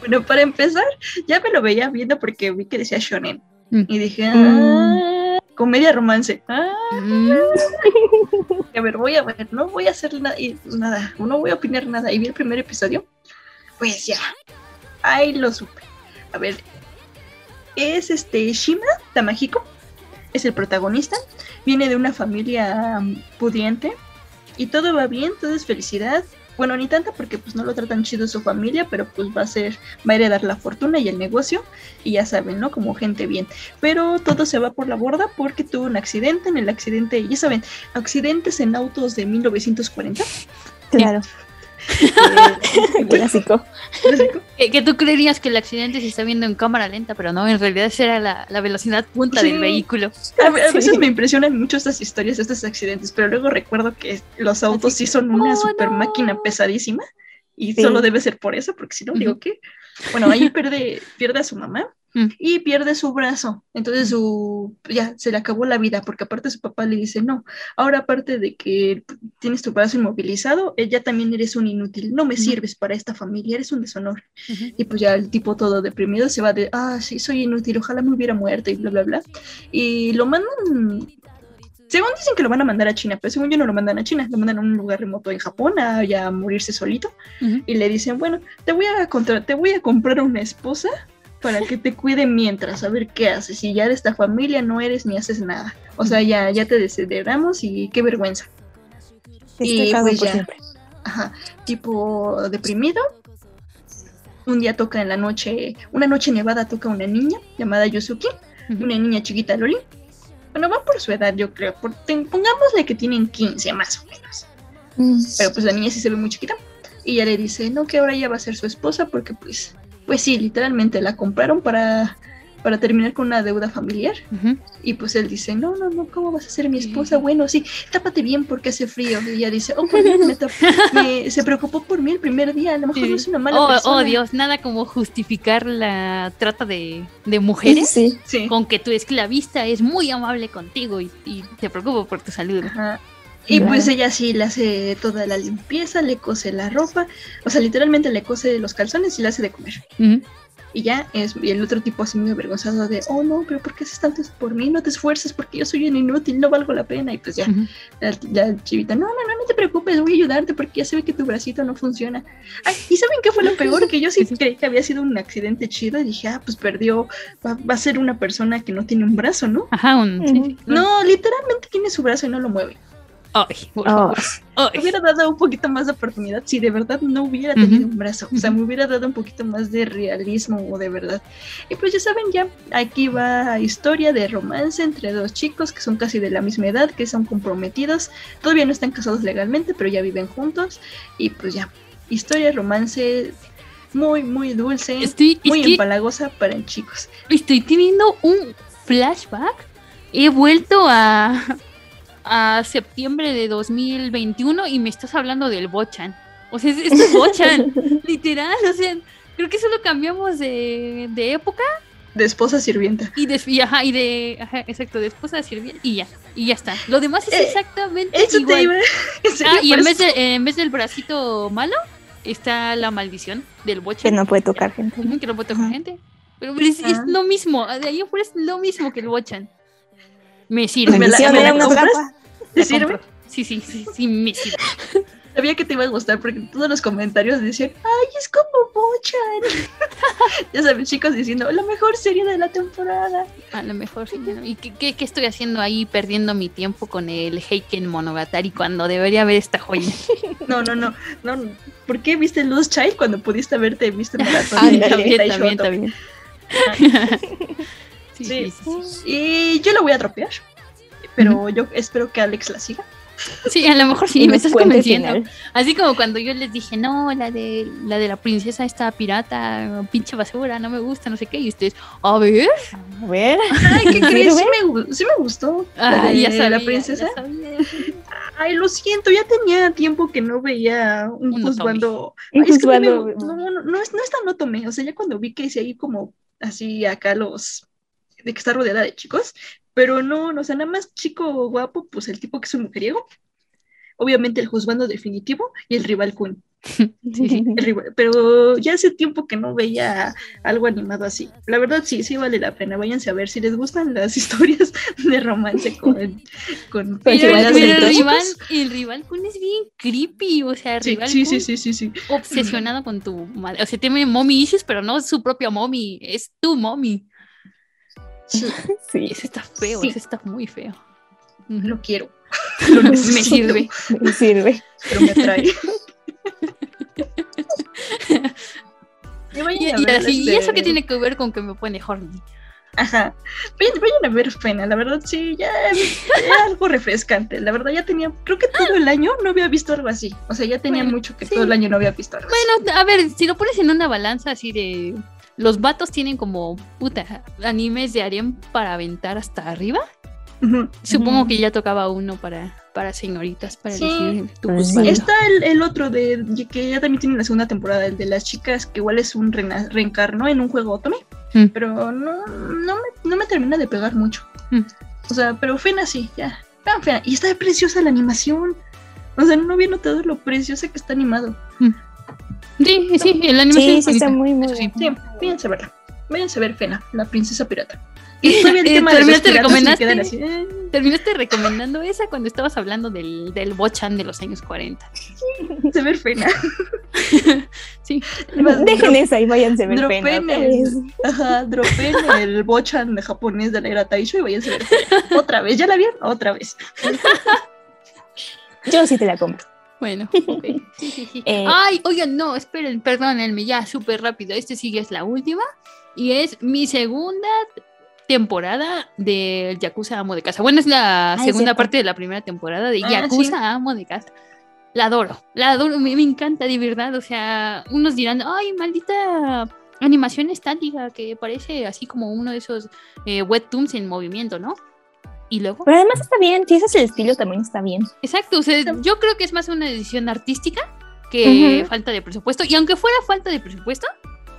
Bueno, para empezar, ya me lo veía viendo porque vi que decía shonen. Mm. Y dije, ah, comedia romance. Ah, Mm. a ver, voy a ver, no voy a hacer na- y- nada, no voy a opinar nada. Y vi el primer episodio, pues ya, ahí lo supe. A ver, es este Shima Tamahiko, es el protagonista, viene de una familia mm, pudiente y todo va bien, todo es felicidad. Bueno, ni tanta porque pues no lo tratan chido su familia, pero pues va a ser, va a heredar la fortuna y el negocio y ya saben, ¿no? Como gente bien. Pero todo se va por la borda porque tuvo un accidente, en el accidente, ya saben, accidentes en autos de 1940. Claro. Clásico. Que, que tú creerías que el accidente se está viendo en cámara lenta, pero no, en realidad esa era la, la velocidad punta Sí. del vehículo. A, ve- a veces me impresionan mucho estas historias, estos accidentes, pero luego recuerdo que los autos sí son una super máquina pesadísima y Sí. solo debe ser por eso, porque si no, digo que, bueno, ahí pierde, pierde a su mamá Mm. y pierde su brazo, entonces su, ya, se le acabó la vida, porque aparte su papá le dice, no, ahora aparte de que tienes tu brazo inmovilizado, eh, ya también eres un inútil, no me sirves para esta familia, eres un deshonor. Y pues ya el tipo todo deprimido se va de, ah, sí, soy inútil, ojalá me hubiera muerto y bla, bla, bla. Y lo mandan, según dicen que lo van a mandar a China, pero según yo no lo mandan a China, lo mandan a un lugar remoto en Japón a ya morirse solito. Y le dicen, bueno, te voy a contra te voy a comprar una esposa para que te cuide mientras, a ver qué haces. Si ya de esta familia no eres ni haces nada. O sea, ya, ya te desheredamos y qué vergüenza. Caso por ya, siempre. ajá, tipo deprimido. Un día toca en la noche, una noche nevada toca una niña llamada Yusuki, una niña chiquita Loli. Bueno, va por su edad, yo creo. Por, pongámosle que tienen 15 más o menos. Pero pues la niña sí se ve muy chiquita. Y ella le dice, no, que ahora ella va a ser su esposa porque pues, pues sí, literalmente la compraron para, para terminar con una deuda familiar. Y pues él dice, no, no, no, ¿cómo vas a ser mi esposa? Bueno, sí, tápate bien porque hace frío. Y ella dice, oh, bien, me me- se preocupó por mí el primer día, a lo mejor no es una mala oh, persona. oh, Dios, nada como justificar la trata de, de mujeres Sí. con que tu esclavista es muy amable contigo y, y te preocupa por tu salud. Y Claro. pues ella sí le hace toda la limpieza, le cose la ropa, o sea, literalmente le cose los calzones y le hace de comer. Y ya, es, y el otro tipo así muy avergonzado de, oh no, pero ¿por qué haces tanto por mí? No te esfuerces porque yo soy un inútil, no valgo la pena. Y pues ya, la, la chivita, no, no, no, no te preocupes, voy a ayudarte porque ya se ve que tu bracito no funciona. Ay, ¿y saben qué fue lo peor? Que yo sí creí que había sido un accidente chido y dije, ah, pues perdió, va, va a ser una persona que no tiene un brazo, ¿no? Ajá, un... No, literalmente tiene su brazo y no lo mueve. Ay, por Oh. favor. Ay. Me hubiera dado un poquito más de oportunidad si de verdad no hubiera tenido un brazo. O sea, me hubiera dado un poquito más de realismo o de verdad. Y pues ya saben, ya aquí va historia de romance entre dos chicos que son casi de la misma edad, que son comprometidos. Todavía no están casados legalmente, pero ya viven juntos. Y pues ya, historia, romance muy, muy dulce, Estoy- es muy que- empalagosa para chicos. Estoy teniendo un flashback. He vuelto a, a septiembre de 2021 y me estás hablando del Bochan. O sea, es- es Bochan, literal. O sea, creo que solo cambiamos de, de época De esposa sirvienta. y de, y, ajá, y de, ajá, exacto, de esposa a sirvienta y ya, y ya está. Lo demás es Eh, exactamente Eso igual. iba Ah, y en vez, de, en vez del bracito malo, está la maldición del Que Bochan. no puede tocar gente. Que no puede tocar gente. Pero es, es Ah. lo mismo, de ahí afuera es lo mismo que el Bochan. Me sirve. ¿Me la- me la compras? ¿Te sirve? Sí, sí, sí, sí, me sirve. Sabía que te iba a gustar porque todos los comentarios decían, ay, es como Bochan. ya sabes, chicos diciendo, la mejor serie de la temporada. A lo mejor sí. ¿no? ¿Y qué, qué, qué estoy haciendo ahí perdiendo mi tiempo con el Heiken Monogatari cuando debería haber esta joya? No, no, no, no. ¿Por qué viste Luz Child cuando pudiste haberte visto Maratón? Ah, también, también, también. Sí, Sí. sí. Y yo la voy a dropear, pero yo espero que Alex la siga. Sí, a lo mejor sí me estás convenciendo. final. Así como cuando yo les dije, no, la de la de la princesa esta pirata, pinche basura, no me gusta, no sé qué, y ustedes, a ver, A ver. Ay, ¿qué crees? Sí me, sí me gustó. Ah, la de ya sabía, la princesa. ya sabía. Ay, lo siento, ya tenía tiempo que no veía un juzgando. Un Ay, es que no, no, no, no es, no es tan otome. O sea, ya cuando vi que hice ahí como así acá los. de que está rodeada de chicos. Pero no, no, o sea, nada más chico guapo, pues el tipo que es un mujeriego. Obviamente el juzgando definitivo y el rival Kun. Pero ya hace tiempo que no veía algo animado así. La verdad sí, sí vale la pena. Váyanse a ver si les gustan las historias de romance con... con pero, el, rival, el rival Kun es bien creepy, o sea, el sí, rival sí, sí, sí, sí, sí, obsesionado con tu madre. O sea, tiene mommy issues, pero no su propia mommy, es tu mommy. Sí. Ese está feo, ese está muy feo. Lo quiero. Lo me sirve. Me sirve. Pero me atrae. y, y, así, ¿Y eso qué tiene que ver con que me pone horny? Ajá. Vayan, a ver Pena, la verdad sí, ya es algo refrescante. La verdad ya tenía, creo que todo el año no había visto algo así. O sea, ya tenía mucho que todo el año no había visto algo bueno, a ver, si lo pones en una balanza así de... Los vatos tienen como, puta, animes de Arien para aventar hasta arriba. Supongo que ya tocaba uno para, para señoritas, para elegir tu pues Está el, otro de que ya también tiene la segunda temporada, el de las chicas, que igual es un reencarno en un juego Otome, mm. pero no, no, me, no me termina de pegar mucho. Mm. O sea, pero Fena sí, ya. Fena. Y está preciosa la animación. O sea, no había notado lo preciosa que está animado. Mm. Sí, sí, el animación sí, sí está muy, muy Sí, váyanse a verla. Váyanse a ver Fena, la princesa pirata. Y terminaste, recomendaste, eh. terminaste recomendando esa cuando estabas hablando del, del Bochan de los años 40. Se ve pena. sí. Dejen esa y váyanse a ver pena. Ajá, dropen el Bochan de japonés de la era Taisho y váyanse a ver Otra vez, ¿ya la vieron? Otra vez. Yo sí te la compro. Bueno, ok. Eh, Ay, oigan, no, esperen, perdónenme, ya súper rápido. Este sí es la última. Y es mi segunda temporada de Yakuza Amo de Casa. Bueno, es la segunda parte de la primera temporada de ah, Yakuza Amo de Casa. La adoro, la adoro, me, encanta de verdad. O sea, unos dirán, ay, maldita animación estática que parece así como uno de esos eh, webtoons en movimiento, ¿no? Y luego. Pero además está bien, si ese es el estilo, también está bien. Exacto, o sea, yo creo que es más una edición artística que falta de presupuesto. Y aunque fuera falta de presupuesto,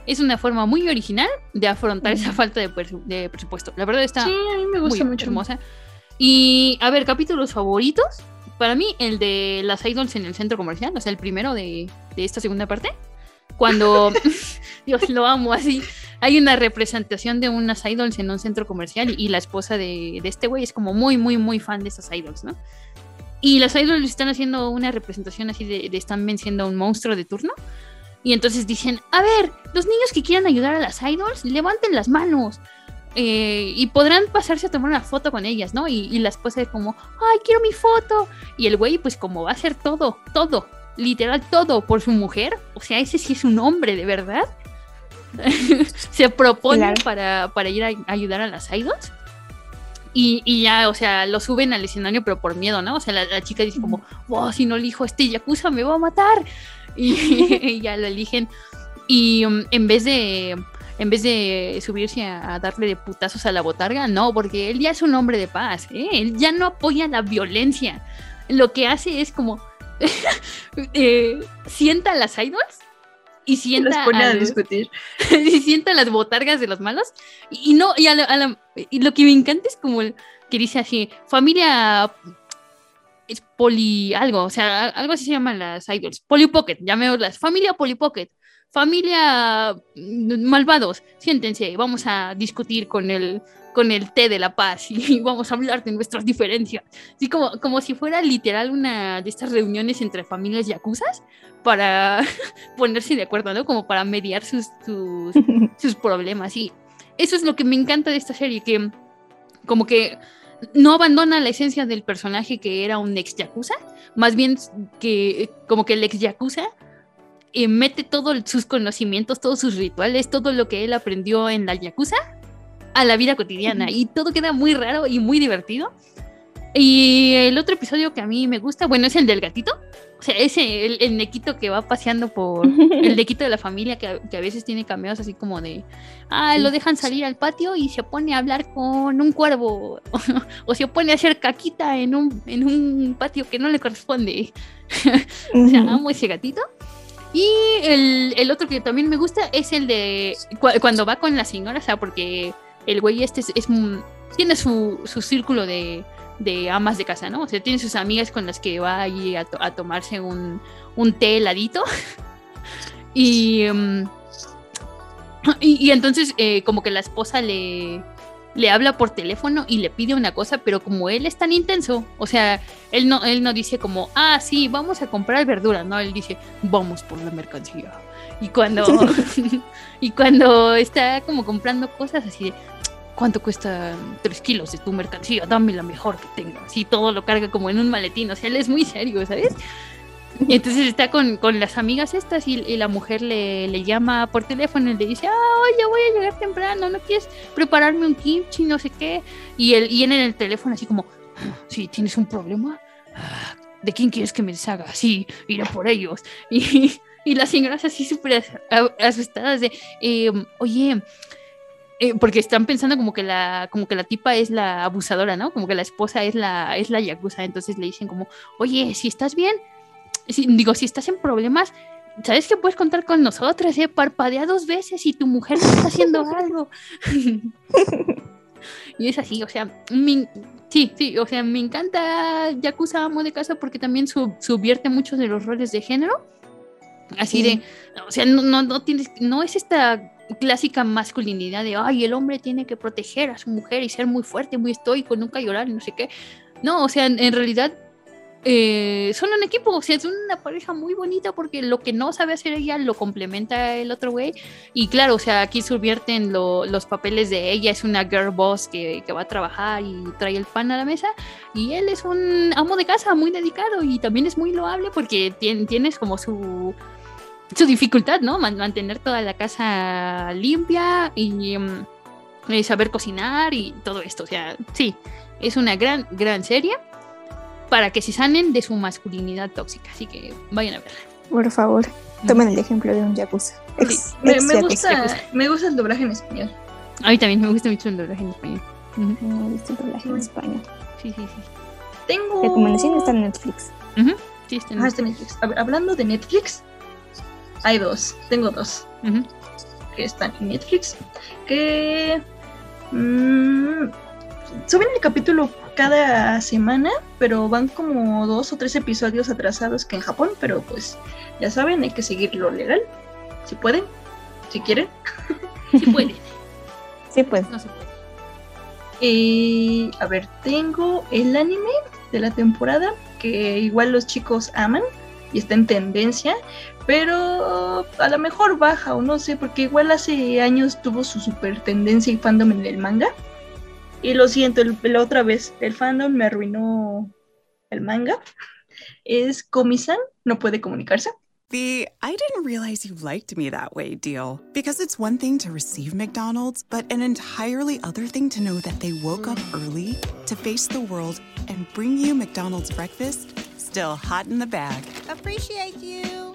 es una forma muy original de afrontar esa falta de, presupuesto. La verdad está muy mucho. hermosa. Y a ver, capítulos favoritos. Para mí, el de las idols en el centro comercial, o sea, el primero de, esta segunda parte. Cuando, Dios, lo amo así. Hay una representación de unas idols en un centro comercial y, la esposa de, este güey es como muy, muy, muy fan de esas idols, ¿no? Y las idols están haciendo una representación así de, de están venciendo a un monstruo de turno. Y entonces dicen, a ver, los niños que quieran ayudar a las idols, levanten las manos. Eh, y podrán pasarse a tomar una foto con ellas, ¿no? Y, las pose como, ay, quiero mi foto. Y el güey, pues como va a hacer todo, todo, literal todo por su mujer, o sea, ese sí es un hombre de verdad, se propone para, para, ir a ayudar a las idols. Y, ya, o sea, lo suben al escenario, pero por miedo, ¿no? O sea, la, chica dice como, wow, si no elijo este Yakuza me va a matar. y, ya lo eligen. Y um, en vez de en vez de subirse a, darle de putazos a la botarga, no, porque él ya es un hombre de paz, ¿eh? él ya no apoya la violencia. Lo que hace es como eh, sienta a las idols y sienta pone a, discutir. y sienta las botargas de los malos y, no y, y lo que me encanta es como que dice así familia es poli algo, o sea, algo así se llaman las idols. Polly Pocket, llamémoslas. Familia Polly Pocket. Familia mm, malvados, siéntense, vamos a discutir con el, con el té de la paz y vamos a hablar de nuestras diferencias. Así como, como si fuera literal una de estas reuniones entre familias yacuzas para ponerse de acuerdo, ¿no? Como para mediar sus, sus, sus problemas. Y eso es lo que me encanta de esta serie, que como que no abandona la esencia del personaje que era un ex yakuza, más bien que como que el ex yakuza eh, mete todos sus conocimientos, todos sus rituales, todo lo que él aprendió en la yakuza a la vida cotidiana y todo queda muy raro y muy divertido. Y el otro episodio que a mí me gusta, bueno, es el del gatito. O sea, ese, el, el nequito que va paseando por el nequito de la familia que, a veces tiene cameos así como de, ah, lo dejan salir al patio y se pone a hablar con un cuervo. o se pone a hacer caquita en un, en un patio que no le corresponde. o sea, amo ese gatito. Y el, el, otro que también me gusta es el de cuando va con la señora, o sea, porque el güey este es, tiene su, su círculo de, de amas de casa, ¿no? O sea, tiene sus amigas con las que va allí a, to- a tomarse un, un té heladito. y, mm, y, y entonces eh, como que la esposa le, le habla por teléfono y le pide una cosa, pero como él es tan intenso, o sea, él no, él no dice como, ah, sí, vamos a comprar verduras, no, él dice, vamos por la mercancía. Y cuando, y cuando está como comprando cosas así de, ¿cuánto cuesta tres kilos de tu mercancía? Dame la mejor que tengo. Así todo lo carga como en un maletín, o sea, él es muy serio, ¿sabes? Y entonces está con, con las amigas estas y, y la mujer le, le llama por teléfono y le dice, ah, oye, voy a llegar temprano, ¿no quieres prepararme un kimchi, no sé qué? Y él, y él en el teléfono así como, sí, ¿tienes un problema? "Ah, ¿De quién quieres que me deshaga? Sí, iré por ellos. Y, y las señoras así súper asustadas de, eh, oye, eh, porque están pensando como que la como que la tipa es la abusadora, ¿no? Como que la esposa es la es la yakuza, entonces le dicen como, "Oye, si estás bien, si- digo, si estás en problemas, sabes que puedes contar con nosotras, eh, parpadea dos veces y tu mujer no está haciendo algo." y es así, o sea, me- sí, sí, o sea, me encanta Yakuza Amo de Casa porque también sub- subvierte muchos de los roles de género. Así de, o sea, no, no, no tienes, no es esta clásica masculinidad de, ay, el hombre tiene que proteger a su mujer y ser muy fuerte, muy estoico, nunca llorar, no sé qué. No, o sea, en, en realidad eh, son un equipo, o sea, son una pareja muy bonita porque lo que no sabe hacer ella lo complementa el otro güey. Y claro, o sea, aquí subvierten lo- los papeles de ella, es una girl boss que, que va a trabajar y trae el pan a la mesa. Y él es un amo de casa muy dedicado y también es muy loable porque tien- tienes como su su dificultad, ¿no? Man- mantener toda la casa limpia y mm, eh, saber cocinar y todo esto. O sea, sí, es una gran, gran serie para que se sanen de su masculinidad tóxica. Así que vayan a verla. Por favor, tomen el ejemplo de un yakuza. Ex- Me, ex me yakuza. gusta, me gusta el doblaje en español. A mí también me gusta mucho el doblaje en español. He visto el doblaje en español. Sí, sí, sí. Tengo. Recomendación está en Netflix. Ujú. Sí, está en Ah, está en Netflix. Hablando de Netflix, hay dos. Tengo dos que están en Netflix. Que mm, suben el capítulo cada semana, pero van como dos o tres episodios atrasados que en Japón. Pero pues ya saben, hay que seguir lo legal. Si pueden, si quieren. Sí puede. Sí, pues. No se puede. Y a ver, tengo el anime de la temporada que igual los chicos aman y está en tendencia, pero a lo mejor baja o no sé, porque igual hace años tuvo su super tendencia y fandom en el manga. Y lo siento, el- la otra vez el fandom me arruinó el manga. Es Komi-san, no puede comunicarse. The I didn't realize you liked me that way deal. Because it's one thing to receive McDonald's, but an entirely other thing to know that they woke up early to face the world and bring you McDonald's breakfast still hot in the bag. Appreciate you.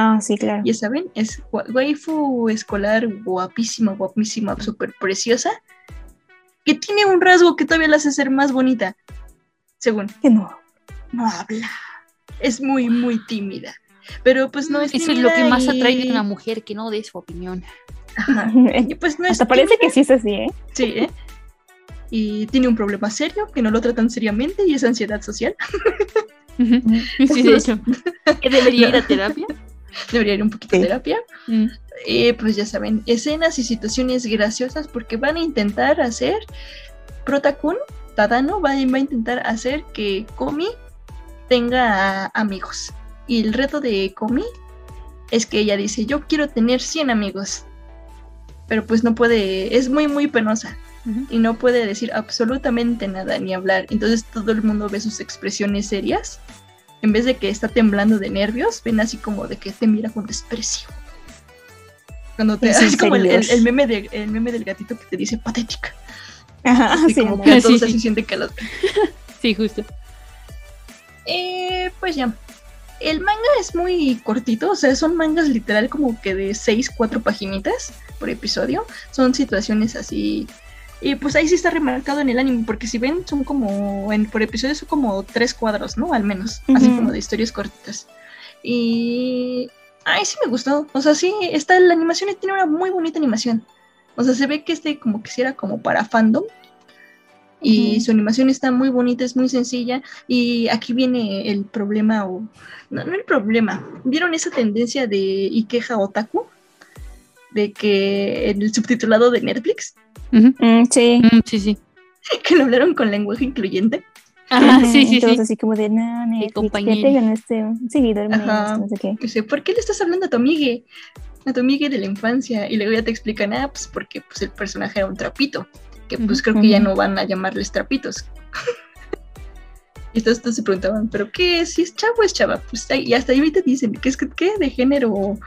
Ah, sí, claro. Ya saben, es wa- waifu escolar guapísima, guapísima, súper preciosa, que tiene un rasgo que todavía la hace ser más bonita, según. Que no. No habla. Es muy, muy tímida. Pero pues no es Eso es lo que más y- atrae de una mujer que no dé su opinión. Ajá. Y pues no es Hasta parece que sí es así, ¿eh? Sí, ¿eh? Y tiene un problema serio que no lo tratan seriamente y es ansiedad social. Sí, de hecho. ¿Que debería ir a terapia? Debería ir un poquito a terapia. Mm. Eh, pues ya saben, escenas y situaciones graciosas porque van a intentar hacer, Protakun, Tadano va, va a intentar hacer que Komi tenga amigos. Y el reto de Komi es que ella dice, yo quiero tener 100 amigos. Pero pues no puede, es muy, muy penosa. y no puede decir absolutamente nada ni hablar. Entonces todo el mundo ve sus expresiones serias. En vez de que está temblando de nervios, ven así como de que te mira con desprecio. Cuando te es como el, el, meme de, el meme del gatito que te dice patética. Ajá, así sí, como no. que todos Sí, así sí. sienten que lo Sí, justo. Eh, pues ya. El manga es muy cortito, o sea, son mangas literal como que de 6, 4 paginitas por episodio. Son situaciones así. Y pues ahí sí está remarcado en el anime, porque si ven, son como, en, por episodio son como tres cuadros, ¿no? Al menos, así como de historias cortitas. Y... Ay, sí me gustó. O sea, sí, está, la animación tiene una muy bonita animación. O sea, se ve que este como que sí era como para fandom. Y su animación está muy bonita, es muy sencilla. Y aquí viene el problema, o no, no el problema. ¿Vieron esa tendencia de Ikeja Otaku? De que en el subtitulado de Netflix, Ujú. Mm, sí. Mm, sí, sí. que lo hablaron con lenguaje incluyente. Ajá, sí, sí, todos sí. así como de, no, Netflix, un seguidor menos, Ajá. no sé qué. Dice, ¿por qué le estás hablando a tu amigue? A tu amigue de la infancia. Y luego ya te explican, ah, pues porque pues, el personaje era un trapito. Que pues creo que ya no van a llamarles trapitos. y entonces todos se preguntaban, ¿pero qué? Si es chavo, es chava. Pues ahí- y hasta ahí ahorita dicen, ¿qué es que qué? De género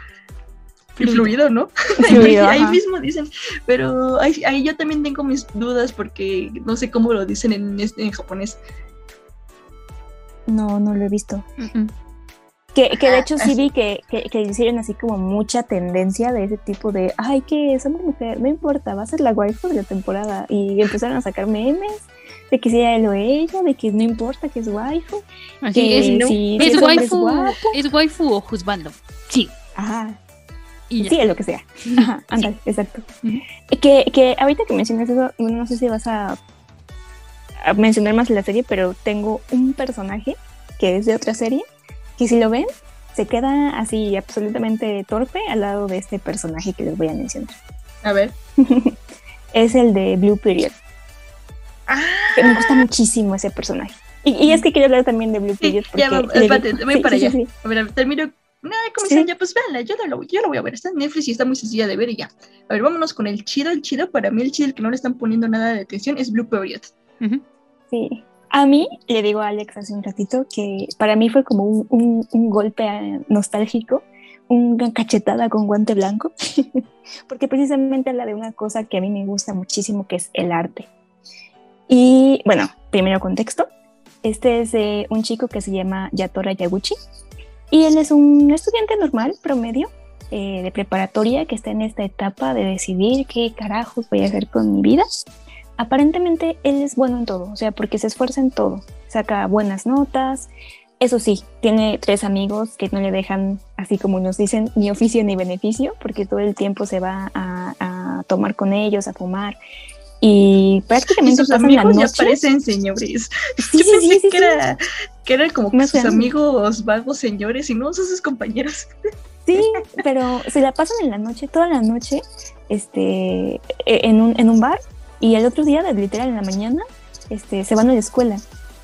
Fluido. fluido, ¿no? Fluido, ahí, ajá. mismo dicen, pero ahí, ahí yo también tengo mis dudas porque no sé cómo lo dicen en, en japonés. No, no lo he visto. Que, que de Ajá, hecho sí vi que, que, que hicieron así como mucha tendencia de ese tipo de, ay, que somos mujer, no importa, va a ser la waifu de la temporada. Y empezaron a sacar memes de que sea él o ella, de que no importa que es waifu. Así que es, si- ¿no? si es, hombre waifu, guapo. es waifu o juzgando. Sí. Ajá. Y ya. Sí, es lo que sea. Ajá, ándale, exacto. Que, que ahorita que mencionas eso, no sé si vas a, a mencionar más la serie, pero tengo un personaje que es de otra serie, que si lo ven, se queda así absolutamente torpe al lado de este personaje que les voy a mencionar. A ver. Es el de Blue Period. Ah, Que me gusta muchísimo ese personaje. Y, y es que quiero hablar también de Blue sí, Period. ya le vi- espérate, voy sí, para sí, allá. sí, sí. A ver, termino. Nada, como Sí. ya pues véanla, yo lo, yo lo voy a ver, está en Netflix y está muy sencilla de ver y ya. A ver, vámonos con el chido, el chido, para mí el chido, el que no le están poniendo nada de atención es Blue Period. Ujú. Sí. A mí, le digo a Alex hace un ratito, que para mí fue como un, un- un golpe eh, nostálgico, una cachetada con guante blanco, porque precisamente habla de una cosa que a mí me gusta muchísimo, que es el arte. Y bueno, primero contexto. Este es de un chico que se llama Yatora Yaguchi, y él es un estudiante normal, promedio, eh, de preparatoria, que está en esta etapa de decidir qué carajos voy a hacer con mi vida aparentemente él es bueno en todo, o sea, porque se esfuerza en todo, saca buenas notas. Eso sí, tiene tres amigos que no le dejan, así como nos dicen, ni oficio ni beneficio, porque todo el tiempo se va a, a tomar con ellos, a fumar. Y Y prácticamente sus pasan la amigos ya noche. parecen señores. Sí, Yo sí, pensé sí, que. Era, que eran como que sus amigos vagos señores y no son sus compañeros. Sí, pero se la pasan en la noche, toda la noche, este, e- en un, en un bar y el otro día, literal en la mañana, este, se van a la escuela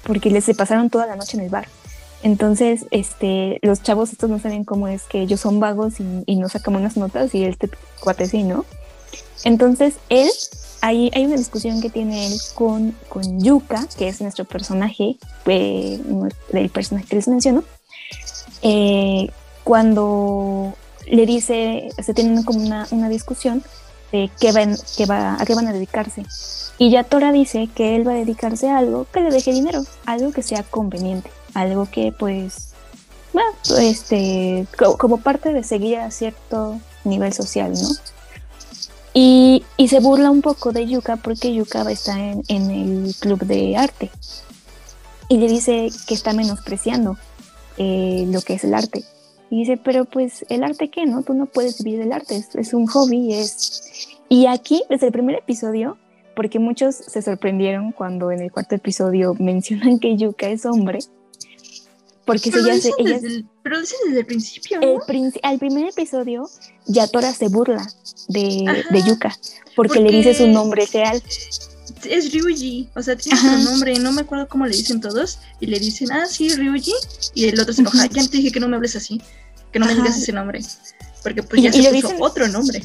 porque les se pasaron toda la noche en el bar. Entonces, este, los chavos estos no saben cómo es que ellos son vagos y, y no sacan buenas notas y este cuate sí, ¿no? Entonces, él, hay, hay una discusión que tiene él con, con Yuka, que es nuestro personaje, eh, el personaje que les menciono, eh, cuando le dice, se tienen como una, una discusión de qué van, qué va, a qué van a dedicarse. Y Yatora dice que él va a dedicarse a algo que le deje dinero, algo que sea conveniente, algo que pues, bueno, este, co- como parte de seguir a cierto nivel social, ¿no? Y, se burla un poco de Yuka porque Yuka está en, en el club de arte. Y le dice que está menospreciando eh, lo que es el arte. Y dice, pero pues el arte qué, ¿no? Tú no puedes vivir del arte, es, es un hobby, es... Y aquí, desde el primer episodio, porque muchos se sorprendieron cuando en el cuarto episodio mencionan que Yuka es hombre, porque Pero, ella dicen se, ella desde el, pero dicen desde el principio, el princi- al primer episodio, Yatora se burla de, Ajá. de Yuka, porque, le dice su nombre real. Es Ryuji, o sea, tiene Ajá. otro nombre, no me acuerdo cómo le dicen todos, y le dicen, ah, sí, Ryuji, y el otro se enoja, ya te dije que no me hables así, que no me Ajá. digas ese nombre, porque pues Y- ya y se puso dicen- otro nombre.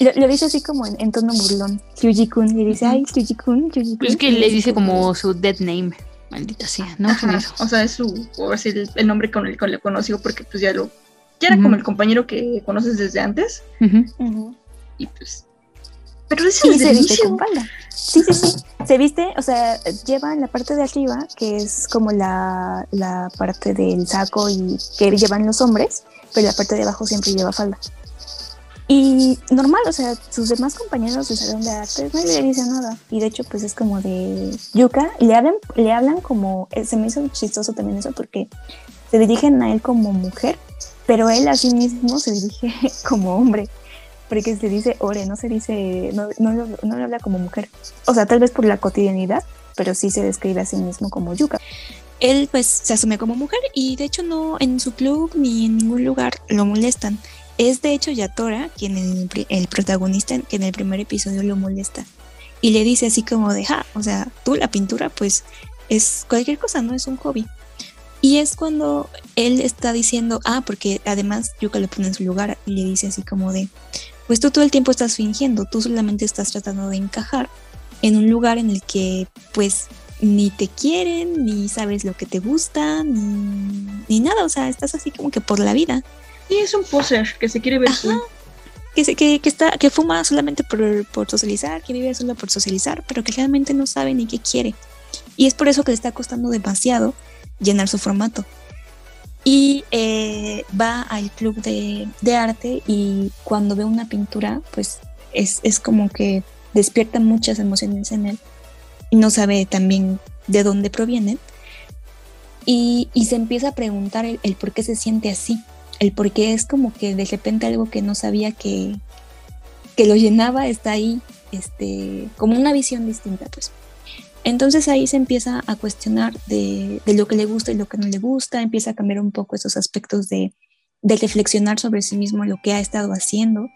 Lo, lo dice así como en, en tono burlón. Hyuji-kun. Y dice, ay, Hyuji-kun, Hyuji-kun. Es que le dice como su dead name. Maldita sea, ¿no? O sea, es su, o es el, el nombre con el que le conoció porque pues ya lo, ya era como el compañero que conoces desde antes y pues, pero ese Sí, es se viste con falda. Sí, sí, sí. Se viste, o sea, lleva en la parte de arriba, que es como la, la parte del saco y que llevan los hombres, pero la parte de abajo siempre lleva falda. Y normal, o sea, sus demás compañeros de salón de arte no le dicen nada. Y de hecho, pues es como de Yuka, le hablan, le hablan como, eh, se me hizo chistoso también eso porque se dirigen a él como mujer, pero él a sí mismo se dirige como hombre porque se dice ore, no se dice, no, no, no le habla como mujer. O sea, tal vez por la cotidianidad, pero sí se describe a sí mismo como yuka. Él pues se asume como mujer y de hecho no en su club ni en ningún lugar lo molestan. Es de hecho Yatora quien el, protagonista que en el primer episodio lo molesta y le dice así como de, ja, o sea, tú la pintura pues es cualquier cosa, no es un hobby. Y es cuando él está diciendo, ah, porque además Yuka lo pone en su lugar y le dice así como de, pues tú todo el tiempo estás fingiendo, tú solamente estás tratando de encajar en un lugar en el que pues ni te quieren, ni sabes lo que te gusta, ni, ni nada, o sea, estás así como que por la vida. Sí, es un poser que se quiere ver cool. Que, se- que, que está, que fuma solamente por, por socializar, que vive solo por socializar, pero que realmente no sabe ni qué quiere. Y es por eso que le está costando demasiado llenar su formato. Y eh, va al club de, de arte y cuando ve una pintura, pues es, es como que despierta muchas emociones en él y no sabe también de dónde provienen. Y, y se empieza a preguntar el, el por qué se siente así, el por qué es como que de repente algo que no sabía que, que lo llenaba está ahí, este, como una visión distinta, pues. Entonces ahí se empieza a cuestionar de, de lo que le gusta y lo que no le gusta, empieza a cambiar un poco esos aspectos de, reflexionar sobre sí mismo, lo que ha estado haciendo,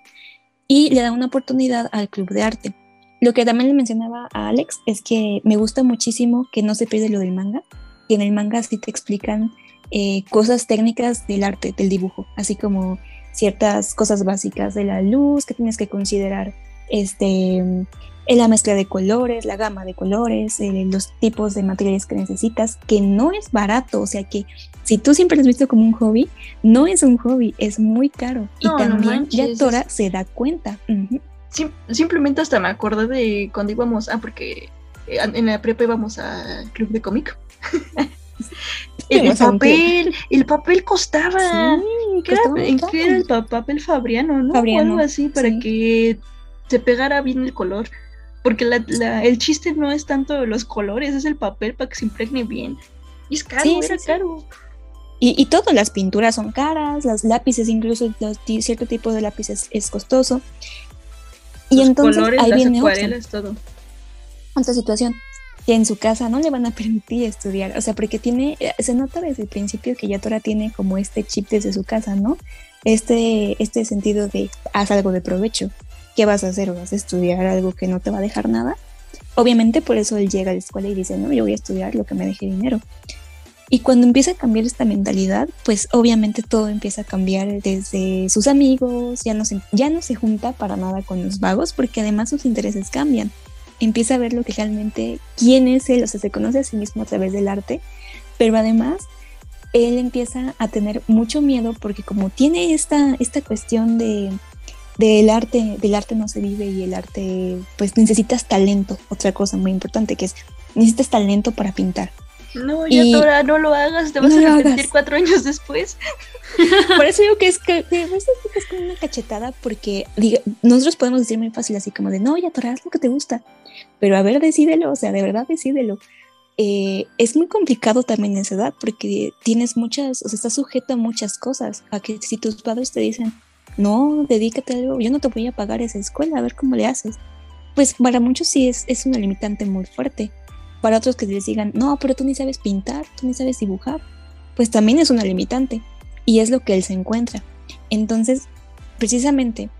y le da una oportunidad al club de arte. Lo que también le mencionaba a Alex es que me gusta muchísimo que no se pierde lo del manga, que en el manga sí te explican eh, cosas técnicas del arte, del dibujo, así como ciertas cosas básicas de la luz que tienes que considerar, este, la mezcla de colores, la gama de colores, eh, los tipos de materiales que necesitas, que no es barato, o sea que si tú siempre lo has visto como un hobby, no es un hobby, es muy caro. No, no y también manches, Yatora es- se da cuenta. Ujú. Sim- simplemente hasta me acordé de cuando íbamos, ah, porque eh, en la prepa íbamos al club de cómic. el, papel, el papel costaba. Sí, ¿Qué era, costaba en caro. qué era el pa- papel Fabriano, no? Fabriano, o algo así para sí. que se pegara bien el color. Porque la- la- el chiste no es tanto los colores, es el papel para que se impregne bien. Y es caro, Sí, era sí, sí. caro. Y, y todo, las pinturas son caras, los lápices, incluso los cierto tipo de lápices es costoso. Y Los entonces colores, ahí las viene otra, todo. otra situación, que en su casa no le van a permitir estudiar, o sea, porque tiene, eh, se nota desde el principio que Yatora tiene como este chip desde su casa, ¿no? Este, este sentido de haz algo de provecho, ¿qué vas a hacer? ¿Vas a estudiar algo que no te va a dejar nada? Obviamente por eso él llega a la escuela y dice, no, yo voy a estudiar lo que me deje dinero. Y cuando empieza a cambiar esta mentalidad, pues obviamente todo empieza a cambiar desde sus amigos, ya no ya no se junta para nada con los vagos, porque además sus intereses cambian. Empieza a ver lo que realmente, quién es él, o sea, se conoce a sí mismo a través del arte, pero además él empieza a tener mucho miedo porque como tiene esta, esta cuestión de del arte, del arte no se vive y el arte, pues necesitas talento, otra cosa muy importante que es, necesitas talento para pintar. No, Y- ya Tora, no lo hagas, te vas No a arrepentir cuatro años después. Por eso digo que es, que, que es como una cachetada porque diga, nosotros podemos decir muy fácil así como de, no, ya Tora, haz lo que te gusta, pero a ver, decídelo, o sea, de verdad decídelo. Eh, es muy complicado también en esa edad porque tienes muchas, o sea, estás sujeto a muchas cosas, a que si tus padres te dicen, no, dedícate a algo, yo no te voy a pagar esa escuela, a ver cómo le haces. Pues para muchos sí es, es una limitante muy fuerte. Para otros que les digan, no, pero tú ni sabes pintar, tú ni sabes dibujar, pues también es una limitante. Y es lo que él se encuentra. Entonces, precisamente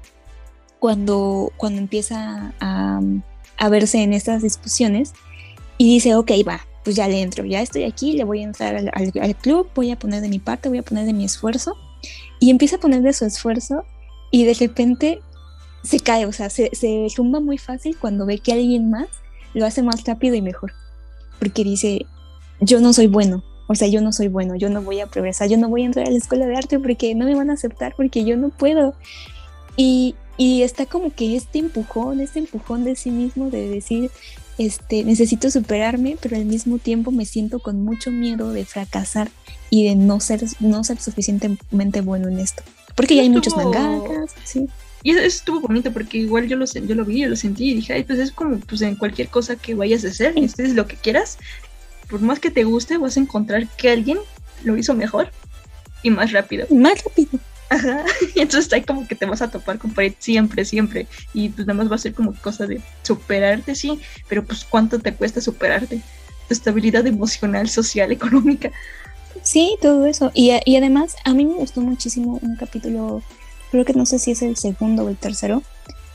cuando, cuando empieza a, a verse en estas discusiones y dice, ok, va, pues ya le entro, ya estoy aquí, le voy a entrar al, al- club, voy a poner de mi parte, voy a poner de mi esfuerzo. Y empieza a poner de su esfuerzo y de repente se cae, o sea, se, se tumba muy fácil cuando ve que alguien más lo hace más rápido y mejor. Porque dice, yo no soy bueno, o sea, yo no soy bueno, yo no voy a progresar, yo no voy a entrar a la escuela de arte porque no me van a aceptar, porque yo no puedo. Y, y está como que este empujón, este empujón de sí mismo de decir, este, necesito superarme, pero al mismo tiempo me siento con mucho miedo de fracasar y de no ser, no ser suficientemente bueno en esto. Porque ya hay muchos mangakas, sí. Y eso, estuvo bonito porque igual yo lo, yo lo vi, yo lo sentí y dije, ay, pues es como pues en cualquier cosa que vayas a hacer, este es lo que quieras, por más que te guste, vas a encontrar que alguien lo hizo mejor y más rápido. Más rápido. Y entonces ahí como que te vas a topar con pared siempre, siempre. Y pues nada más va a ser como cosa de superarte, sí, pero pues cuánto te cuesta superarte. Tu estabilidad emocional, social, económica. Sí, todo eso. Y, y además a mí me gustó muchísimo un capítulo, creo que no sé si es el segundo o el tercero,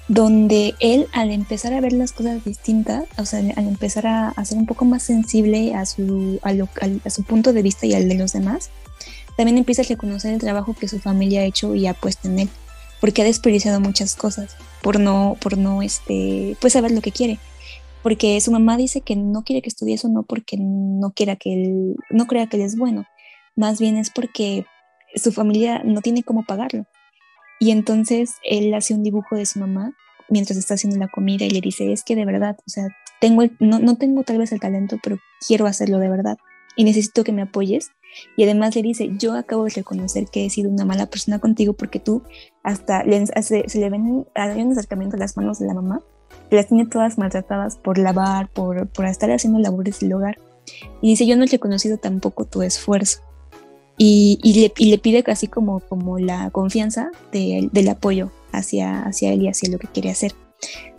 donde él al empezar a ver las cosas distintas, o sea, al empezar a, a ser un poco más sensible a su, a, lo, a, su punto de vista y al de los demás, también empieza a reconocer el trabajo que su familia ha hecho y ha puesto en él, porque ha desperdiciado muchas cosas por no, por no, este, pues saber lo que quiere. Porque su mamá dice que no quiere que estudie eso no porque no quiera que él, no crea que él es bueno, más bien es porque su familia no tiene cómo pagarlo. Y entonces él hace un dibujo de su mamá mientras está haciendo la comida y le dice, es que de verdad, o sea, tengo no, no tengo tal vez el talento, pero quiero hacerlo de verdad y necesito que me apoyes. Y además le dice, yo acabo de reconocer que he sido una mala persona contigo porque tú hasta le, se, se le ven, hay un acercamiento a las manos de la mamá, que las tiene todas maltratadas por lavar, por, por estar haciendo labores del hogar. Y dice, yo no he reconocido tampoco tu esfuerzo y, y, le, y, le, pide casi como, como la confianza de, del apoyo hacia, hacia él y hacia lo que quiere hacer.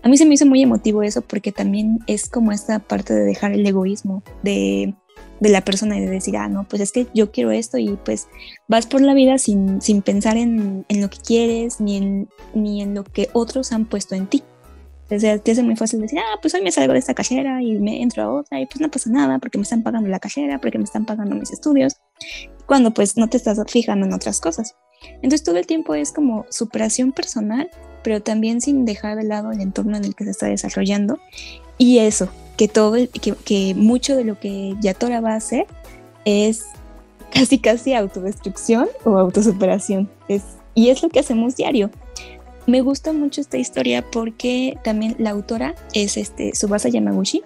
A mí se me hizo muy emotivo eso porque también es como esta parte de dejar el egoísmo de, de la persona y de decir, ah, no, pues es que yo quiero esto y pues vas por la vida sin, sin pensar en, en, lo que quieres ni en, ni en lo que otros han puesto en ti. O sea, te hace muy fácil decir, ah, pues hoy me salgo de esta cajera y me entro a otra y pues no pasa nada porque me están pagando la cajera, porque me están pagando mis estudios cuando pues no te estás fijando en otras cosas. Entonces todo el tiempo es como superación personal, pero también sin dejar de lado el entorno en el que se está desarrollando. Y eso, que todo, que, mucho de lo que Yatora va a hacer es casi casi autodestrucción o autosuperación. Es, y es lo que hacemos diario. Me gusta mucho esta historia porque también la autora es este, Subasa Yamaguchi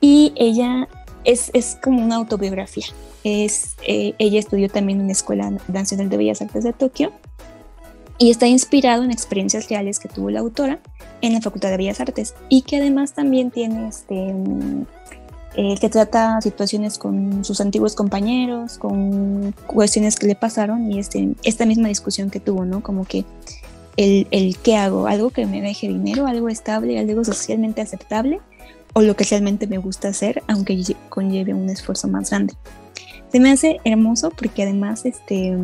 y ella es, es como una autobiografía. Es, eh, ella estudió también en la Escuela Nacional de Bellas Artes de Tokio y está inspirado en experiencias reales que tuvo la autora en la Facultad de Bellas Artes y que además también tiene este eh, que trata situaciones con sus antiguos compañeros, con cuestiones que le pasaron y este, esta misma discusión que tuvo, ¿no? Como que el, el qué hago, algo que me deje dinero, algo estable, algo socialmente aceptable o lo que realmente me gusta hacer, aunque conlleve un esfuerzo más grande. Se me hace hermoso porque además este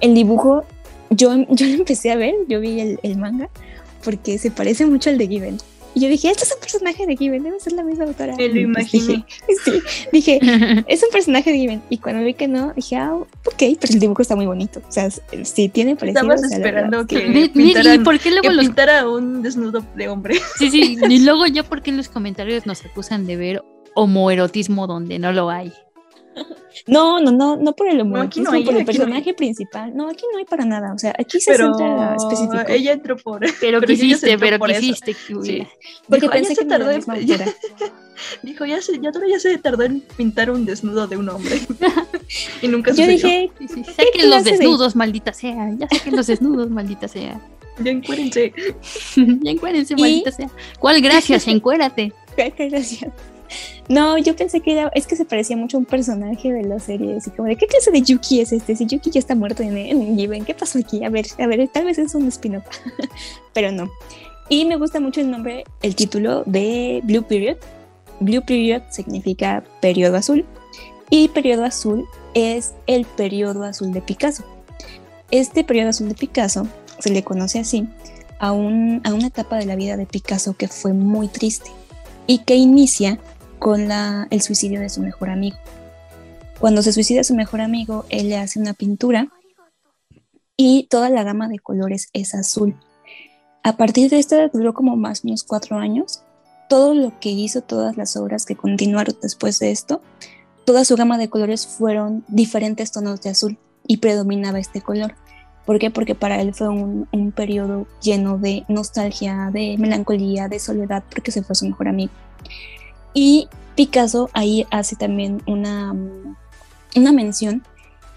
el dibujo, yo, yo lo empecé a ver, yo vi el, el manga, porque se parece mucho al de Given. Y yo dije, este es un personaje de Given, debe ser la misma autora. Me lo imaginé. Dije, sí, dije, es un personaje de Given. Y cuando vi que no, dije, ah, ok, pero el dibujo está muy bonito. O sea, sí tiene parecido. Estabas o sea, esperando que, ¿Y, pintara, ¿Y por qué luego que los... pintara un desnudo de hombre. Sí, sí, y luego ya porque en los comentarios nos acusan de ver homoerotismo donde no lo hay. No, no, no, no por el homoerotismo, no hay, por el aquí no personaje principal. No, aquí no hay para nada. O sea, aquí se Pero centra específico. ella entró por. Pero, quisiste, se pero quisiste que Sí. Porque Dijo, "Ay, pensé ya que se no tardó en- autora. Dijo, ya se, ya, ya se tardó en pintar un desnudo de un hombre. y nunca Yo sucedió. dije, Sí, sí, ¿qué Saquen los de- desnudos, maldita sea. Ya saquen los desnudos, maldita sea. Ya encuérense. ya encuérense, Y- maldita sea. ¿Cuál gracias? Encuérate. Qué gracia. No, yo pensé que era, es que se parecía mucho a un personaje de la serie, así como de qué clase de Yuki es este, si Yuki ya está muerto en, en Given, ¿qué pasó aquí? A ver, a ver, tal vez es un spin-off, pero no. Y me gusta mucho el nombre, el título de Blue Period. Blue Period significa periodo azul y periodo azul es el periodo azul de Picasso. Este periodo azul de Picasso se le conoce así a, un, a una etapa de la vida de Picasso que fue muy triste y que inicia con el suicidio de su mejor amigo. Cuando se suicida su mejor amigo, él le hace una pintura y toda la gama de colores es azul. A partir de esta duró como más o menos cuatro años. Todo lo que hizo, todas las obras que continuaron después de esto, toda su gama de colores fueron diferentes tonos de azul y predominaba este color. ¿Por qué? Porque para él fue un, un periodo lleno de nostalgia, de melancolía, de soledad, porque se fue su mejor amigo. Y Picasso ahí hace también una, una mención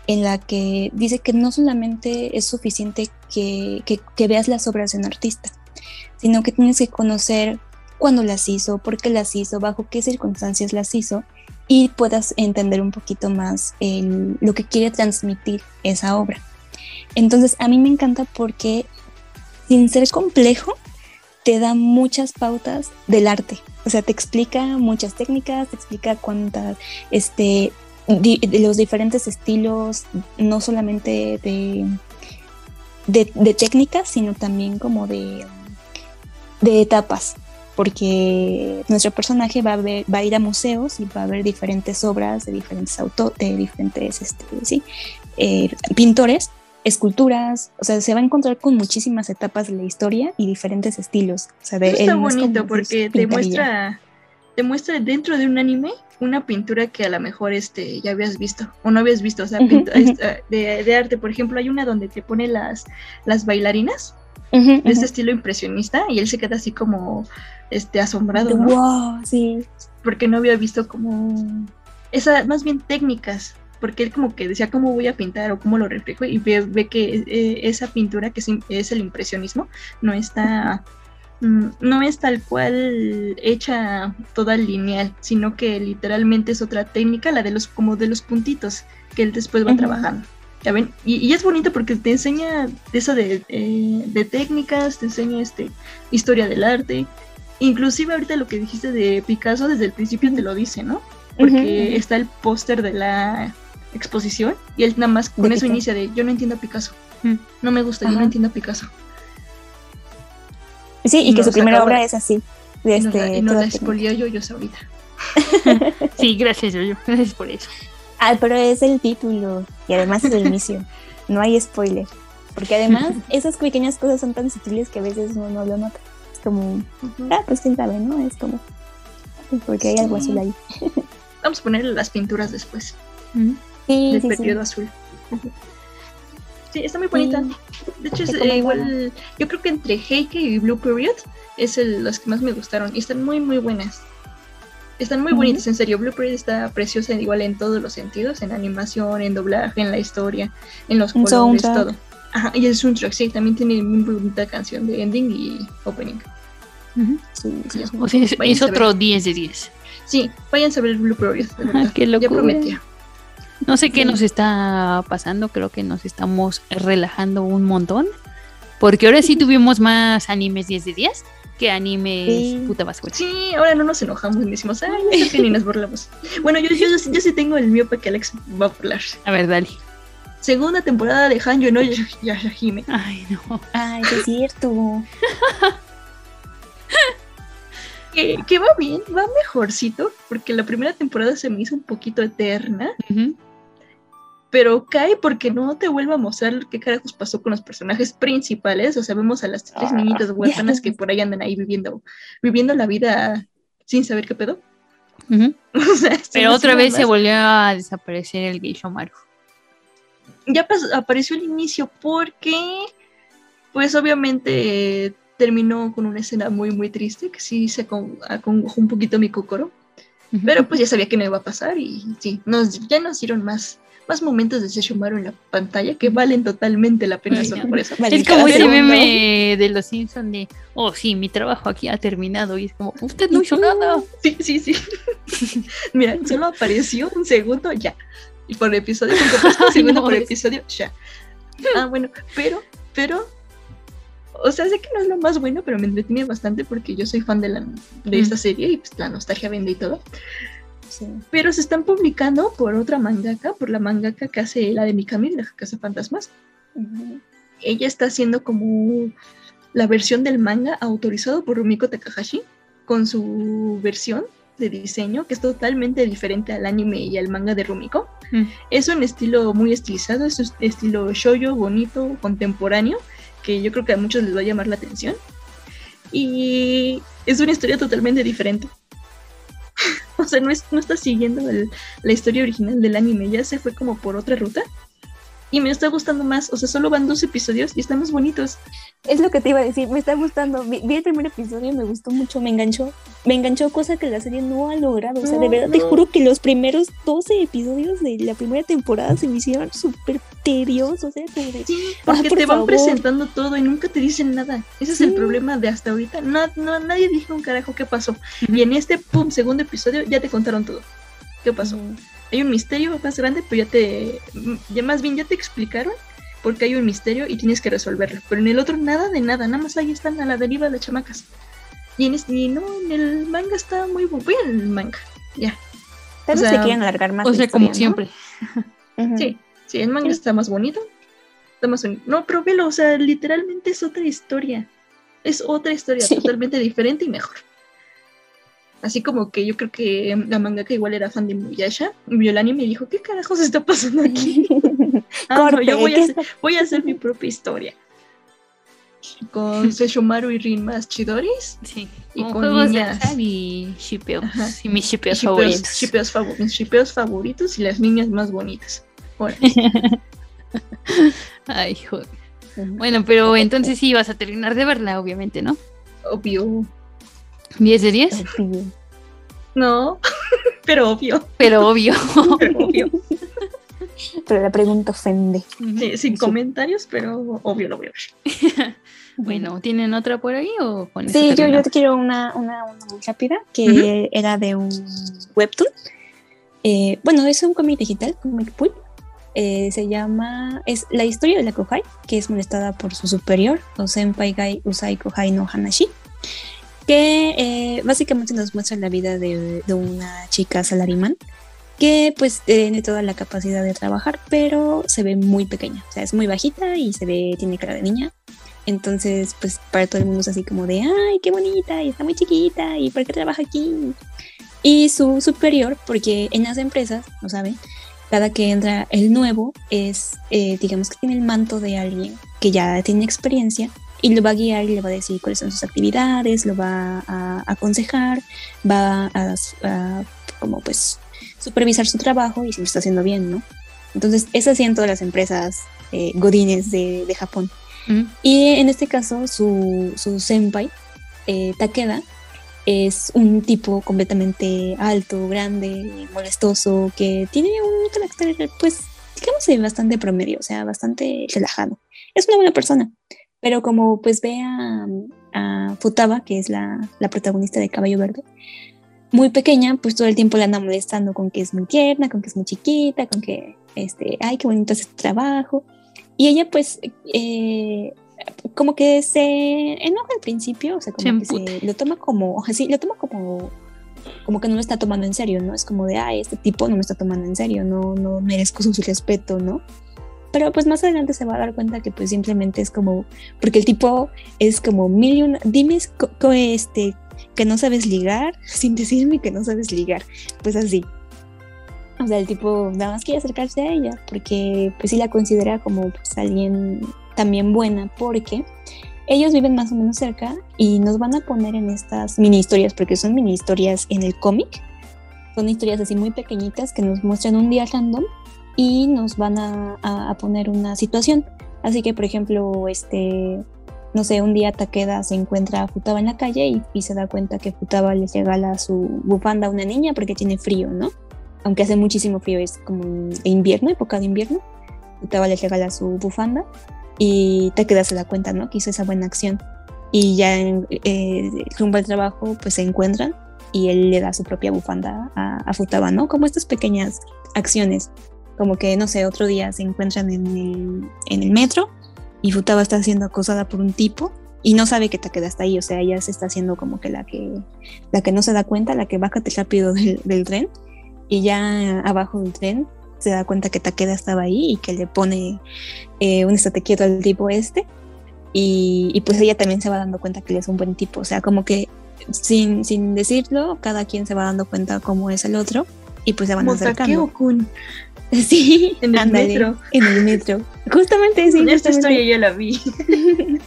en la que dice que no solamente es suficiente que, que, veas las obras de un artista, sino que tienes que conocer cuándo las hizo, por qué las hizo, bajo qué circunstancias las hizo y puedas entender un poquito más lo que quiere transmitir esa obra. Entonces a mí me encanta porque sin ser complejo, te da muchas pautas del arte. O sea, te explica muchas técnicas, te explica cuántas, este, los diferentes estilos, no solamente de, de, técnicas, sino también como de, de etapas. Porque nuestro personaje va a, ver, va a ir a museos y va a ver diferentes obras de diferentes autores, de diferentes este, ¿sí? eh, pintores esculturas, o sea, se va a encontrar con muchísimas etapas de la historia y diferentes estilos. O sea, de, Eso está bonito porque te muestra, te muestra dentro de un anime una pintura que a lo mejor este, ya habías visto o no habías visto, o sea, uh -huh, uh -huh. De, de, arte, por ejemplo, hay una donde te pone las, las bailarinas uh -huh, de este estilo impresionista y él se queda así como este, asombrado, ¿no? Wow, sí. Porque no había visto como, esa, más bien técnicas porque él como que decía cómo voy a pintar o cómo lo reflejo y ve, ve que eh, esa pintura que es, es, el impresionismo no está mm, no es tal cual hecha toda lineal sino que literalmente es otra técnica la de los como de los puntitos que él después va uh -huh. trabajando ya ven y, y, es bonito porque te enseña eso de, eh, de técnicas te enseña este historia del arte inclusive ahorita lo que dijiste de Picasso desde el principio te lo dice no porque uh -huh. está el póster de la exposición y él nada más con eso inicia de yo no entiendo a Picasso, mm. no me gusta, Ajá. yo no entiendo a Picasso. Sí, y, y que su primera obra es así. De y este, y nos la expolió yo, yo ahorita. sí, gracias, yo, gracias por eso. Ah, pero es el título y además es el inicio. No hay spoiler. Porque además esas pequeñas cosas son tan sutiles que a veces uno no lo nota. Es como, uh -huh. ah, pues quién sabe, ¿no? Es como, porque hay sí. algo azul ahí. Vamos a poner las pinturas después. Uh -huh. Sí, del sí, periodo sí. azul. Sí, está muy bonita. De hecho, es eh, igual. Yo creo que entre Heike y Blue Period es el, las que más me gustaron. Y están muy, muy buenas. Están muy uh -huh. bonitas, en serio. Blue Period está preciosa igual en todos los sentidos: en animación, en doblaje, en la historia, en los colores, soundtrack. todo. Ajá, y el soundtrack, sí, también tiene muy bonita canción de ending y opening. Uh -huh. sí, sí, o sea, es, es otro 10 de 10. Sí, vayan a ver Blue Period. Ah, qué locura. Ya prometía. No sé qué nos está pasando, creo que nos estamos relajando un montón. Porque ahora sí tuvimos más animes 10 de 10 que animes sí. puta basura. Sí, ahora no nos enojamos y decimos, ay, ya que ni nos burlamos. Bueno, yo, yo, yo, yo, sí tengo el mío para que Alex va a burlar. A ver, dale. Segunda temporada de Hanyo no Yashahime. Ay, no. Ay, es cierto. que, que, va bien, va mejorcito, porque la primera temporada se me hizo un poquito eterna. Uh -huh pero cae porque no te vuelve a mostrar qué carajos pasó con los personajes principales. O sea, vemos a las tres niñitas huérfanas yeah. que por ahí andan ahí viviendo, viviendo la vida sin saber qué pedo. Uh -huh. o sea, pero otra vez más. se volvió a desaparecer el Geisho Maru. Ya apareció al inicio porque, pues obviamente terminó con una escena muy, muy triste, que sí se acongojó un poquito mi cocoro. Uh -huh. Pero pues ya sabía que no iba a pasar y sí, nos, ya nos dieron más más momentos de Sesshomaru en la pantalla que valen totalmente la pena solo por eso. Es como ese meme de los Simpsons de, oh sí, mi trabajo aquí ha terminado y es como, usted no hizo nada. Sí, sí, sí. Mira, solo apareció un segundo, ya. Y por episodio, un segundo por episodio, ya. Ah, bueno, pero, pero, o sea, sé que no es lo más bueno, pero me entretiene bastante porque yo soy fan de, la, de mm. esta serie y pues la nostalgia vende y todo. Sí. Pero se están publicando por otra mangaka, por la mangaka que hace la de Mikami, la Casa Fantasmas. Uh -huh. Ella está haciendo como la versión del manga autorizado por Rumiko Takahashi, con su versión de diseño, que es totalmente diferente al anime y al manga de Rumiko. -huh. Es un estilo muy estilizado, es un estilo shoyo, bonito, contemporáneo, que yo creo que a muchos les va a llamar la atención. Y es una historia totalmente diferente. o sea, no, es, no está siguiendo el- la historia original del anime, ya se fue como por otra ruta. Y me está gustando más, o sea, solo van dos episodios y están más bonitos. Es lo que te iba a decir, me está gustando. Vi, vi el primer episodio y me gustó mucho, me enganchó. Me enganchó, cosa que la serie no ha logrado. O sea, de No, verdad te juro que los primeros 12 episodios de la primera temporada se me hicieron súper tediosos. O sea, Porque "Ah, por te van favor". presentando todo y nunca te dicen nada. Ese es el Sí. problema de hasta ahorita. No, no, nadie dijo un carajo qué pasó. Y en este, pum, segundo episodio ya te contaron todo. ¿Qué pasó? Hay un misterio más grande, pero ya te. Ya más bien ya te explicaron porque hay un misterio y tienes que resolverlo. Pero en el otro nada de nada, nada más ahí están a la deriva las chamacas. Y, en este, y no, en el manga está muy bueno. Voy al manga, ya. Tal O vez sea, se quieren alargar más. O sea, como siempre. Sí, sí, el manga está más bonito. Está más bonito. No, pero velo, o sea, literalmente es otra historia. Es otra historia Sí. totalmente diferente y mejor. Así como que yo creo que la mangaka igual era fan de Muyasha. Vio el anime y dijo, ¿qué carajos está pasando aquí? Ah, no, yo voy a, ¿qué hacer, voy a hacer mi propia historia. Con Seshomaru y Rin más Chidoris. Sí. Y Con con juegos de niñas. azar y shipeos. Y mis shipeos favoritos. shippeos favu- mis shippeos favoritos y las niñas más bonitas. Ay, joder. Bueno, pero entonces sí vas a terminar de verla, obviamente, ¿no? Obvio. ¿10 de 10? No, pero obvio. Pero obvio. Pero obvio. Pero la pregunta ofende. Sí, sin comentarios, pero obvio lo voy a ver. Bueno, ¿tienen otra por ahí o con Sí, yo, yo te quiero una, una, una muy rápida, que era de un webtoon. Eh, bueno, es un cómic digital, Comic Pool. Eh, se llama, es la historia de la Kohai, que es molestada por su superior, o Senpai Gai Usai Kohai no Hanashi, que eh, básicamente nos muestra la vida de, de una chica salarimán que pues tiene toda la capacidad de trabajar, pero se ve muy pequeña, o sea, es muy bajita y se ve, tiene cara de niña, entonces, pues para todo el mundo es así como de, ay, qué bonita, y está muy chiquita, y ¿por qué trabaja aquí? Y su superior, porque en las empresas, ¿no saben? Cada que entra el nuevo es, eh, digamos que tiene el manto de alguien que ya tiene experiencia y lo va a guiar y le va a decir cuáles son sus actividades, lo va a aconsejar, va a, a como pues supervisar su trabajo y si lo está haciendo bien, ¿no? Entonces, es así en todas las empresas eh, godines de, de Japón. Y en este caso, su, su senpai, eh, Takeda, es un tipo completamente alto, grande, molestoso, que tiene un carácter, pues, digamos, bastante promedio, o sea, bastante relajado. Es una buena persona, pero como pues ve a, a Futaba, que es la, la protagonista de Caballo Verde, muy pequeña, pues todo el tiempo la anda molestando con que es muy tierna, con que es muy chiquita, con que, este, ay, qué bonito es este trabajo. Y ella, pues, eh, como que se enoja al principio, o sea, como Se que se lo toma como, así, lo toma como, como que no lo está tomando en serio, ¿no? Es como de, ay, este tipo no me está tomando en serio, no, no merezco su respeto, ¿no? Pero pues más adelante se va a dar cuenta que pues simplemente es como, porque el tipo es como mil dime co- este, que no sabes ligar sin decirme que no sabes ligar, pues así. O sea, el tipo nada más quiere acercarse a ella porque pues sí la considera como pues alguien también buena porque ellos viven más o menos cerca y nos van a poner en estas mini historias porque son mini historias en el cómic. Son historias así muy pequeñitas que nos muestran un día random y nos van a, a- poner una situación. Así que, por ejemplo, este, no sé, un día Takeda se encuentra a Futaba en la calle y, y se da cuenta que Futaba le regala su bufanda a una niña porque tiene frío, ¿no? Aunque hace muchísimo frío, es como invierno, época de invierno. Futaba le regala su bufanda y Takeda se da cuenta, ¿no? Que hizo esa buena acción. Y ya en, eh, rumbo al trabajo, pues se encuentran y él le da su propia bufanda a, a Futaba, ¿no? Como estas pequeñas acciones como que, no sé, otro día se encuentran en el, en el metro y Futaba está siendo acosada por un tipo y no sabe que Takeda está ahí, o sea, ella se está haciendo como que la que, la que no se da cuenta, la que baja rápido del, del tren y ya abajo del tren se da cuenta que Takeda estaba ahí y que le pone eh, un estate quieto al tipo este y, y pues ella también se va dando cuenta que él es un buen tipo, o sea, como que sin, sin decirlo, cada quien se va dando cuenta cómo es el otro y pues se van Como acercando. Takeo-kun. Sí, En el ándale, metro. En el metro. Justamente sí. Esta justamente. historia ya la vi.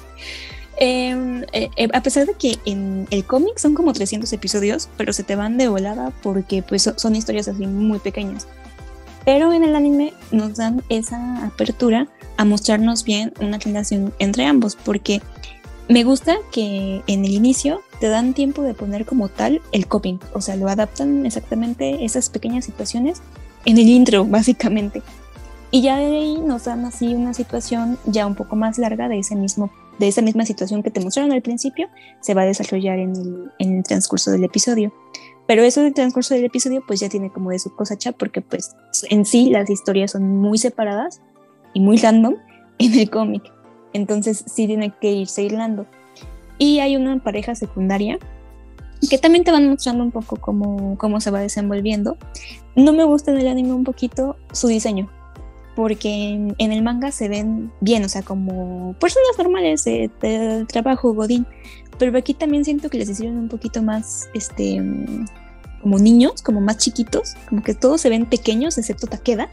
Em, eh, eh, a pesar de que en el cómic son como 300 episodios, pero se te van de volada porque pues so- son historias así muy pequeñas. Pero en el anime nos dan esa apertura a mostrarnos bien una relación entre ambos, porque me gusta que en el inicio te dan tiempo de poner como tal el coping, o sea, lo adaptan exactamente esas pequeñas situaciones en el intro, básicamente. Y ya de ahí nos dan así una situación ya un poco más larga de ese mismo de esa misma situación que te mostraron al principio, se va a desarrollar en el, en el transcurso del episodio. Pero eso del transcurso del episodio pues ya tiene como de su cosecha porque pues en sí las historias son muy separadas y muy random en el cómic. Entonces sí tiene que irse hilando. Y hay una pareja secundaria que también te van mostrando un poco cómo, cómo se va desenvolviendo. No me gusta en el anime un poquito su diseño, porque en, en el manga se ven bien, o sea, como personas normales de trabajo, Godín. Pero aquí también siento que les hicieron un poquito más, este, como niños, como más chiquitos, como que todos se ven pequeños, excepto Takeda.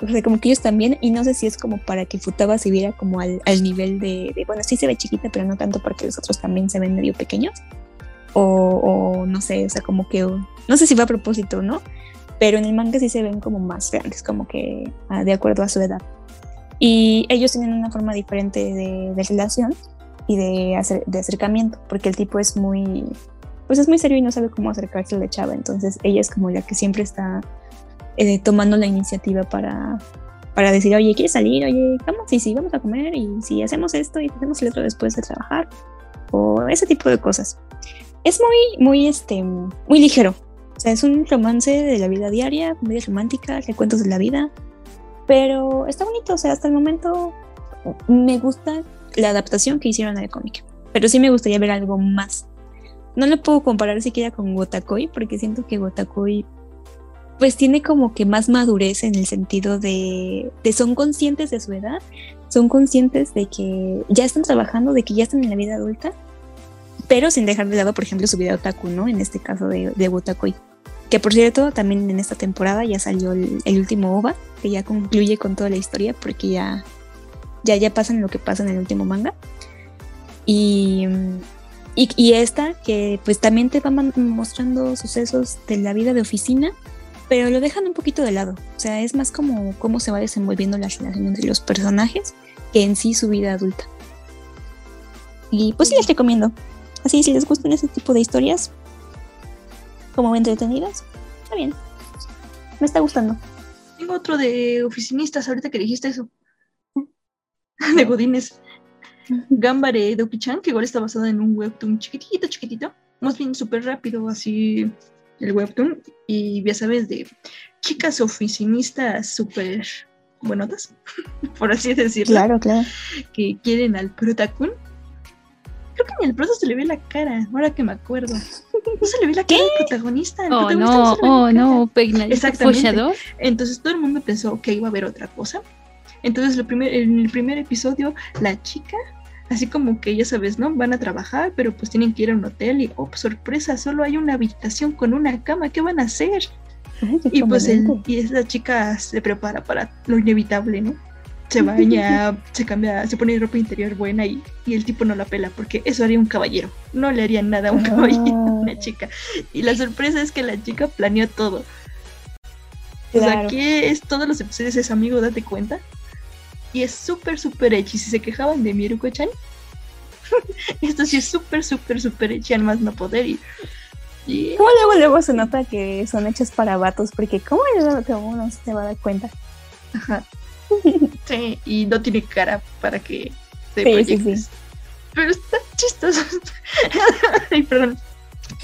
O sea, como que ellos también, y no sé si es como para que Futaba se viera como al, al nivel de, de, bueno, sí se ve chiquita, pero no tanto porque los otros también se ven medio pequeños. O, o no sé, o sea, como que, no sé si va a propósito no, pero en el manga sí se ven como más grandes, como que ah, de acuerdo a su edad. Y ellos tienen una forma diferente de, de relación y de, de acercamiento, porque el tipo es muy, pues es muy serio y no sabe cómo acercarse a la chava, entonces ella es como la que siempre está eh, tomando la iniciativa para, para decir, oye, ¿quieres salir? Oye, vamos, sí, sí, vamos a comer y si hacemos esto y hacemos el otro después de trabajar, o ese tipo de cosas. Es muy, muy, este, muy ligero, o sea, es un romance de la vida diaria, muy romántica, recuentos de la vida, pero está bonito, o sea, hasta el momento me gusta la adaptación que hicieron al cómic, pero sí me gustaría ver algo más. No lo puedo comparar siquiera con Gotakoi, porque siento que Gotakoi pues tiene como que más madurez en el sentido de, de son conscientes de su edad, son conscientes de que ya están trabajando, de que ya están en la vida adulta, pero sin dejar de lado, por ejemplo, su vida otaku, ¿no? En este caso de, de Gotakoi. Que por cierto, también en esta temporada ya salió el, el, último OVA, que ya concluye con toda la historia, porque ya, ya, ya pasan lo que pasa en el último manga. Y, y, y esta, que pues también te va mostrando sucesos de la vida de oficina, pero lo dejan un poquito de lado. O sea, es más como cómo se va desenvolviendo la relación entre los personajes que en sí su vida adulta. Y pues sí les recomiendo. Así, si les gustan ese tipo de historias, como entretenidas, está bien. Me está gustando. Tengo otro de oficinistas, ahorita que dijiste eso. de Godines. Gambare Doki-chan, que igual está basado en un webtoon chiquitito, chiquitito. Más bien súper rápido, así el webtoon. Y ya sabes, de chicas oficinistas súper buenotas, por así decirlo. Claro, claro. Que quieren al protacun. Creo que en el proto se le ve la cara, ahora que me acuerdo. No se le ve la cara al protagonista. El oh, protagonista no, ve oh, no, peinadito Exactamente. Entonces todo el mundo pensó que iba a haber otra cosa. Entonces lo primer, en el primer episodio, la chica, así como que ya sabes, ¿no? Van a trabajar, pero pues tienen que ir a un hotel y, oh, sorpresa, solo hay una habitación con una cama, ¿qué van a hacer? Ay, Y pues el, y esa chica se prepara para lo inevitable, ¿no? Se baña, se cambia, se pone ropa interior buena y, y el tipo no la pela porque eso haría un caballero. No le haría nada a un caballero a una chica. Y la sorpresa es que la chica planeó todo. O sea, Claro. que es todos los episodios es amigo, date cuenta. Y es súper, súper hechi. Si se quejaban de Miruko-chan, esto sí es súper, súper, súper hechi al más no poder. Y, y ¿Cómo luego, luego se nota que son hechos para vatos? Porque ¿cómo luego que uno se va a dar cuenta? Ajá. Sí, y no tiene cara para que te Sí, sí, proyectes. sí. Pero está chistoso. Ay, perdón.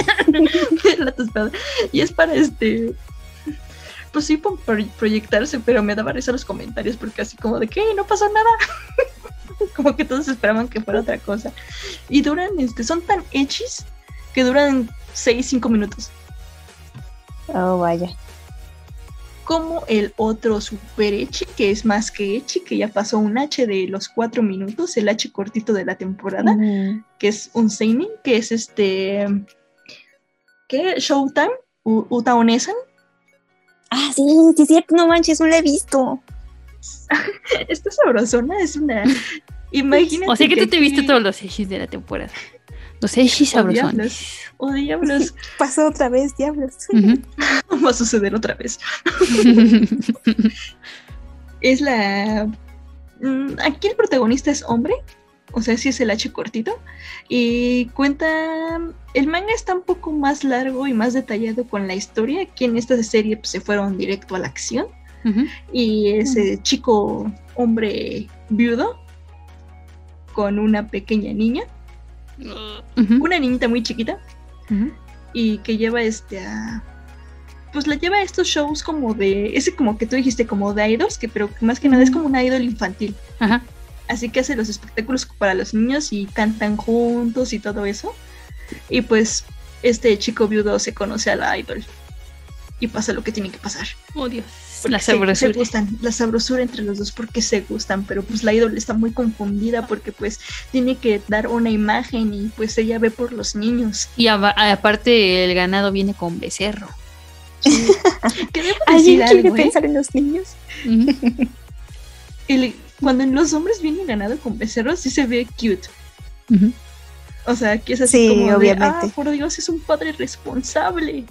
La tostada. Y es para este. Pues sí, para pro- proyectarse, pero me daba risa los comentarios porque así como de que no pasó nada. como que todos esperaban que fuera otra cosa. Y duran, este, son tan hechis que duran 6-5 minutos. Oh, vaya. Como el otro super Echi, que es más que Echi, que ya pasó un H de los cuatro minutos, el H cortito de la temporada, que es un Seinen, que es este. ¿Qué? Showtime, U- Uta Onesan. Ah, sí, sí, cierto, no manches, no la he visto. Esta sabrosona es una Imagínate. O sea que tú te viste todos los Eshis de la temporada. Oh, diablos. Oh, diablos. Pasó otra vez, diablos. Va a suceder otra vez. es la. mm, Aquí el protagonista es hombre, o sea, sí es el H cortito, y cuenta. El manga está un poco más largo y más detallado con la historia. Aquí en esta serie pues, se fueron directo a la acción, y ese chico hombre viudo con una pequeña niña, Una niñita muy chiquita, y que lleva este a pues la lleva a estos shows como de ese como que tú dijiste como de idols que pero más que nada es como una idol infantil. Ajá. así que hace los espectáculos para los niños y cantan juntos y todo eso. Y pues este chico viudo se conoce a la idol. Y pasa lo que tiene que pasar. Oh, Dios. La sabrosura. se gustan la sabrosura entre los dos porque se gustan pero pues la idol está muy confundida porque pues tiene que dar una imagen y pues ella ve por los niños Y aparte el ganado viene con becerro. que debo ¿Alguien decir quiere algo, ¿eh? pensar en los niños? El- cuando en los hombres vienen ganado con becerros, sí se ve cute. Ujú. O sea, que es así Sí, como de, obviamente. ah, por Dios, es un padre responsable.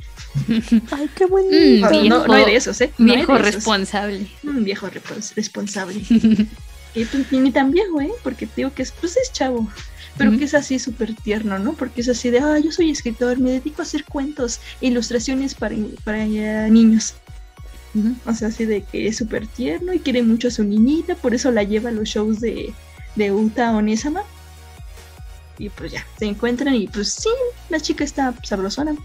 Ay, qué bonito. Mm, No, viejo, no, no hay de esos, ¿eh? No viejo de esos. responsable. Un viejo repos- responsable. que pues, ni tan viejo, ¿eh? Porque te digo que es, pues es chavo. Pero que es así súper tierno, ¿no? Porque es así de, ah, yo soy escritor, me dedico a hacer cuentos, e ilustraciones para, para eh, niños. O sea, así de que es súper tierno y quiere mucho a su niñita, por eso la lleva a los shows de, de Uta Onesama. Y pues ya, se encuentran y pues sí, la chica está sabrosona.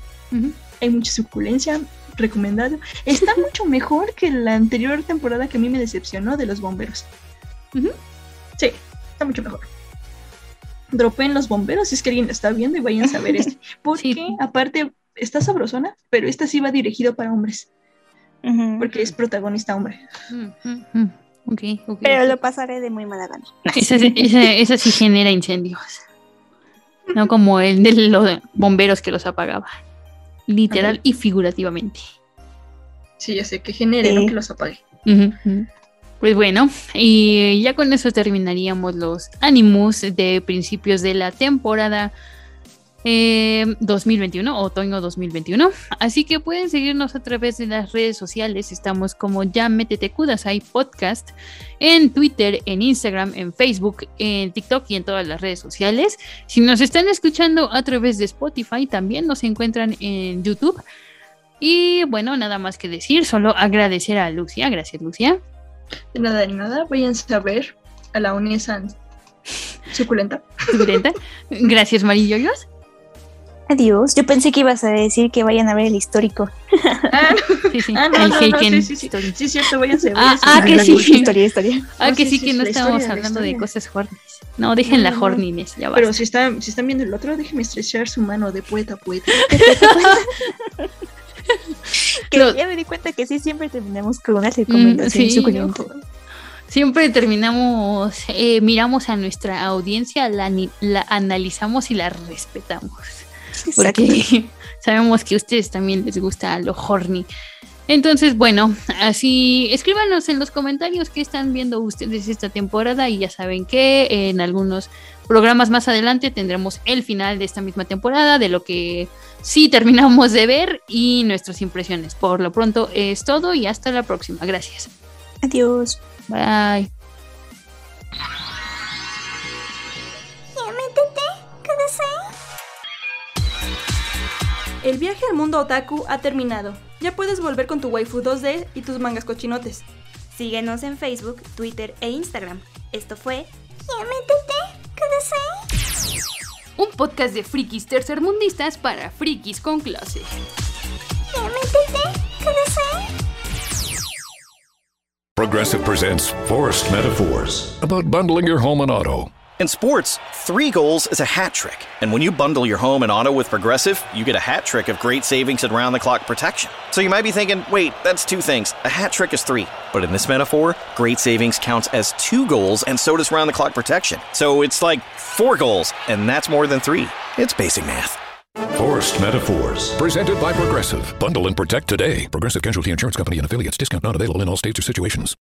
Hay mucha suculencia, recomendado. Está mucho mejor que la anterior temporada que a mí me decepcionó de los bomberos. Sí, está mucho mejor. Dropeen los bomberos si es que alguien lo está viendo y vayan a ver este. Porque Sí. aparte está sabrosona, pero esta sí va dirigido para hombres. Porque es protagonista hombre. Ujú. Ujú. Ok, ok, Pero lo pasaré de muy mala gana. Esa, esa- esa sí genera incendios. No como el de los bomberos que los apagaba. Literal y figurativamente. Sí, ya sé que genere, Sí. no que los apague. Pues bueno, y ya con eso terminaríamos los Animus de principios de la temporada eh, 2021, otoño 2021. Así que pueden seguirnos a través de las redes sociales. Estamos como ya métete Kudasai Podcast en Twitter, en Instagram, en Facebook, en TikTok y en todas las redes sociales. Si nos están escuchando a través de Spotify, también nos encuentran en YouTube. Y bueno, nada más que decir, solo agradecer a Lucia. Gracias, Lucia. De nada, de nada, vayan a ver a la Unesa suculenta. Suculenta. Gracias, Marilloyos. Adiós. Yo pensé que ibas a decir que vayan a ver el histórico. Ah, Sí, sí. ah, no, el no, Heiken sí, sí, sí, sí, cierto, váyanse. Ah, ah, que sí. Historia, historia. Ah, No, que sí, sí, sí, que no la hablando de cosas hornis. No, dejen la No, no, no. horniness, ya Pero basta. si están, si están viendo el otro, déjenme estrechar su mano de poeta a poeta. Que ya me di cuenta que sí, siempre terminamos con una Mm, recomendación sí, suculenta. no. Siempre terminamos, eh, miramos a nuestra audiencia, la, la analizamos y la respetamos. Exacto. Porque sabemos que a ustedes también les gusta lo horny. Entonces, bueno, así escríbanos en los comentarios qué están viendo ustedes esta temporada y ya saben que en algunos programas más adelante tendremos el final de esta misma temporada, de lo que sí terminamos de ver y nuestras impresiones. Por lo pronto es todo y hasta la próxima. Gracias. Adiós. Bye. El viaje al mundo otaku ha terminado. Ya puedes volver con tu waifu 2D y tus mangas cochinotes. Síguenos en Facebook, Twitter e Instagram. Esto fue Un podcast de frikis tercermundistas para frikis con clase. Progressive presents Forced Metaphors about bundling your home and auto. In sports, three goals is a hat trick. And when you bundle your home and auto with Progressive, you get a hat trick of great savings and round the clock protection. So you might be thinking, wait, that's two things. A hat trick is three. But in this metaphor, great savings counts as two goals, and so does round the clock protection. So it's like four goals, and that's more than three. It's basic math. Forced Metaphors. Presented by Progressive. Bundle and protect today. Progressive Casualty Insurance Company and affiliates. Discount not available in all states or situations.